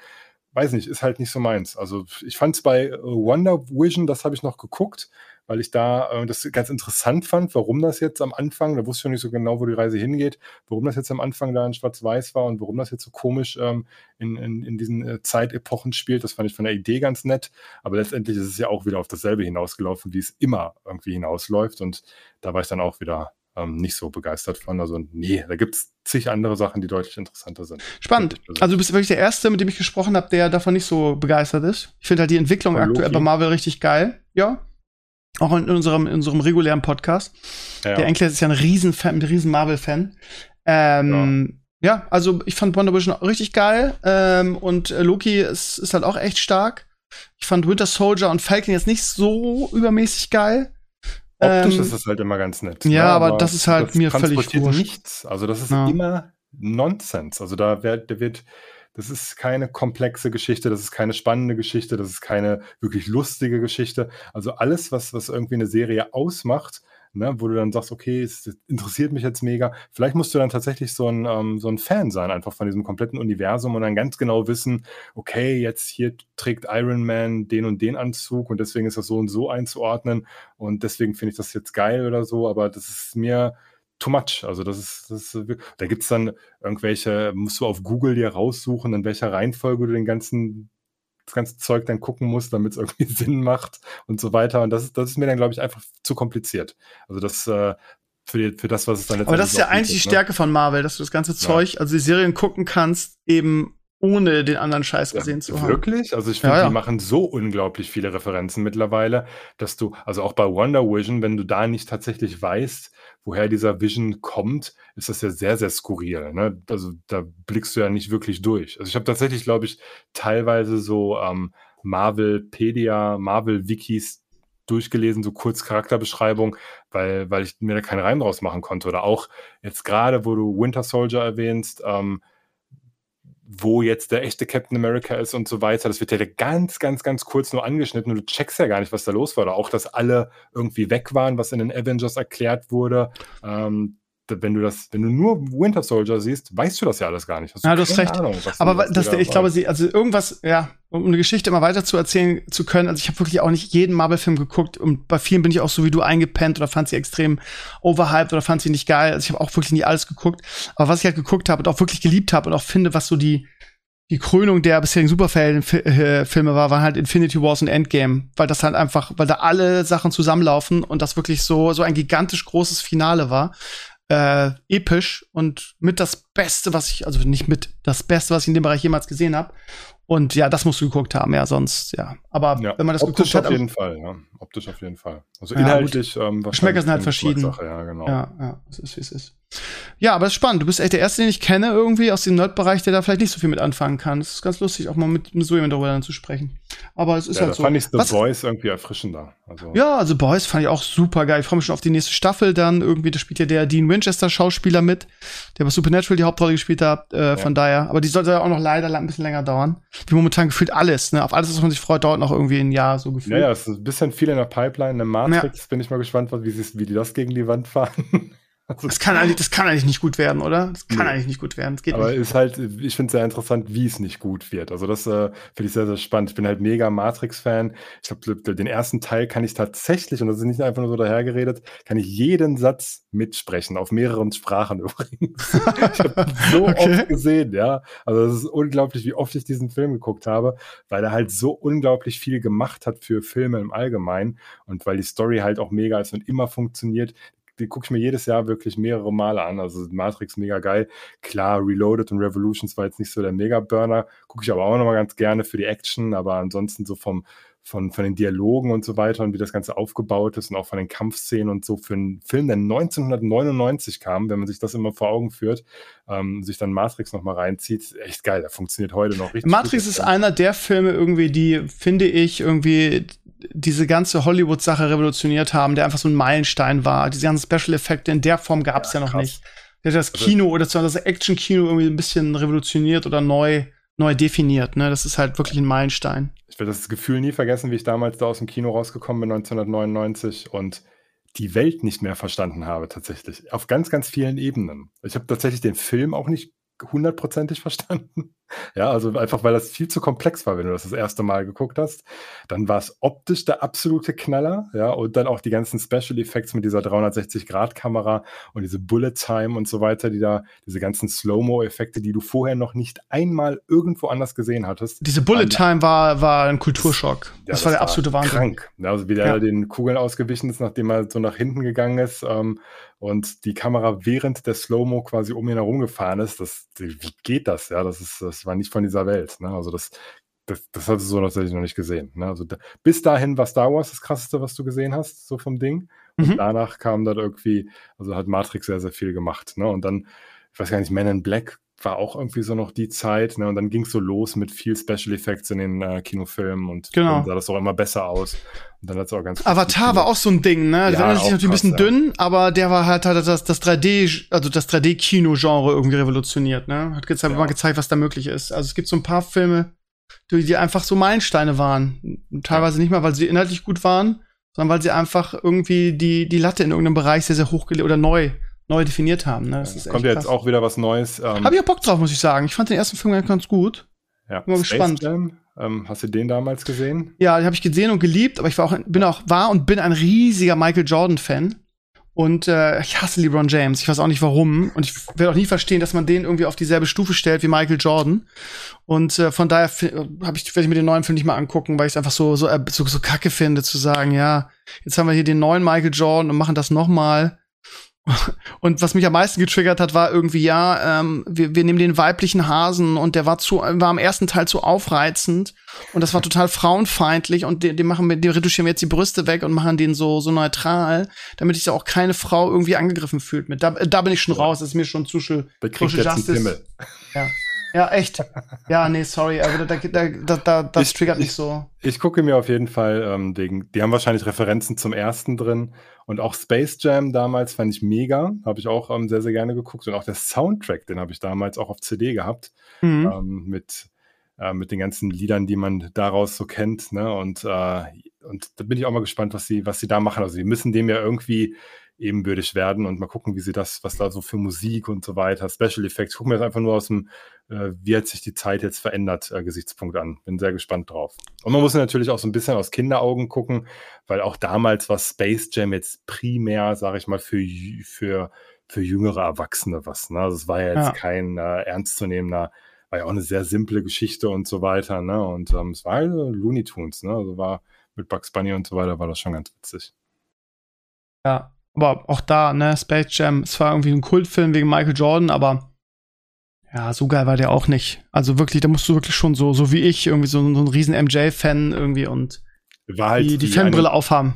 weiß nicht, ist halt nicht so meins. Also ich fand es bei äh, Wonder Vision, das habe ich noch geguckt, weil ich da äh, das ganz interessant fand, warum das jetzt am Anfang, da wusste ich noch nicht so genau, wo die Reise hingeht, warum das jetzt am Anfang da in Schwarz-Weiß war und warum das jetzt so komisch ähm, in, in, in diesen äh, Zeitepochen spielt. Das fand ich von der Idee ganz nett, aber letztendlich ist es ja auch wieder auf dasselbe hinausgelaufen, wie es immer irgendwie hinausläuft und da war ich dann auch wieder ähm, nicht so begeistert von. Also nee, da gibt es zig andere Sachen, die deutlich interessanter sind. Spannend. Also du bist wirklich der Erste, mit dem ich gesprochen habe, der davon nicht so begeistert ist. Ich finde halt die Entwicklung Von aktuell Loki. bei Marvel richtig geil. Ja. Auch in unserem, in unserem regulären Podcast. Ja. Der Enkel ist ja ein Riesenfan, ein riesen Marvel-Fan. Ähm, ja. ja. also ich fand Wonder Vision richtig geil. Ähm, und äh, Loki ist, ist halt auch echt stark. Ich fand Winter Soldier und Falcon jetzt nicht so übermäßig geil. Optisch ähm, ist das halt immer ganz nett. Ja, ne? aber, aber, das ist halt das mir völlig wurscht. nichts. Also das ist ja. immer Nonsens. Also da wird, da wird, das ist keine komplexe Geschichte, das ist keine spannende Geschichte, das ist keine wirklich lustige Geschichte. Also alles, was, was irgendwie eine Serie ausmacht, ne, wo du dann sagst, okay, es interessiert mich jetzt mega. Vielleicht musst du dann tatsächlich so ein, ähm, so ein Fan sein, einfach von diesem kompletten Universum und dann ganz genau wissen, okay, jetzt hier trägt Iron Man den und den Anzug und deswegen ist das so und so einzuordnen und deswegen finde ich das jetzt geil oder so, aber das ist mir too much. Also das ist, das ist da gibt es dann irgendwelche, musst du auf Google dir raussuchen, in welcher Reihenfolge du den ganzen das ganze Zeug dann gucken muss, damit es irgendwie Sinn macht und so weiter. Und das ist, das ist mir dann, glaube ich, einfach zu kompliziert. Also das äh, für, die, für das, was es dann letztendlich Aber das ist ja eigentlich die ne? Stärke von Marvel, dass du das ganze Zeug, ja. also die Serien gucken kannst, eben ohne den anderen Scheiß gesehen ja, zu haben. Wirklich? Also ich finde, ja, ja. die machen so unglaublich viele Referenzen mittlerweile, dass du, also auch bei Wonder Vision, wenn du da nicht tatsächlich weißt, woher dieser Vision kommt, ist das ja sehr, sehr skurril. Ne? Also da blickst du ja nicht wirklich durch. Also ich habe tatsächlich, glaube ich, teilweise so ähm, Marvel-Pedia, Marvel-Wikis durchgelesen, so kurz Charakterbeschreibung, weil, weil ich mir da keinen Reim draus machen konnte. Oder auch jetzt gerade, wo du Winter Soldier erwähnst, ähm, wo jetzt der echte Captain America ist und so weiter. Das wird ja ganz, ganz, ganz kurz nur angeschnitten und du checkst ja gar nicht, was da los war. Oder auch, dass alle irgendwie weg waren, was in den Avengers erklärt wurde. Ähm, wenn du das, wenn du nur Winter Soldier siehst, weißt du das ja alles gar nicht. Hast ja, du hast recht. Ahnung, Aber das, ich glaube, sie, also irgendwas, ja, um eine Geschichte immer weiter zu erzählen zu können. Also ich habe wirklich auch nicht jeden Marvel-Film geguckt und bei vielen bin ich auch so wie du eingepennt oder fand sie extrem overhyped oder fand sie nicht geil. Also ich habe auch wirklich nie alles geguckt. Aber was ich halt geguckt habe und auch wirklich geliebt habe und auch finde, was so die die Krönung der bisherigen Superhelden-Filme war, waren halt Infinity Wars und Endgame, weil das halt einfach, weil da alle Sachen zusammenlaufen und das wirklich so so ein gigantisch großes Finale war, äh, episch und mit das Beste, was ich, also nicht mit das Beste, was ich in dem Bereich jemals gesehen habe. Und ja, das musst du geguckt haben, ja, sonst, ja. Aber ja, wenn man das optisch geguckt auf jeden Fall, ja. Optisch auf jeden Fall. Also ja, inhaltlich, ähm, Geschmäcker sind halt verschieden. Sache, ja, genau. Ja, ja, es ist, wie es ist. Ja, aber es ist spannend. Du bist echt der Erste, den ich kenne, irgendwie aus dem Nerd-Bereich, der da vielleicht nicht so viel mit anfangen kann. Es ist ganz lustig, auch mal mit, so jemandem darüber dann zu sprechen. Aber es ist ja, halt da so. fand ich The Was? Boys irgendwie erfrischender. Also. Ja, also Boys fand ich auch super geil. Ich freue mich schon auf die nächste Staffel dann. Irgendwie, da spielt ja der Dean Winchester Schauspieler mit, der bei Supernatural die Hauptrolle gespielt hat. Äh, ja. Von daher. Aber die sollte ja auch noch leider ein bisschen länger dauern. Wie momentan gefühlt alles, ne? Auf alles, was man sich freut, dauert noch irgendwie ein Jahr so gefühlt. Ja, ja, es ist ein bisschen viel in der Pipeline. Eine Matrix, ja. bin ich mal gespannt, wie, wie die das gegen die Wand fahren. Also das, kann eigentlich, das kann eigentlich nicht gut werden, oder? Das kann nee. eigentlich nicht gut werden. Aber nicht. ist halt, ich finde es sehr interessant, wie es nicht gut wird. Also das äh, finde ich sehr, sehr spannend. Ich bin halt mega Matrix-Fan. Ich glaube, den ersten Teil kann ich tatsächlich, und das ist nicht einfach nur so dahergeredet, kann ich jeden Satz mitsprechen, auf mehreren Sprachen übrigens. ich habe so okay. oft gesehen, ja. Also es ist unglaublich, wie oft ich diesen Film geguckt habe, weil er halt so unglaublich viel gemacht hat für Filme im Allgemeinen und weil die Story halt auch mega ist und immer funktioniert die gucke ich mir jedes Jahr wirklich mehrere Male an. Also Matrix mega geil. Klar, Reloaded und Revolutions war jetzt nicht so der Mega-Burner. Gucke ich aber auch nochmal ganz gerne für die Action, aber ansonsten so vom, von, von den Dialogen und so weiter und wie das Ganze aufgebaut ist und auch von den Kampfszenen und so für einen Film, der 1999 kam, wenn man sich das immer vor Augen führt, ähm, sich dann Matrix nochmal reinzieht, echt geil, der funktioniert heute noch richtig. Matrix gut. ist einer der Filme irgendwie, die, finde ich, irgendwie diese ganze Hollywood-Sache revolutioniert haben, der einfach so ein Meilenstein war. Diese ganzen Special-Effekte in der Form gab es ja, ja, noch krass. nicht. Der hat das also Kino oder das Action-Kino irgendwie ein bisschen revolutioniert oder neu, neu definiert. Ne? Das ist halt wirklich ein Meilenstein. Ich werde das Gefühl nie vergessen, wie ich damals da aus dem Kino rausgekommen bin, 1999 und die Welt nicht mehr verstanden habe, tatsächlich. Auf ganz, ganz vielen Ebenen. Ich habe tatsächlich den Film auch nicht hundertprozentig verstanden. Ja, also einfach, weil das viel zu komplex war, wenn du das das erste Mal geguckt hast. Dann war es optisch der absolute Knaller, ja, und dann auch die ganzen Special Effects mit dieser 360-Grad-Kamera und diese Bullet Time und so weiter, die da, diese ganzen Slow-Mo-Effekte, die du vorher noch nicht einmal irgendwo anders gesehen hattest. Diese Bullet Time war, war ein Kulturschock. Das, ja, das, das war der absolute Wahnsinn. Krank. Ja, also wie der ja. den Kugeln ausgewichen ist, nachdem er so nach hinten gegangen ist. Ähm, und die Kamera während der Slow-Mo quasi um ihn herum gefahren ist, das, wie geht das? Ja, das ist, das war nicht von dieser Welt. Ne? Also das, das, das hast du so tatsächlich noch nicht gesehen. Ne? Also da, bis dahin war Star Wars das krasseste, was du gesehen hast, so vom Ding. Und mhm. danach kam dann irgendwie, also hat Matrix sehr, sehr viel gemacht. Ne? Und dann, ich weiß gar nicht, Man in Black war auch irgendwie so noch die Zeit. Ne? Und dann ging es so los mit viel Special Effects in den äh, Kinofilmen und genau. dann sah das auch immer besser aus. Und dann hat's auch ganz Avatar war auch so ein Ding, ne? Ja, der war natürlich ein bisschen ja. dünn, aber der war halt, hat das, das 3D, also das 3D-Kino-Genre irgendwie revolutioniert, ne? Hat jetzt einfach ja. mal gezeigt, was da möglich ist. Also es gibt so ein paar Filme, die, die einfach so Meilensteine waren. Teilweise nicht mal, weil sie inhaltlich gut waren, sondern weil sie einfach irgendwie die, die Latte in irgendeinem Bereich sehr, sehr hochgelegt oder neu neu definiert haben. Ne? Das Kommt ja jetzt auch wieder was Neues. Ähm, Hab ich auch Bock drauf, muss ich sagen. Ich fand den ersten Film ganz gut. Ja, Bin mal gespannt. Jam, ähm, hast du den damals gesehen? Ja, den habe ich gesehen und geliebt, aber ich war auch, bin auch, war und bin ein riesiger Michael Jordan-Fan. Und äh, ich hasse LeBron James. Ich weiß auch nicht warum. Und ich werde auch nie verstehen, dass man den irgendwie auf dieselbe Stufe stellt wie Michael Jordan. Und äh, von daher habe ich, werde ich mir den neuen Film nicht mal angucken, weil ich es einfach so, so, äh, so, so kacke finde, zu sagen, ja, jetzt haben wir hier den neuen Michael Jordan und machen das noch mal. Und was mich am meisten getriggert hat, war irgendwie, ja, ähm, wir, wir nehmen den weiblichen Hasen und der war zu, war am ersten Teil zu aufreizend und das war total frauenfeindlich und den, machen wir, den retuschieren wir jetzt die Brüste weg und machen den so, so neutral, damit sich auch keine Frau irgendwie angegriffen fühlt mit. Da, da bin ich schon raus, das ist mir schon zu Social, Social Justice. Ja. Ja, echt. Ja, nee, sorry, aber da, da, da, da das ich, triggert mich so. Ich gucke mir auf jeden Fall, ähm, den, die haben wahrscheinlich Referenzen zum ersten drin. Und auch Space Jam damals fand ich mega. Habe ich auch ähm, sehr, sehr gerne geguckt. Und auch der Soundtrack, den habe ich damals auch auf CD gehabt. Mhm. Ähm, mit, äh, mit den ganzen Liedern, die man daraus so kennt. Ne? Und, äh, und da bin ich auch mal gespannt, was sie, was sie da machen. Also, sie müssen dem ja irgendwie ebenbürtig werden und mal gucken, wie sie das, was da so für Musik und so weiter, Special Effects, gucken wir das einfach nur aus dem, äh, wie hat sich die Zeit jetzt verändert, äh, Gesichtspunkt an. Bin sehr gespannt drauf. Und man muss natürlich auch so ein bisschen aus Kinderaugen gucken, weil auch damals war Space Jam jetzt primär, sage ich mal, für, für, für jüngere Erwachsene was. Ne? Also es war ja jetzt ja. kein äh, ernstzunehmender, war ja auch eine sehr simple Geschichte und so weiter. Ne? Und ähm, es war halt Looney Tunes, ne? Also war mit Bugs Bunny und so weiter, war das schon ganz witzig. Ja, aber auch da, ne, Space Jam, es war irgendwie ein Kultfilm wegen Michael Jordan, aber ja, so geil war der auch nicht. Also wirklich, da musst du wirklich schon so, so wie ich, irgendwie so, so ein riesen MJ-Fan irgendwie und halt die, die Fanbrille aufhaben.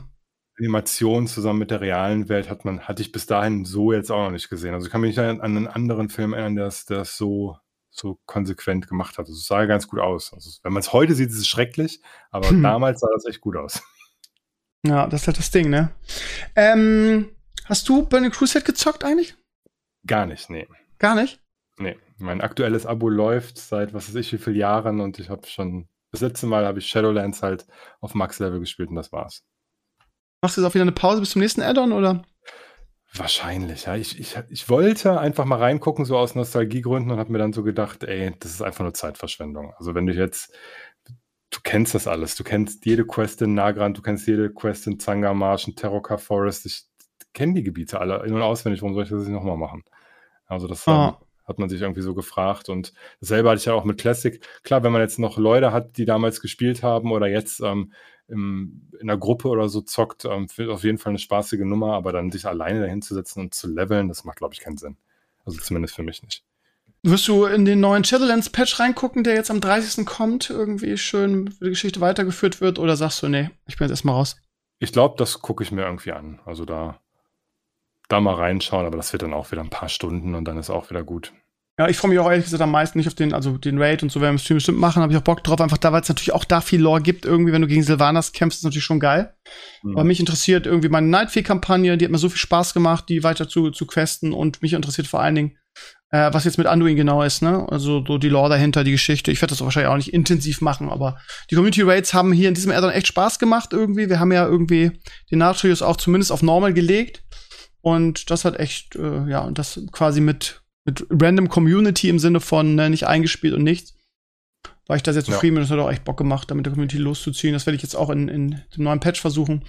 Animation zusammen mit der realen Welt hat man, hatte ich bis dahin so jetzt auch noch nicht gesehen. Also ich kann mich nicht an einen anderen Film erinnern, der das so, so konsequent gemacht hat. Also es sah ganz gut aus. Also wenn man es heute sieht, ist es schrecklich, aber hm. damals sah das echt gut aus. Ja, das ist halt das Ding, ne? Ähm, hast du Burning Crusade gezockt eigentlich? Gar nicht, nee. Gar nicht? Nee. Mein aktuelles Abo läuft seit was weiß ich wie vielen Jahren und ich habe schon, das letzte Mal habe ich Shadowlands halt auf Max-Level gespielt und das war's. Machst du jetzt auch wieder eine Pause bis zum nächsten Addon oder? Wahrscheinlich, ja. Ich, ich, ich wollte einfach mal reingucken, so aus Nostalgiegründen und habe mir dann so gedacht, ey, das ist einfach nur Zeitverschwendung. Also wenn du jetzt du kennst das alles. Du kennst jede Quest in Nagrand, du kennst jede Quest in Zangamarsch, in Terroka Forest. Ich kenne die Gebiete alle in- und auswendig. Warum soll ich das nicht nochmal machen? Also das oh. hat man sich irgendwie so gefragt. Und dasselbe hatte ich ja auch mit Classic. Klar, wenn man jetzt noch Leute hat, die damals gespielt haben oder jetzt ähm, im, in einer Gruppe oder so zockt, ähm, auf jeden Fall eine spaßige Nummer. Aber dann sich alleine dahin zu setzen und zu leveln, das macht, glaube ich, keinen Sinn. Also zumindest für mich nicht. Wirst du in den neuen Shadowlands-Patch reingucken, der jetzt am 30. kommt, irgendwie schön die Geschichte weitergeführt wird? Oder sagst du, nee, ich bin jetzt erstmal raus? Ich glaube, das gucke ich mir irgendwie an. Also da, da mal reinschauen, aber das wird dann auch wieder ein paar Stunden und dann ist auch wieder gut. Ja, ich freue mich auch ehrlich gesagt am meisten nicht auf den, also den Raid und so werden wir im Stream bestimmt machen, habe ich auch Bock drauf, einfach da, weil es natürlich auch da viel Lore gibt, irgendwie, wenn du gegen Sylvanas kämpfst, ist natürlich schon geil. Mhm. Aber mich interessiert irgendwie meine Nightfee-Kampagne, die hat mir so viel Spaß gemacht, die weiter zu, zu questen und mich interessiert vor allen Dingen, äh, was jetzt mit Anduin genau ist, ne? Also so die Lore dahinter, die Geschichte. Ich werde das wahrscheinlich auch nicht intensiv machen, aber die Community Raids haben hier in diesem Addon echt Spaß gemacht irgendwie. Wir haben ja irgendwie den Natrius auch zumindest auf Normal gelegt. Und das hat echt, äh, ja, und das quasi mit, mit Random Community im Sinne von ne, nicht eingespielt und nichts war ich da sehr zufrieden ja. es hat auch echt Bock gemacht, damit der Community loszuziehen. Das werde ich jetzt auch in, in dem neuen Patch versuchen.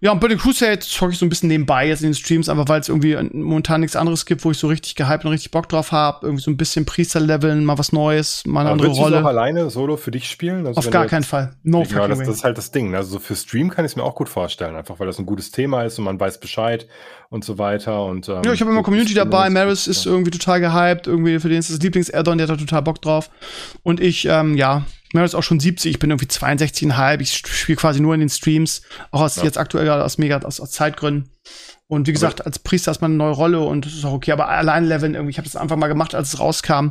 Ja, und bei den Crusade zocke ich so ein bisschen nebenbei jetzt in den Streams, einfach weil es irgendwie momentan nichts anderes gibt, wo ich so richtig gehypt und richtig Bock drauf habe. Irgendwie so ein bisschen Priester-Leveln, mal was Neues, mal eine Aber andere Rolle. Du auch alleine Solo für dich spielen? Also Auf gar keinen Fall. No genau, das, das, ist halt das Ding. Also für Stream kann ich es mir auch gut vorstellen, einfach weil das ein gutes Thema ist und man weiß Bescheid und so weiter. Und, ähm, ja, ich habe immer Community dabei. Maris ist irgendwie total gehypt. Irgendwie für den ist das Lieblings-Addon, der hat da total Bock drauf. Und ich, ähm, ja, Maris ist auch schon 70, ich bin irgendwie 62,5. Ich spiele quasi nur in den Streams, auch aus, ja. jetzt aktuell aus mega aus, aus Zeitgründen. Und wie gesagt, als Priester ist man eine neue Rolle und das ist auch okay. Aber alleine leveln irgendwie, ich habe das einfach mal gemacht, als es rauskam.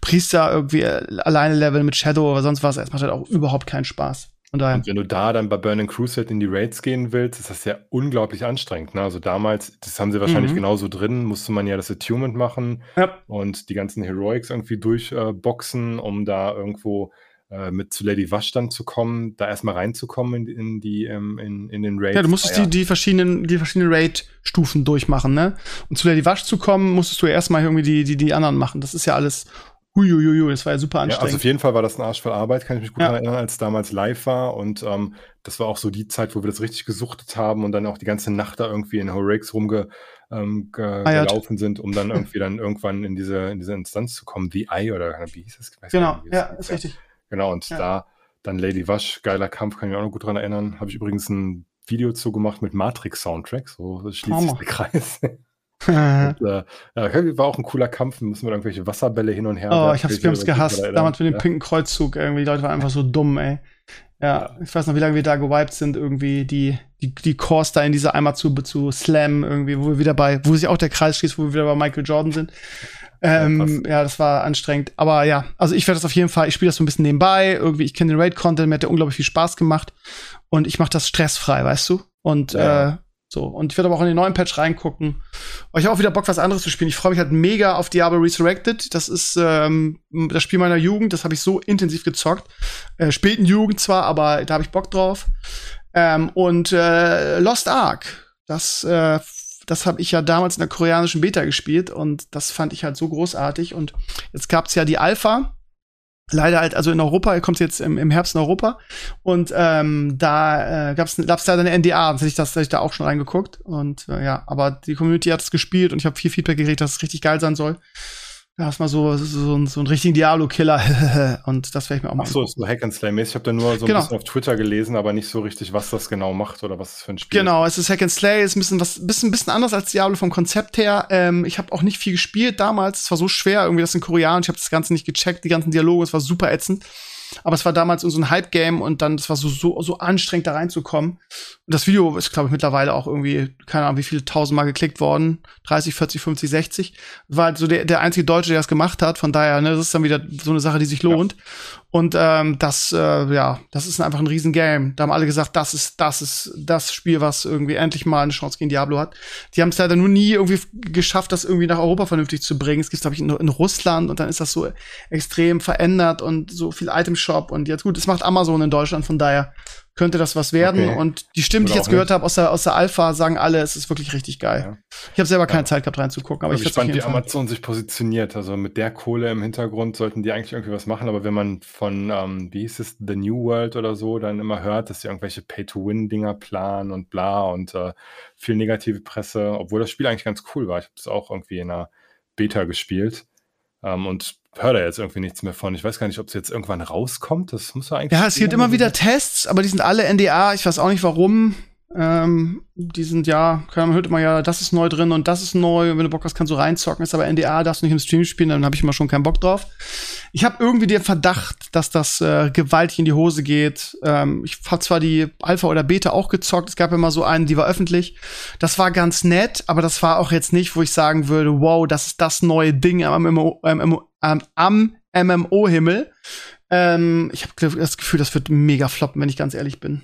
Priester irgendwie äh, alleine leveln mit Shadow oder sonst was, es macht halt auch überhaupt keinen Spaß. Und, und, wenn du da dann bei Burning Crusade in die Raids gehen willst, ist das ja unglaublich anstrengend. Ne? Also damals, das haben sie wahrscheinlich mhm. genauso drin, musste man ja das Attunement machen ja. und die ganzen Heroics irgendwie durchboxen, äh, um da irgendwo äh, mit zu Lady Wash dann zu kommen, da erstmal reinzukommen in, in die ähm, in, in den Raids. Ja, du musstest ah, ja. die, die verschiedenen, die verschiedenen Raid-Stufen durchmachen, ne? Und zu Lady Wash zu kommen, musstest du erstmal irgendwie die, die, die anderen machen. Das ist ja alles Huiuiui, das war ja super anstrengend. Ja, also auf jeden Fall war das ein Arsch voll Arbeit, kann ich mich gut ja. erinnern, als damals live war. Und ähm, das war auch so die Zeit, wo wir das richtig gesuchtet haben und dann auch die ganze Nacht da irgendwie in Horakes rumge ähm, ah, gelaufen sind, um dann irgendwie dann irgendwann in diese, in diese Instanz zu kommen. The Eye oder wie hieß es? Genau, nicht, ja, ist richtig. Genau, und ja. da dann Lady Wash, geiler Kampf, kann ich mich auch noch gut dran erinnern. Habe ich übrigens ein Video zu gemacht mit Matrix-Soundtrack, so schließt sich der Kreis. und, äh, ja, war auch ein cooler Kampf. Wir mussten wir irgendwelche Wasserbälle hin und her. Oh, ich hab's, wir haben's gehasst. Damals mit dem ja. pinken Kreuzzug irgendwie. Die Leute waren einfach so dumm, ey. Ja, ja, ich weiß noch, wie lange wir da gewiped sind, irgendwie die, die, die Cores da in diese Eimer zu, zu slammen, irgendwie, wo wir wieder bei, wo sich auch der Kreis schließt, wo wir wieder bei Michael Jordan sind. Ähm, ja, ja, das war anstrengend. Aber ja, also ich werde das auf jeden Fall, ich spiele das so ein bisschen nebenbei. Irgendwie, ich kenne den Raid-Content, mir hat der unglaublich viel Spaß gemacht. Und ich mache das stressfrei, weißt du? Und ja. äh, so, und ich werde aber auch in den neuen Patch reingucken. Aber ich habe auch wieder Bock, was anderes zu spielen. Ich freue mich halt mega auf Diablo Resurrected. Das ist ähm, das Spiel meiner Jugend. Das habe ich so intensiv gezockt. Äh, späten Jugend zwar, aber da habe ich Bock drauf. Ähm, und äh, Lost Ark. Das äh, das habe ich ja damals in der koreanischen Beta gespielt und das fand ich halt so großartig. Und jetzt gab's ja die Alpha. Leider halt, also in Europa, kommt jetzt im, im Herbst in Europa. Und ähm, da äh, gab's gab's leider eine NDA, das hätte ich, das hätte ich da auch schon reingeguckt. Und äh, ja, aber die Community hat es gespielt und ich habe viel Feedback gekriegt, dass es richtig geil sein soll. Da hast mal so, so, so, so einen richtigen Diablo-Killer und das werde ich mir auch mal Ach so, ist so Hack and Slay mäßig. Ich habe da nur so ein Genau. bisschen auf Twitter gelesen, aber nicht so richtig, was das genau macht oder was es für ein Spiel Genau, es ist Hack and Slay, ist ein bisschen was, bisschen, bisschen anders als Diablo vom Konzept her. Ähm, ich habe auch nicht viel gespielt damals. Es war so schwer, irgendwie das in Korean. Ich habe das Ganze nicht gecheckt, die ganzen Dialoge. Es war super ätzend. Aber es war damals so ein Hype-Game und dann, es war so, so, so anstrengend, da reinzukommen. Das Video ist, glaube ich, mittlerweile auch irgendwie, keine Ahnung, wie viele tausendmal geklickt worden. 30, 40, 50, 60. War halt so der, der einzige Deutsche, der das gemacht hat. Von daher, ne, das ist dann wieder so eine Sache, die sich lohnt. Und ähm, das, äh, ja, das ist einfach ein Riesengame. Da haben alle gesagt, das ist, das ist das Spiel, was irgendwie endlich mal eine Chance gegen Diablo hat. Die haben es leider nur nie irgendwie geschafft, das irgendwie nach Europa vernünftig zu bringen. Es gibt, glaube ich, in, in Russland und dann ist das so extrem verändert und so viel Itemshop. Und jetzt gut, es macht Amazon in Deutschland, von daher könnte das was werden. Okay. Und die Stimmen, die ich Oder jetzt gehört habe aus der, aus der Alpha, sagen alle, es ist wirklich richtig geil. Ja. Ich habe selber keine Ja. Zeit gehabt reinzugucken, aber ich auf spannend, wie. Amazon sich positioniert. Also mit der Kohle im Hintergrund sollten die eigentlich irgendwie was machen. Aber wenn man von, ähm, wie hieß es, The New World oder so, dann immer hört, dass sie irgendwelche Pay-to-Win-Dinger planen und bla und äh, viel negative Presse, obwohl das Spiel eigentlich ganz cool war. Ich habe es auch irgendwie in einer Beta gespielt ähm, und höre da jetzt irgendwie nichts mehr von. Ich weiß gar nicht, ob es jetzt irgendwann rauskommt. Das muss ja eigentlich. Ja, es gibt immer wieder Tests, aber die sind alle NDA. Ich weiß auch nicht warum. Ähm, die sind ja, man hört immer ja, das ist neu drin und das ist neu. Und wenn du Bock hast, kannst du reinzocken. Ist aber NDA, darfst du nicht im Stream spielen, dann habe ich immer schon keinen Bock drauf. Ich habe irgendwie den Verdacht, dass das äh, gewaltig in die Hose geht. Ähm, ich habe zwar die Alpha oder Beta auch gezockt. Es gab immer so einen, die war öffentlich. Das war ganz nett, aber das war auch jetzt nicht, wo ich sagen würde, wow, das ist das neue Ding am MMO, ähm, am MMO-Himmel. Ähm, ich habe das Gefühl, das wird mega floppen, wenn ich ganz ehrlich bin.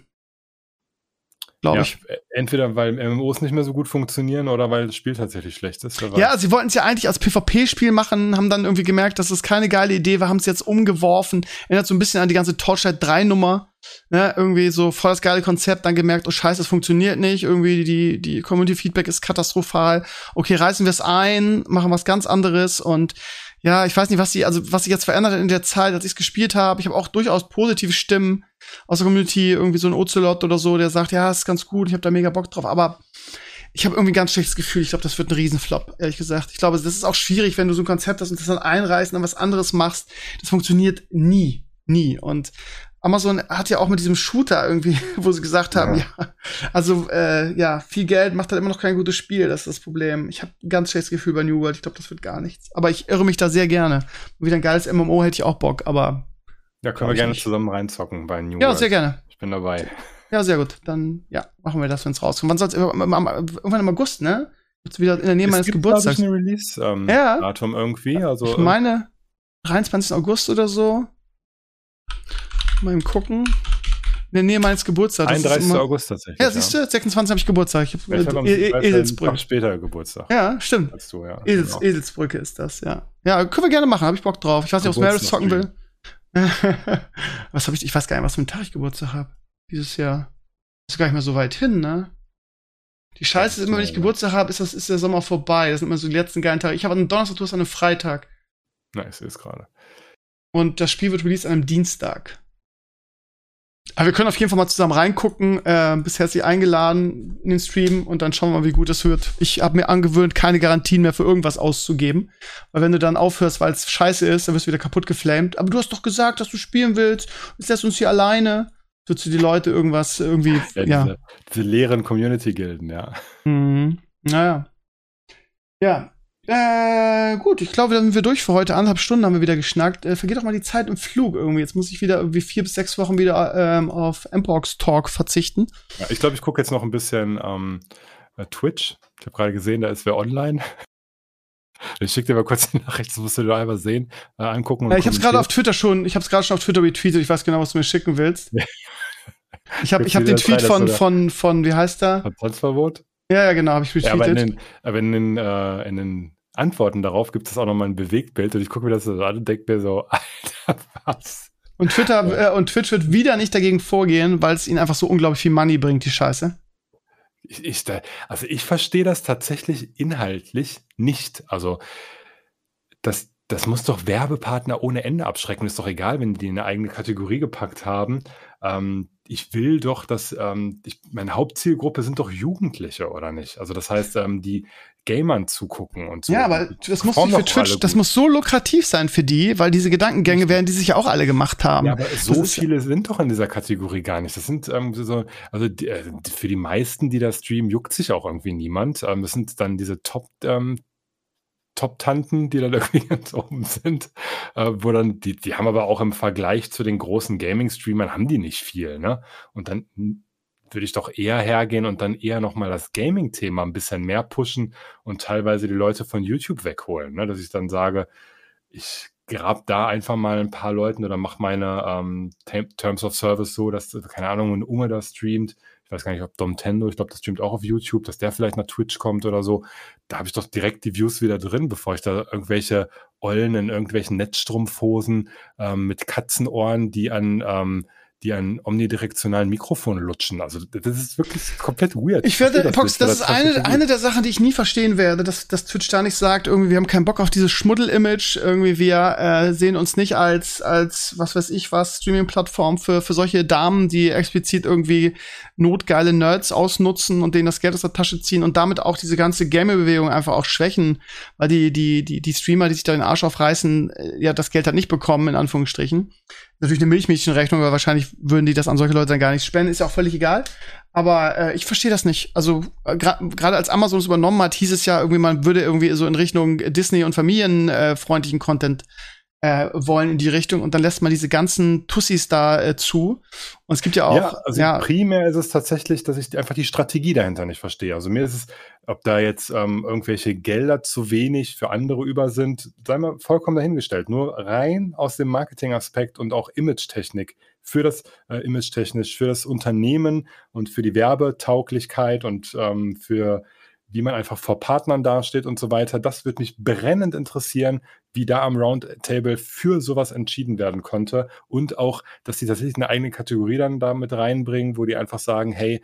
Glaube Ja, ich. entweder weil MMOs nicht mehr so gut funktionieren oder weil das Spiel tatsächlich schlecht ist. Ja, sie wollten es ja eigentlich als PvP-Spiel machen, haben dann irgendwie gemerkt, dass es keine geile Idee war, haben es jetzt umgeworfen. Erinnert so ein bisschen an die ganze Torchlight 3-Nummer. Ne, irgendwie so voll das geile Konzept, dann gemerkt, oh scheiße, es funktioniert nicht, irgendwie die, die Community-Feedback ist katastrophal. Okay, reißen wir es ein, machen was ganz anderes und ja, ich weiß nicht, was sie, also was sich jetzt verändert in der Zeit, als ich es gespielt habe. Ich habe auch durchaus positive Stimmen aus der Community, irgendwie so ein Ocelot oder so, der sagt, ja, ist ganz gut, ich habe da mega Bock drauf, aber ich habe irgendwie ein ganz schlechtes Gefühl. Ich glaube, das wird ein Riesenflop, ehrlich gesagt. Ich glaube, das ist auch schwierig, wenn du so ein Konzept hast und das dann einreißt und dann was anderes machst. Das funktioniert nie. Nie. Und Amazon hat ja auch mit diesem Shooter irgendwie, wo sie gesagt haben, ja, also äh, ja, viel Geld macht halt immer noch kein gutes Spiel, das ist das Problem. Ich habe ein ganz schlechtes Gefühl bei New World, ich glaube, das wird gar nichts. Aber ich irre mich da sehr gerne. Wieder ein geiles MMO hätte ich auch Bock, aber Ja, können wir gerne nicht. zusammen reinzocken bei New ja, World. sehr gerne. Ich bin dabei. Ja, sehr gut. Dann ja, machen wir das, wenn es rauskommt. Wann soll's irgendwann im August, ne? Jetzt wieder in der Nähe meines es gibt, glaub Geburtstags. Ich, ein Release-Datum Ja. irgendwie. Also, Ich meine 23. August oder so. Mal gucken. In der Nähe meines Geburtstags. Das ist 31. immer- August tatsächlich. Ja, siehst du, 26 habe ich Geburtstag. Ich hab, Ja, ich habe äh, Tag später Geburtstag Ja, stimmt. als du, ja. Edels, Genau. Edelsbrücke ist das, ja. Ja, können wir gerne machen, habe ich Bock drauf. Ich weiß nicht, ob Maris zocken will. was habe ich, ich weiß gar nicht, was für einen Tag ich Geburtstag habe. Dieses Jahr. Ist gar nicht mehr so weit hin, ne? Die Scheiße ist immer, wenn ich Ja. Geburtstag habe, ist, das, ist der Sommer vorbei. Das sind immer so die letzten geilen Tage. Ich habe einen Donnerstag, du hast einen Freitag. Sehe es gerade. Und das Spiel wird released an einem Dienstag. Aber wir können auf jeden Fall mal zusammen reingucken. Äh, bist herzlich eingeladen in den Stream und dann schauen wir mal, wie gut es wird. Ich habe mir angewöhnt, keine Garantien mehr für irgendwas auszugeben. Weil wenn du dann aufhörst, weil es scheiße ist, dann wirst du wieder kaputt geflamed. Aber du hast doch gesagt, dass du spielen willst. Jetzt lässt uns hier alleine. Würdest du die Leute irgendwas irgendwie, Ja, ja. Diese, diese leeren Community-Gilden, ja. Mhm. Naja. Ja. Äh, gut, ich glaube, dann sind wir durch für heute. Anderthalb Stunden haben wir wieder geschnackt. Äh, vergeht doch mal die Zeit im Flug irgendwie. Jetzt muss ich wieder irgendwie vier bis sechs Wochen wieder ähm, auf Mpox Talk verzichten. ja ich glaube, ich gucke jetzt noch ein bisschen ähm, äh, Twitch. Ich habe gerade gesehen, da ist wer online. Ich schicke dir mal kurz die Nachricht, das musst du dir einfach sehen, äh, angucken. Ja, ich habe es gerade auf. Twitter schon, ich habe es gerade schon auf Twitter retweetet. Ich weiß genau, was du mir schicken willst. Ich habe ich hab den Tweet von, von, von, wie heißt der? Transfervote? Ja, ja, genau, habe ich Ja, aber in retweetet. den, aber in den, äh, in den Antworten darauf gibt es auch nochmal ein Bewegtbild und ich gucke mir das so an und denke mir so, Alter, was? und Twitter äh, und Twitch wird wieder nicht dagegen vorgehen, weil es ihnen einfach so unglaublich viel Money bringt, die Scheiße. Ich, ich, also ich verstehe das tatsächlich inhaltlich nicht. Also das, das muss doch Werbepartner ohne Ende abschrecken. Ist doch egal, wenn die eine eigene Kategorie gepackt haben. Ähm, ich will doch, dass ähm, ich, meine Hauptzielgruppe sind doch Jugendliche, oder nicht? Also das heißt, ähm, die Gamern zugucken und so. Ja, aber das muss für Twitch, das muss so lukrativ sein für die, weil diese Gedankengänge werden die sich ja auch alle gemacht haben. Ja, aber so viele sind doch in dieser Kategorie gar nicht. Das sind ähm, so, also die, äh, für die meisten, die da streamen, juckt sich auch irgendwie niemand. Ähm, das sind dann diese Top ähm, Top-Tanten, die dann irgendwie ganz oben sind, äh, wo dann, die, die haben aber auch im Vergleich zu den großen Gaming-Streamern, haben die nicht viel, ne? Und dann würde ich doch eher hergehen und dann eher nochmal das Gaming-Thema ein bisschen mehr pushen und teilweise die Leute von YouTube wegholen, ne? Dass ich dann sage, ich grab da einfach mal ein paar Leuten oder mach meine ähm, Terms of Service so, dass, keine Ahnung, ein Unge da streamt, weiß gar nicht, ob Domtendo, ich glaube, das streamt auch auf YouTube, dass der vielleicht nach Twitch kommt oder so. Da habe ich doch direkt die Views wieder drin, bevor ich da irgendwelche Ollen in irgendwelchen Netzstrumpfhosen ähm, mit Katzenohren, die an ähm, die an omnidirektionalen Mikrofon lutschen. Also das ist wirklich komplett weird. Ich werde, das, Pox, das, das ist eine, eine der Sachen, die ich nie verstehen werde, dass, dass Twitch da nicht sagt, irgendwie, wir haben keinen Bock auf dieses Schmuddel-Image, irgendwie, wir äh, sehen uns nicht als, als, was weiß ich was, Streaming-Plattform für, für solche Damen, die explizit irgendwie notgeile Nerds ausnutzen und denen das Geld aus der Tasche ziehen und damit auch diese ganze Gamer-Bewegung einfach auch schwächen, weil die, die, die, die Streamer, die sich da den Arsch aufreißen, äh, ja, das Geld halt nicht bekommen, in Anführungsstrichen natürlich eine Milchmädchenrechnung, weil wahrscheinlich würden die das an solche Leute dann gar nicht spenden, ist ja auch völlig egal. Aber äh, ich verstehe das nicht. Also äh, gerade als Amazon es übernommen hat, hieß es ja irgendwie, man würde irgendwie so in Richtung Disney und familienfreundlichen Content äh, wollen in die Richtung und dann lässt man diese ganzen Tussis da äh, zu. Und es gibt ja auch. Ja, also ja, primär ist es tatsächlich, dass ich einfach die Strategie dahinter nicht verstehe. Also mir ist es, ob da jetzt ähm, irgendwelche Gelder zu wenig für andere über sind, sei mal vollkommen dahingestellt. Nur rein aus dem Marketingaspekt und auch Image-Technik für das äh, Image-technisch, für das Unternehmen und für die Werbetauglichkeit und ähm, für wie man einfach vor Partnern dasteht und so weiter. Das wird mich brennend interessieren, wie da am Roundtable für sowas entschieden werden konnte und auch, dass sie tatsächlich eine eigene Kategorie dann da mit reinbringen, wo die einfach sagen, hey,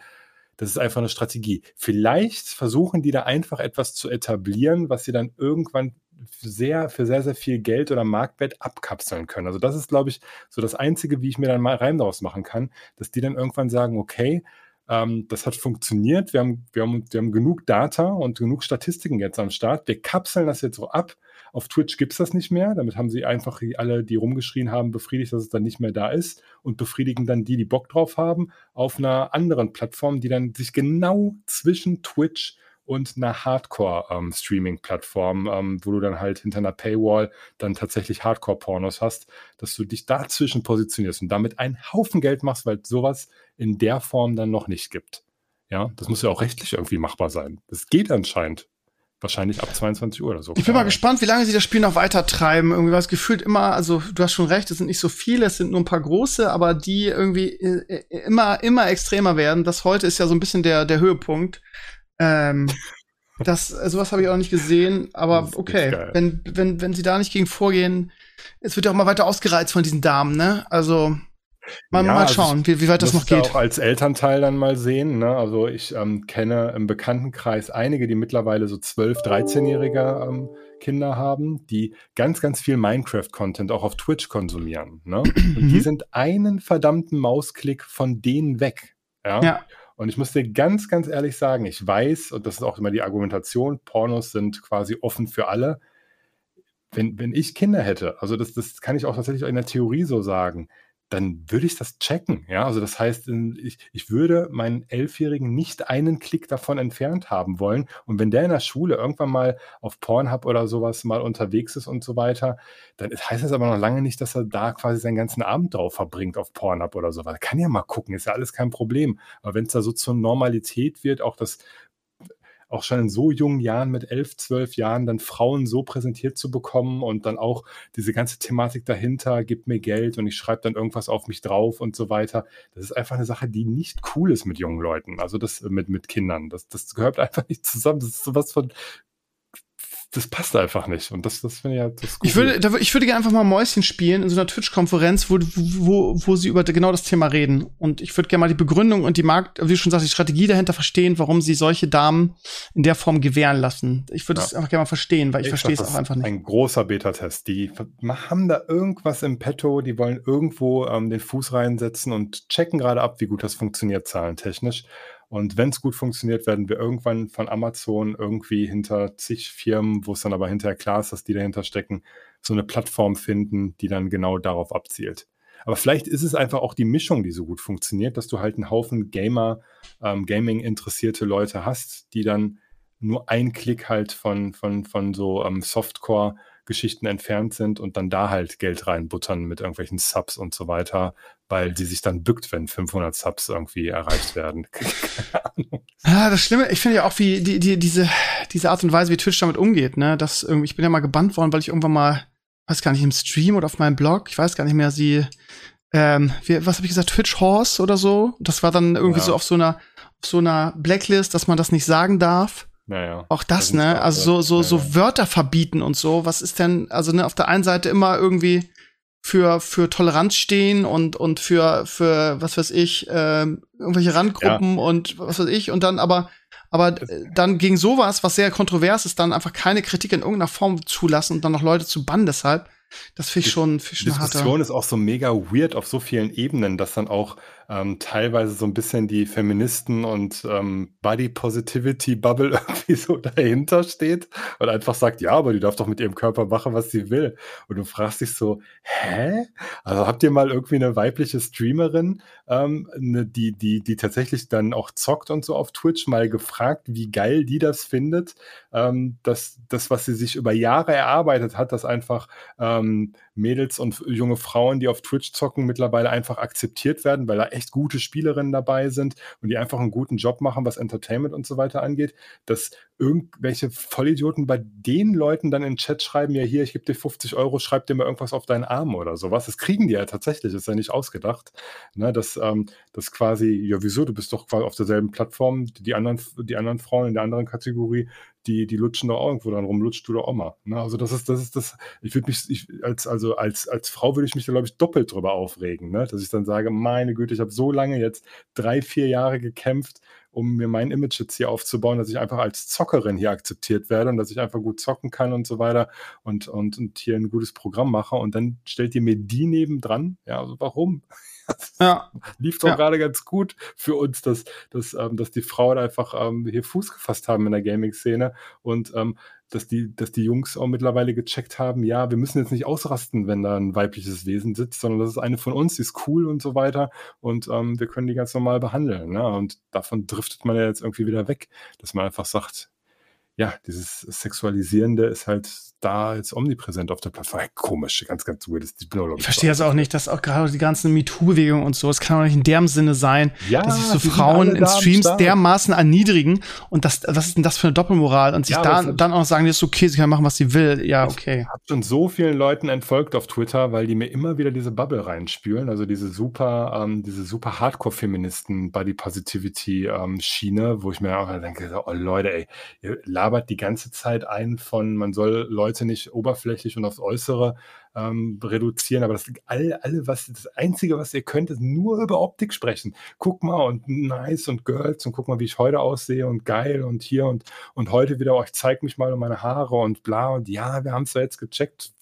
das ist einfach eine Strategie. Vielleicht versuchen die da einfach etwas zu etablieren, was sie dann irgendwann sehr, für sehr, sehr viel Geld oder Marktwert abkapseln können. Also das ist, glaube ich, so das Einzige, wie ich mir dann mal Reim daraus machen kann, dass die dann irgendwann sagen, okay, ähm, das hat funktioniert. Wir haben, wir, haben, wir haben genug Data und genug Statistiken jetzt am Start. Wir kapseln das jetzt so ab. Auf Twitch gibt es das nicht mehr. Damit haben sie einfach alle, die rumgeschrien haben, befriedigt, dass es dann nicht mehr da ist und befriedigen dann die, die Bock drauf haben, auf einer anderen Plattform, die dann sich genau zwischen Twitch und einer Hardcore-Streaming-Plattform, ähm, ähm, wo du dann halt hinter einer Paywall dann tatsächlich Hardcore-Pornos hast, dass du dich dazwischen positionierst und damit einen Haufen Geld machst, weil sowas in der Form dann noch nicht gibt. Ja, das muss ja auch rechtlich irgendwie machbar sein. Das geht anscheinend. Wahrscheinlich ab 22 Uhr oder so. Ich bin mal gespannt, wie lange sie das Spiel noch weiter treiben. Irgendwie war es gefühlt immer, also du hast schon recht, es sind nicht so viele, es sind nur ein paar große, aber die irgendwie äh, äh, immer, immer extremer werden. Das heute ist ja so ein bisschen der, der Höhepunkt. Ähm, das, sowas habe ich auch nicht gesehen, aber okay, wenn, wenn, wenn sie da nicht gegen vorgehen, es wird ja auch mal weiter ausgereizt von diesen Damen, ne? Also, mal, ja, mal also schauen, also wie, wie weit das noch geht. auch als Elternteil dann mal sehen, ne? Also, ich ähm, kenne im Bekanntenkreis einige, die mittlerweile so 12-, 13-jährige ähm, Kinder haben, die ganz, ganz viel Minecraft-Content auch auf Twitch konsumieren, ne? Und die mhm. sind einen verdammten Mausklick von denen weg. Ja. ja. Und ich muss dir ganz, ganz ehrlich sagen, ich weiß, und das ist auch immer die Argumentation, Pornos sind quasi offen für alle. Wenn, wenn ich Kinder hätte, also das, das kann ich auch tatsächlich in der Theorie so sagen, dann würde ich das checken. Ja, also das heißt, ich, ich würde meinen Elfjährigen nicht einen Klick davon entfernt haben wollen. Und wenn der in der Schule irgendwann mal auf Pornhub oder sowas mal unterwegs ist und so weiter, dann heißt das aber noch lange nicht, dass er da quasi seinen ganzen Abend drauf verbringt auf Pornhub oder sowas. Kann ja mal gucken, ist ja alles kein Problem. Aber wenn es da so zur Normalität wird, auch das auch schon in so jungen Jahren mit elf, zwölf Jahren dann Frauen so präsentiert zu bekommen und dann auch diese ganze Thematik dahinter, gibt mir Geld und ich schreibe dann irgendwas auf mich drauf und so weiter. Das ist einfach eine Sache, die nicht cool ist mit jungen Leuten, also das mit, mit Kindern. Das, das gehört einfach nicht zusammen. Das ist sowas von das passt einfach nicht. Und das, das finde ich halt das Ich würde, da, ich würde gerne einfach mal Mäuschen spielen in so einer Twitch-Konferenz, wo, wo, wo sie über genau das Thema reden. Und ich würde gerne mal die Begründung und die Markt, wie du schon sagst, die Strategie dahinter verstehen, warum sie solche Damen in der Form gewähren lassen. Ich würde es ja. einfach gerne mal verstehen, weil ich, ich verstehe es auch einfach nicht. Ein großer Beta-Test. Die haben da irgendwas im Petto, die wollen irgendwo ähm, den Fuß reinsetzen und checken gerade ab, wie gut das funktioniert, zahlentechnisch. Und wenn es gut funktioniert, werden wir irgendwann von Amazon irgendwie hinter zig Firmen, wo es dann aber hinterher klar ist, dass die dahinter stecken, so eine Plattform finden, die dann genau darauf abzielt. Aber vielleicht ist es einfach auch die Mischung, die so gut funktioniert, dass du halt einen Haufen Gamer, ähm, Gaming-interessierte Leute hast, die dann nur ein Klick halt von, von, von so ähm, Softcore Geschichten entfernt sind und dann da halt Geld reinbuttern mit irgendwelchen Subs und so weiter, weil sie sich dann bückt, wenn 500 Subs irgendwie erreicht werden. ja, das Schlimme, ich finde ja auch, wie die, die, diese, diese Art und Weise, wie Twitch damit umgeht, ne, dass irgendwie, ich bin ja mal gebannt worden, weil ich irgendwann mal, weiß gar nicht, im Stream oder auf meinem Blog, ich weiß gar nicht mehr, sie, ähm, wie, was habe ich gesagt, Twitch Horse oder so. Das war dann irgendwie ja. so auf so einer, auf so einer Blacklist, dass man das nicht sagen darf. Naja. Auch das, das ne? Also so, so, so Wörter verbieten und so. Was ist denn, also ne, auf der einen Seite immer irgendwie für, für Toleranz stehen und, und für, für, was weiß ich, äh, irgendwelche Randgruppen ja. und was weiß ich. Und dann aber, aber dann gegen sowas, was sehr kontrovers ist, dann einfach keine Kritik in irgendeiner Form zulassen und dann noch Leute zu bannen deshalb. Das finde ich schon, find schon Die Diskussion ist auch so mega weird auf so vielen Ebenen, dass dann auch ähm, teilweise so ein bisschen die Feministen und ähm, Body Positivity Bubble irgendwie so dahinter steht und einfach sagt, ja, aber die darf doch mit ihrem Körper machen, was sie will. Und du fragst dich so, hä? Also habt ihr mal irgendwie eine weibliche Streamerin, ähm, ne, die, die, die tatsächlich dann auch zockt und so auf Twitch, mal gefragt, wie geil die das findet, ähm, dass das, was sie sich über Jahre erarbeitet hat, dass einfach ähm, Mädels und junge Frauen, die auf Twitch zocken, mittlerweile einfach akzeptiert werden, weil da echt gute Spielerinnen dabei sind und die einfach einen guten Job machen, was Entertainment und so weiter angeht, dass irgendwelche Vollidioten bei den Leuten dann in den Chat schreiben, ja hier, ich gebe dir 50 Euro, schreib dir mal irgendwas auf deinen Arm oder sowas. Das kriegen die ja tatsächlich, ist ja nicht ausgedacht. Ne, dass ähm, das quasi, ja wieso, du bist doch quasi auf derselben Plattform, die anderen, die anderen Frauen in der anderen Kategorie, die, die lutschen doch auch irgendwo dann rum, lutscht du doch auch mal. Ne? Also das ist, das ist das, ich würde mich, ich, als, also als, als Frau würde ich mich da, glaube ich, doppelt drüber aufregen, ne? dass ich dann sage, meine Güte, ich habe so lange jetzt drei, vier Jahre gekämpft, um mir mein Image jetzt hier aufzubauen, dass ich einfach als Zockerin hier akzeptiert werde und dass ich einfach gut zocken kann und so weiter und, und, und hier ein gutes Programm mache und dann stellt ihr mir die nebendran. Ja, also warum? Ja. lief doch ja. gerade ganz gut für uns, dass, dass, ähm, dass die Frauen einfach ähm, hier Fuß gefasst haben in der Gaming-Szene und ähm, dass, die, dass die Jungs auch mittlerweile gecheckt haben, ja, wir müssen jetzt nicht ausrasten, wenn da ein weibliches Wesen sitzt, sondern das ist eine von uns, die ist cool und so weiter und ähm, wir können die ganz normal behandeln. Ne? Und davon driftet man ja jetzt irgendwie wieder weg, dass man einfach sagt, ja, dieses Sexualisierende ist halt da jetzt omnipräsent auf der Plattform. Komisch, ganz, ganz weird. Ich, ich verstehe das auch nicht, dass auch gerade die ganzen MeToo-Bewegungen und so, es kann auch nicht in dem Sinne sein, ja, dass sich so Frauen in Streams dermaßen erniedrigen und das, was ist denn das für eine Doppelmoral und sich ja, da, dann auch sagen, das ist okay, sie kann machen, was sie will. Ja, okay. Ich habe schon so vielen Leuten entfolgt auf Twitter, weil die mir immer wieder diese Bubble reinspülen, also diese super, ähm, diese super Hardcore-Feministen Body Positivity ähm, wo ich mir auch denke, oh Leute, ey, ihr labert die ganze Zeit ein von, man soll Leute nicht oberflächlich und aufs Äußere ähm, reduzieren, aber das alle, alle, was das Einzige, was ihr könnt, ist nur über Optik sprechen. Guck mal und nice und Girls und guck mal, wie ich heute aussehe und geil und hier und, und heute wieder, oh, ich zeig mich mal um meine Haare und bla und ja, wir haben es ja jetzt gecheckt,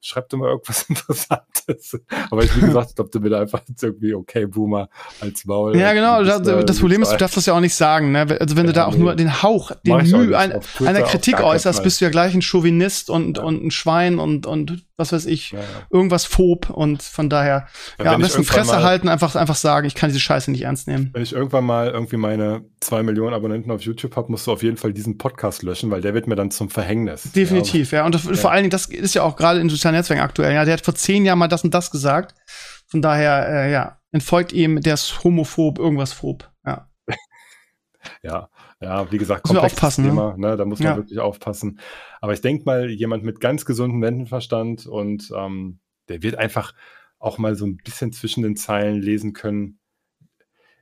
schreibt immer irgendwas Interessantes. Aber ich, wie gesagt, du mir einfach jetzt irgendwie okay, Boomer als Maul. Ja, genau. Das, das, das Problem ist, du darfst das ja auch nicht sagen. Ne? Also wenn ja, du da auch nee. nur den Hauch, den Mühe ein, einer Kritik äußerst, bist du ja gleich ein Chauvinist und, ja. und ein Schwein und, und was weiß ich, ja, ja. irgendwas phob und von daher, ja, ja am besten Fresse mal, halten, einfach, einfach sagen, ich kann diese Scheiße nicht ernst nehmen. Wenn ich irgendwann mal irgendwie meine zwei Millionen Abonnenten auf YouTube habe, musst du auf jeden Fall diesen Podcast löschen, weil der wird mir dann zum Verhängnis. Definitiv, ja. Und vor allen Dingen, das ist ja auch gerade in sozialen Netzwerken aktuell, ja. Der hat vor zehn Jahren mal das und das gesagt. Von daher, äh, ja, entfolgt ihm, der ist homophob, irgendwas phob, ja. ja, ja, wie gesagt, komplexes aufpassen, ne? Thema, ne? da muss man ja. wirklich aufpassen. Aber ich denke mal, jemand mit ganz gesundem Menschenverstand und ähm, der wird einfach auch mal so ein bisschen zwischen den Zeilen lesen können.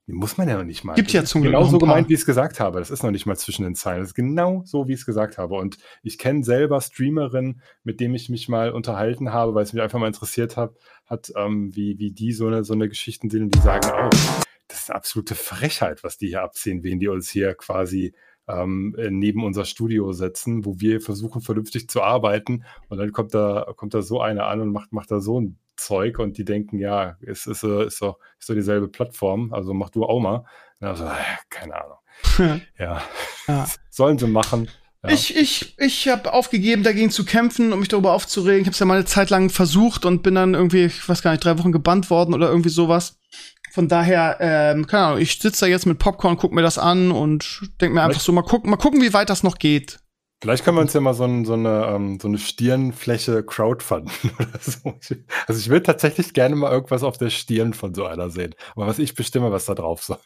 muss man ja noch nicht mal. Gibt ja zum genau so gemeint, wie ich es gesagt habe. Das ist noch nicht mal zwischen den Zeilen. Das ist genau so, wie ich es gesagt habe. Und ich kenne selber Streamerinnen, mit denen ich mich mal unterhalten habe, weil es mich einfach mal interessiert hat, hat ähm, wie, wie die so eine, so eine Geschichten sind und die sagen auch, das ist eine absolute Frechheit, was die hier abziehen, wen die uns hier quasi ähm, neben unser Studio setzen, wo wir versuchen, vernünftig zu arbeiten. Und dann kommt da, kommt da so einer an und macht, macht da so ein Zeug und die denken, ja, es ist, ist, ist, doch, ist doch dieselbe Plattform, also mach du auch mal. Also, keine Ahnung. ja. ja. Sollen sie machen. Ja. Ich, ich, ich habe aufgegeben, dagegen zu kämpfen, um mich darüber aufzuregen. Ich habe es ja mal eine Zeit lang versucht und bin dann irgendwie, ich weiß gar nicht, drei Wochen gebannt worden oder irgendwie sowas. Von daher, ähm, keine Ahnung, ich sitze da jetzt mit Popcorn, guck mir das an und denk mir einfach so, mal gucken, mal gucken, wie weit das noch geht. Vielleicht können wir uns ja mal so, ein, so, eine, ähm, so eine Stirnfläche crowdfunden oder so. Also ich will tatsächlich gerne mal irgendwas auf der Stirn von so einer sehen. Aber was ich bestimme, was da drauf soll.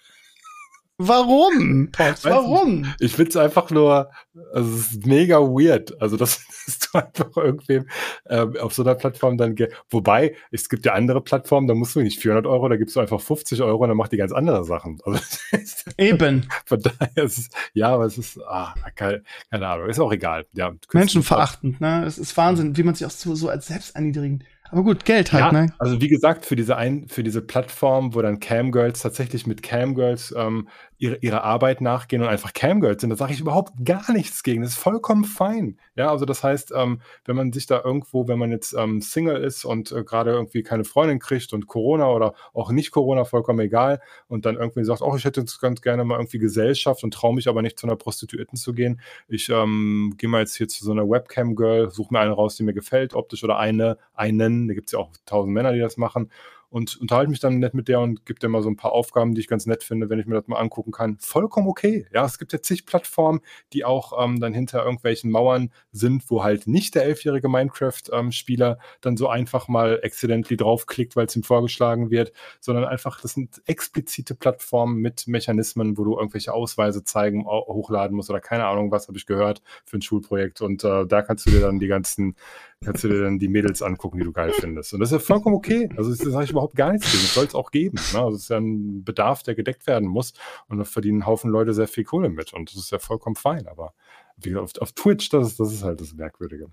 Warum? Pops, warum? Ich, ich finde es einfach nur, also es ist mega weird. Also, dass, dass du einfach irgendwem äh, auf so einer Plattform dann, wobei, es gibt ja andere Plattformen, da musst du nicht 400 Euro, da gibst du einfach 50 Euro und dann macht die ganz andere Sachen. Also, Eben. Von daher ist es, ja, aber es ist, ah, keine, keine Ahnung, ist auch egal. Ja, Menschenverachtend, ne? Es ist Wahnsinn, wie man sich auch so, so als selbst erniedrigend aber gut, Geld halt, ja, ne? Also wie gesagt, für diese ein, für diese Plattform, wo dann Camgirls tatsächlich mit Camgirls ähm, ihre, ihre Arbeit nachgehen und einfach Camgirls sind, da sage ich überhaupt gar nichts gegen. Das ist vollkommen fein. Ja, also das heißt, ähm, wenn man sich da irgendwo, wenn man jetzt ähm, Single ist und äh, gerade irgendwie keine Freundin kriegt und Corona oder auch nicht Corona, vollkommen egal, und dann irgendwie sagt, oh, ich hätte jetzt ganz gerne mal irgendwie Gesellschaft und traue mich aber nicht zu einer Prostituierten zu gehen. Ich ähm, gehe mal jetzt hier zu so einer Webcam-Girl, suche mir eine raus, die mir gefällt, optisch oder eine, einen da gibt es ja auch tausend Männer, die das machen und unterhalte mich dann nett mit der und gebe dir mal so ein paar Aufgaben, die ich ganz nett finde, wenn ich mir das mal angucken kann. Vollkommen okay. Ja, es gibt ja zig Plattformen, die auch ähm, dann hinter irgendwelchen Mauern sind, wo halt nicht der elfjährige Minecraft-Spieler ähm, dann so einfach mal accidentally draufklickt, weil es ihm vorgeschlagen wird, sondern einfach, das sind explizite Plattformen mit Mechanismen, wo du irgendwelche Ausweise zeigen, hochladen musst oder keine Ahnung, was habe ich gehört für ein Schulprojekt. Und äh, da kannst du dir dann die ganzen kannst du dir dann die Mädels angucken, die du geil findest. Und das ist ja vollkommen okay. Also das sage ich überhaupt gar nichts gegen. Das soll es auch geben. Ne? Also es ist ja ein Bedarf, der gedeckt werden muss. Und da verdienen Haufen Leute sehr viel Kohle mit. Und das ist ja vollkommen fein. Aber wie gesagt, auf, auf Twitch, das ist, das ist halt das Merkwürdige.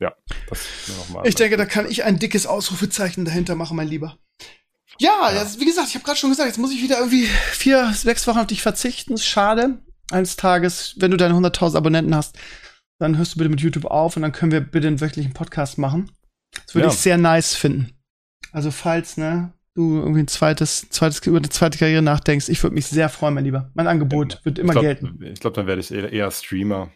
Ja, das nochmal. Ich denke, da kann ich ein dickes Ausrufezeichen dahinter machen, mein Lieber. Ja, ja. Das, wie gesagt, ich habe gerade schon gesagt, jetzt muss ich wieder irgendwie vier, sechs Wochen auf dich verzichten. Ist schade. Eines Tages, wenn du deine 100.000 Abonnenten hast, dann hörst du bitte mit YouTube auf und dann können wir bitte einen wöchentlichen Podcast machen. Das würde ja. ich sehr nice finden. Also falls, ne, du irgendwie ein zweites, zweites, über eine zweite Karriere nachdenkst, ich würde mich sehr freuen, mein Lieber. Mein Angebot ja, wird immer glaub, gelten. Ich glaube, dann werde ich eher, eher Streamer.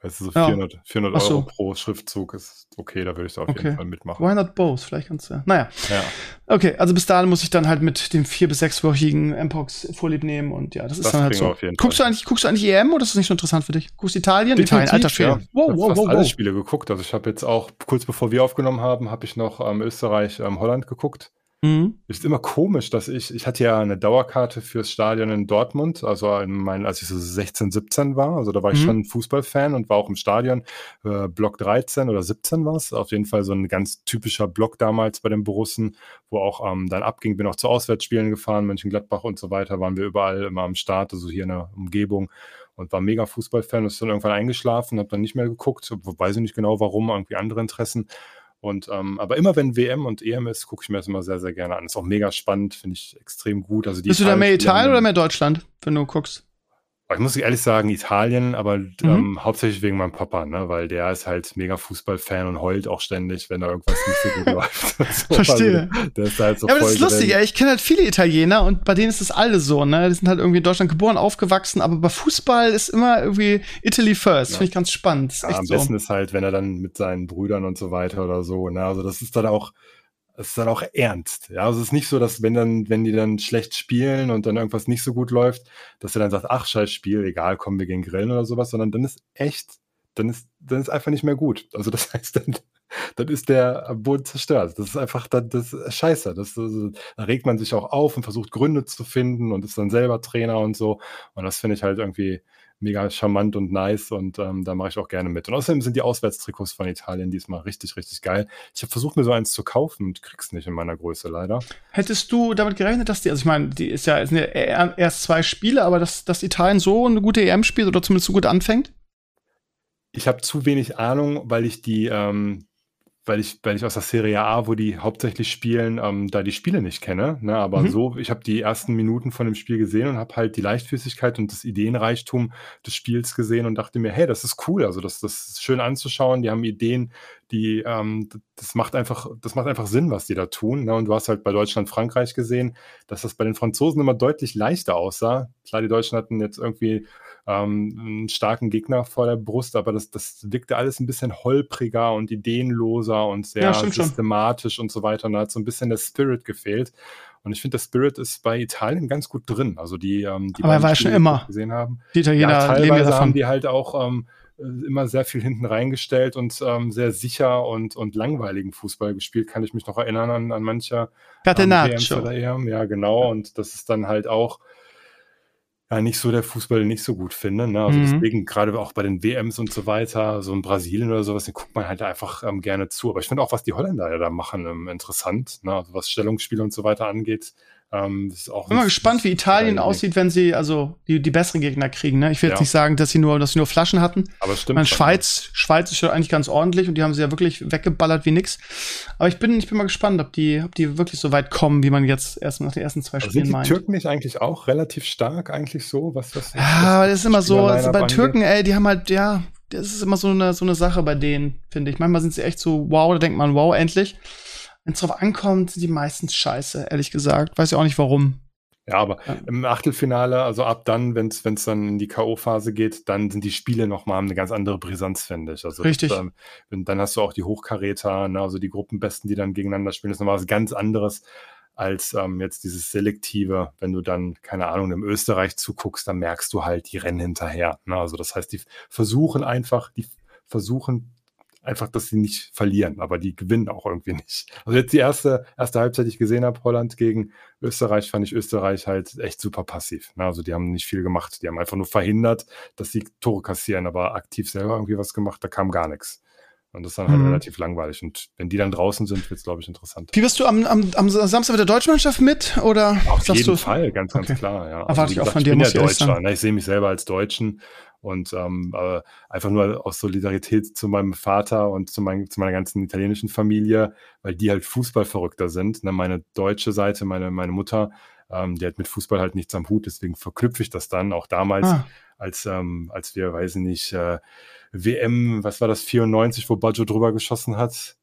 Weißt du, so 400, ja. 400 so. Euro pro Schriftzug ist okay, da würde ich da auf okay. jeden Fall mitmachen. Why not both? Vielleicht kannst du ja. Naja. Ja. Okay, also bis dahin muss ich dann halt mit dem vier- bis sechswöchigen Mpox Vorlieb nehmen und ja, das, das ist dann halt so. guckst du eigentlich, guckst du eigentlich EM oder ist das nicht so interessant für dich? Guckst du Italien? Definitiv, Italien, alter Schwede. Ja. Wow, wow, wow, wow. alle Spiele geguckt. Also ich habe jetzt auch, kurz bevor wir aufgenommen haben, habe ich noch ähm, Österreich, ähm, Holland geguckt. Mhm. Ist immer komisch, dass ich, ich hatte ja eine Dauerkarte fürs Stadion in Dortmund, also in meinen, als ich so 16, 17 war, also da war ich mhm. schon Fußballfan und war auch im Stadion, äh, Block 13 oder 17 war es, auf jeden Fall so ein ganz typischer Block damals bei den Borussen, wo auch ähm, dann abging, bin auch zu Auswärtsspielen gefahren, Mönchengladbach und so weiter, waren wir überall immer am Start, also hier in der Umgebung und war mega Fußballfan, ist dann irgendwann eingeschlafen, habe dann nicht mehr geguckt, weiß ich nicht genau warum, irgendwie andere Interessen und ähm, aber immer wenn WM und EM ist, gucke ich mir das immer sehr, sehr gerne an. Ist auch mega spannend, finde ich extrem gut. Also die Bist du da mehr Italien oder mehr Deutschland, wenn du guckst? Ich muss ehrlich sagen, Italien, aber mhm. ähm, hauptsächlich wegen meinem Papa, ne? weil der ist halt mega Fußballfan und heult auch ständig, wenn da irgendwas nicht so gut läuft. So. Verstehe. Also, der ist halt so ja, aber das ist lustig, ey. ich kenne halt viele Italiener und bei denen ist das alle so, ne? Die sind halt irgendwie in Deutschland geboren, aufgewachsen, aber bei Fußball ist immer irgendwie Italy first. Ja. Finde ich ganz spannend. Ja, am besten ist halt, wenn er dann mit seinen Brüdern und so weiter oder so, ne? Also das ist dann auch es ist dann auch ernst. Ja, also es ist nicht so, dass wenn dann, wenn die dann schlecht spielen und dann irgendwas nicht so gut läuft, dass er dann sagt, ach, scheiß Spiel, egal, kommen wir gegen Grillen oder sowas, sondern dann ist echt, dann ist, dann ist einfach nicht mehr gut. Also das heißt, dann, dann ist der Boden zerstört. Das ist einfach, das, das ist scheiße. Das, das, da regt man sich auch auf und versucht Gründe zu finden und ist dann selber Trainer und so. Und das finde ich halt irgendwie, mega charmant und nice und ähm, da mache ich auch gerne mit. Und außerdem sind die Auswärtstrikots von Italien diesmal richtig, richtig geil. Ich habe versucht, mir so eins zu kaufen und krieg's nicht in meiner Größe leider. Hättest du damit gerechnet, dass die, also ich meine, die ist ja, sind ja erst zwei Spiele, aber dass, dass Italien so eine gute EM spielt oder zumindest so gut anfängt? Ich habe zu wenig Ahnung, weil ich die, ähm, weil ich, weil ich aus der Serie A, wo die hauptsächlich spielen, ähm, da die Spiele nicht kenne. Ne? Aber mhm. so, ich habe die ersten Minuten von dem Spiel gesehen und habe halt die Leichtfüßigkeit und das Ideenreichtum des Spiels gesehen und dachte mir, hey, das ist cool. Also das, das ist schön anzuschauen. Die haben Ideen, die, ähm, das macht einfach, das macht einfach Sinn, was die da tun. Ne? Und du hast halt bei Deutschland, Frankreich gesehen, dass das bei den Franzosen immer deutlich leichter aussah. Klar, die Deutschen hatten jetzt irgendwie ähm, einen starken Gegner vor der Brust, aber das, das wirkte alles ein bisschen holpriger und ideenloser und sehr ja, systematisch schon. und so weiter. Und da hat so ein bisschen der Spirit gefehlt. Und ich finde, der Spirit ist bei Italien ganz gut drin. Also die, ähm, die aber er war schon immer gesehen haben. Die Italiener ja, teilweise haben die halt auch ähm, immer sehr viel hinten reingestellt und ähm, sehr sicher und, und langweiligen Fußball gespielt. Kann ich mich noch erinnern an, an mancher Catenaccio. Ähm, ja, genau. Und das ist dann halt auch ja nicht so der Fußball nicht so gut finde. Ne? Also mhm. deswegen gerade auch bei den WMs und so weiter, so in Brasilien oder sowas, den guckt man halt einfach ähm, gerne zu. Aber ich finde auch, was die Holländer ja da machen, ähm, interessant. Ne? Also was Stellungsspiele und so weiter angeht. Ähm, ist auch Bin mal gespannt, wie Italien aussieht, wenn sie also die, die besseren Gegner kriegen. Ne? Ich will ja. jetzt nicht sagen, dass sie nur, dass sie nur Flaschen hatten. Aber stimmt. Meine, Schweiz. Schweiz ist ja eigentlich ganz ordentlich und die haben sie ja wirklich weggeballert wie nix. Aber ich bin, ich bin mal gespannt, ob die, ob die wirklich so weit kommen, wie man jetzt erst nach den ersten zwei also Spielen sind die meint. Türken nicht eigentlich auch relativ stark eigentlich so? Was, was, ja, das ist immer so. Also bei Türken, ey, die haben halt, ja, das ist immer so eine, so eine Sache bei denen, finde ich. Manchmal sind sie echt so, wow, da denkt man, wow, endlich. Wenn es drauf ankommt, sind die meistens scheiße, ehrlich gesagt. Weiß ja auch nicht warum. Ja, aber ja. im Achtelfinale, also ab dann, wenn es dann in die K.O.-Phase geht, dann sind die Spiele nochmal eine ganz andere Brisanz, finde ich. Also Richtig. Das, ähm, dann hast du auch die Hochkaräter, ne, also die Gruppenbesten, die dann gegeneinander spielen. Das ist nochmal was ganz anderes als ähm, jetzt dieses Selektive. Wenn du dann, keine Ahnung, im Österreich zuguckst, dann merkst du halt, die rennen hinterher. Ne? Also das heißt, die versuchen einfach, die versuchen einfach, dass sie nicht verlieren, aber die gewinnen auch irgendwie nicht. Also jetzt die erste, erste Halbzeit, die ich gesehen habe, Holland gegen Österreich, fand ich Österreich halt echt super passiv. Ne? Also die haben nicht viel gemacht. Die haben einfach nur verhindert, dass sie Tore kassieren, aber aktiv selber irgendwie was gemacht, da kam gar nichts. Und das ist dann halt mhm. relativ langweilig. Und wenn die dann draußen sind, wird es, glaube ich, interessant. Wie bist du am, am, am Samstag mit der Deutschmannschaft mit? Oder Auf jeden du? Fall, ganz, ganz okay. klar. Ja. Erwarte also, ich auch von dir, ich bin ja Deutscher. Ne? Ich sehe mich selber als Deutschen und ähm, äh, einfach nur aus Solidarität zu meinem Vater und zu, mein, zu meiner ganzen italienischen Familie, weil die halt Fußballverrückter sind. Ne? Meine deutsche Seite, meine, meine Mutter, ähm, die hat mit Fußball halt nichts am Hut, deswegen verknüpfe ich das dann auch damals, ah. als, ähm, als wir, weiß ich nicht, äh, WM, was war das, 94, wo Baggio drüber geschossen hat.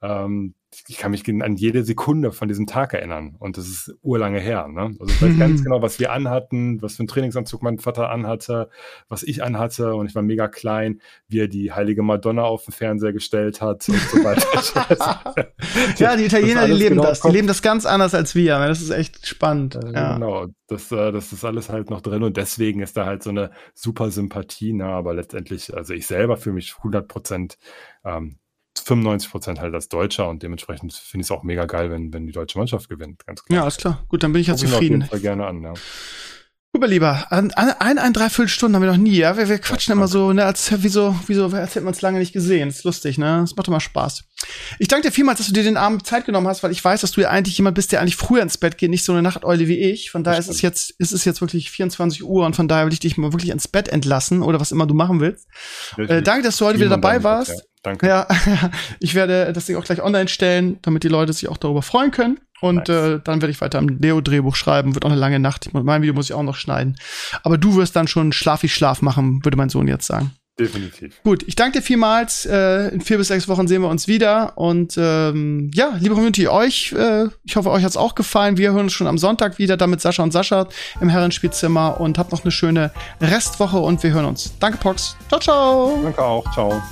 Ähm, ich kann mich an jede Sekunde von diesem Tag erinnern. Und das ist urlange her. Ne? Also ich weiß ganz genau, was wir anhatten, was für einen Trainingsanzug mein Vater anhatte, was ich anhatte. Und ich war mega klein, wie er die heilige Madonna auf den Fernseher gestellt hat und so weiter. ja, die Italiener, die leben genau das. Die leben das ganz anders als wir. Ne? Das ist echt spannend. Also ja. Genau, das, äh, das ist alles halt noch drin. Und deswegen ist da halt so eine super Sympathie. Ne? Aber letztendlich, also ich selber fühle mich 100 Prozent ähm, 95 Prozent halt als Deutscher und dementsprechend finde ich es auch mega geil, wenn, wenn die deutsche Mannschaft gewinnt, ganz klar. Ja, alles klar. Gut, dann bin ich ja zufrieden. Ich gerne an, ja. Super lieber, ein, ein, ein Dreiviertelstunde haben wir noch nie, ja. Wir, wir quatschen ja, immer so, ne, als wieso, wieso, als hätten wir uns lange nicht gesehen. Das ist lustig, ne? Das macht immer Spaß. Ich danke dir vielmals, dass du dir den Abend Zeit genommen hast, weil ich weiß, dass du ja eigentlich jemand bist, der eigentlich früher ins Bett geht, nicht so eine Nachteule wie ich. Von daher ist es jetzt, ist es jetzt wirklich 24 Uhr und von daher will ich dich mal wirklich ins Bett entlassen oder was immer du machen willst. Äh, danke, dass du heute wieder dabei warst. Ja. Danke. Ja, ich werde das Ding auch gleich online stellen, damit die Leute sich auch darüber freuen können. Und nice. äh, dann werde ich weiter am Leo-Drehbuch schreiben. Wird auch eine lange Nacht. Mein Video muss ich auch noch schneiden. Aber du wirst dann schon schlafig Schlaf machen, würde mein Sohn jetzt sagen. Definitiv. Gut, ich danke dir vielmals. Äh, in vier bis sechs Wochen sehen wir uns wieder. Und ähm, ja, liebe Community, euch, äh, ich hoffe, euch hat's auch gefallen. Wir hören uns schon am Sonntag wieder, dann mit Sascha und Sascha im Herrenspielzimmer und habt noch eine schöne Restwoche und wir hören uns. Danke, Pox. Ciao, ciao. Danke auch. Ciao.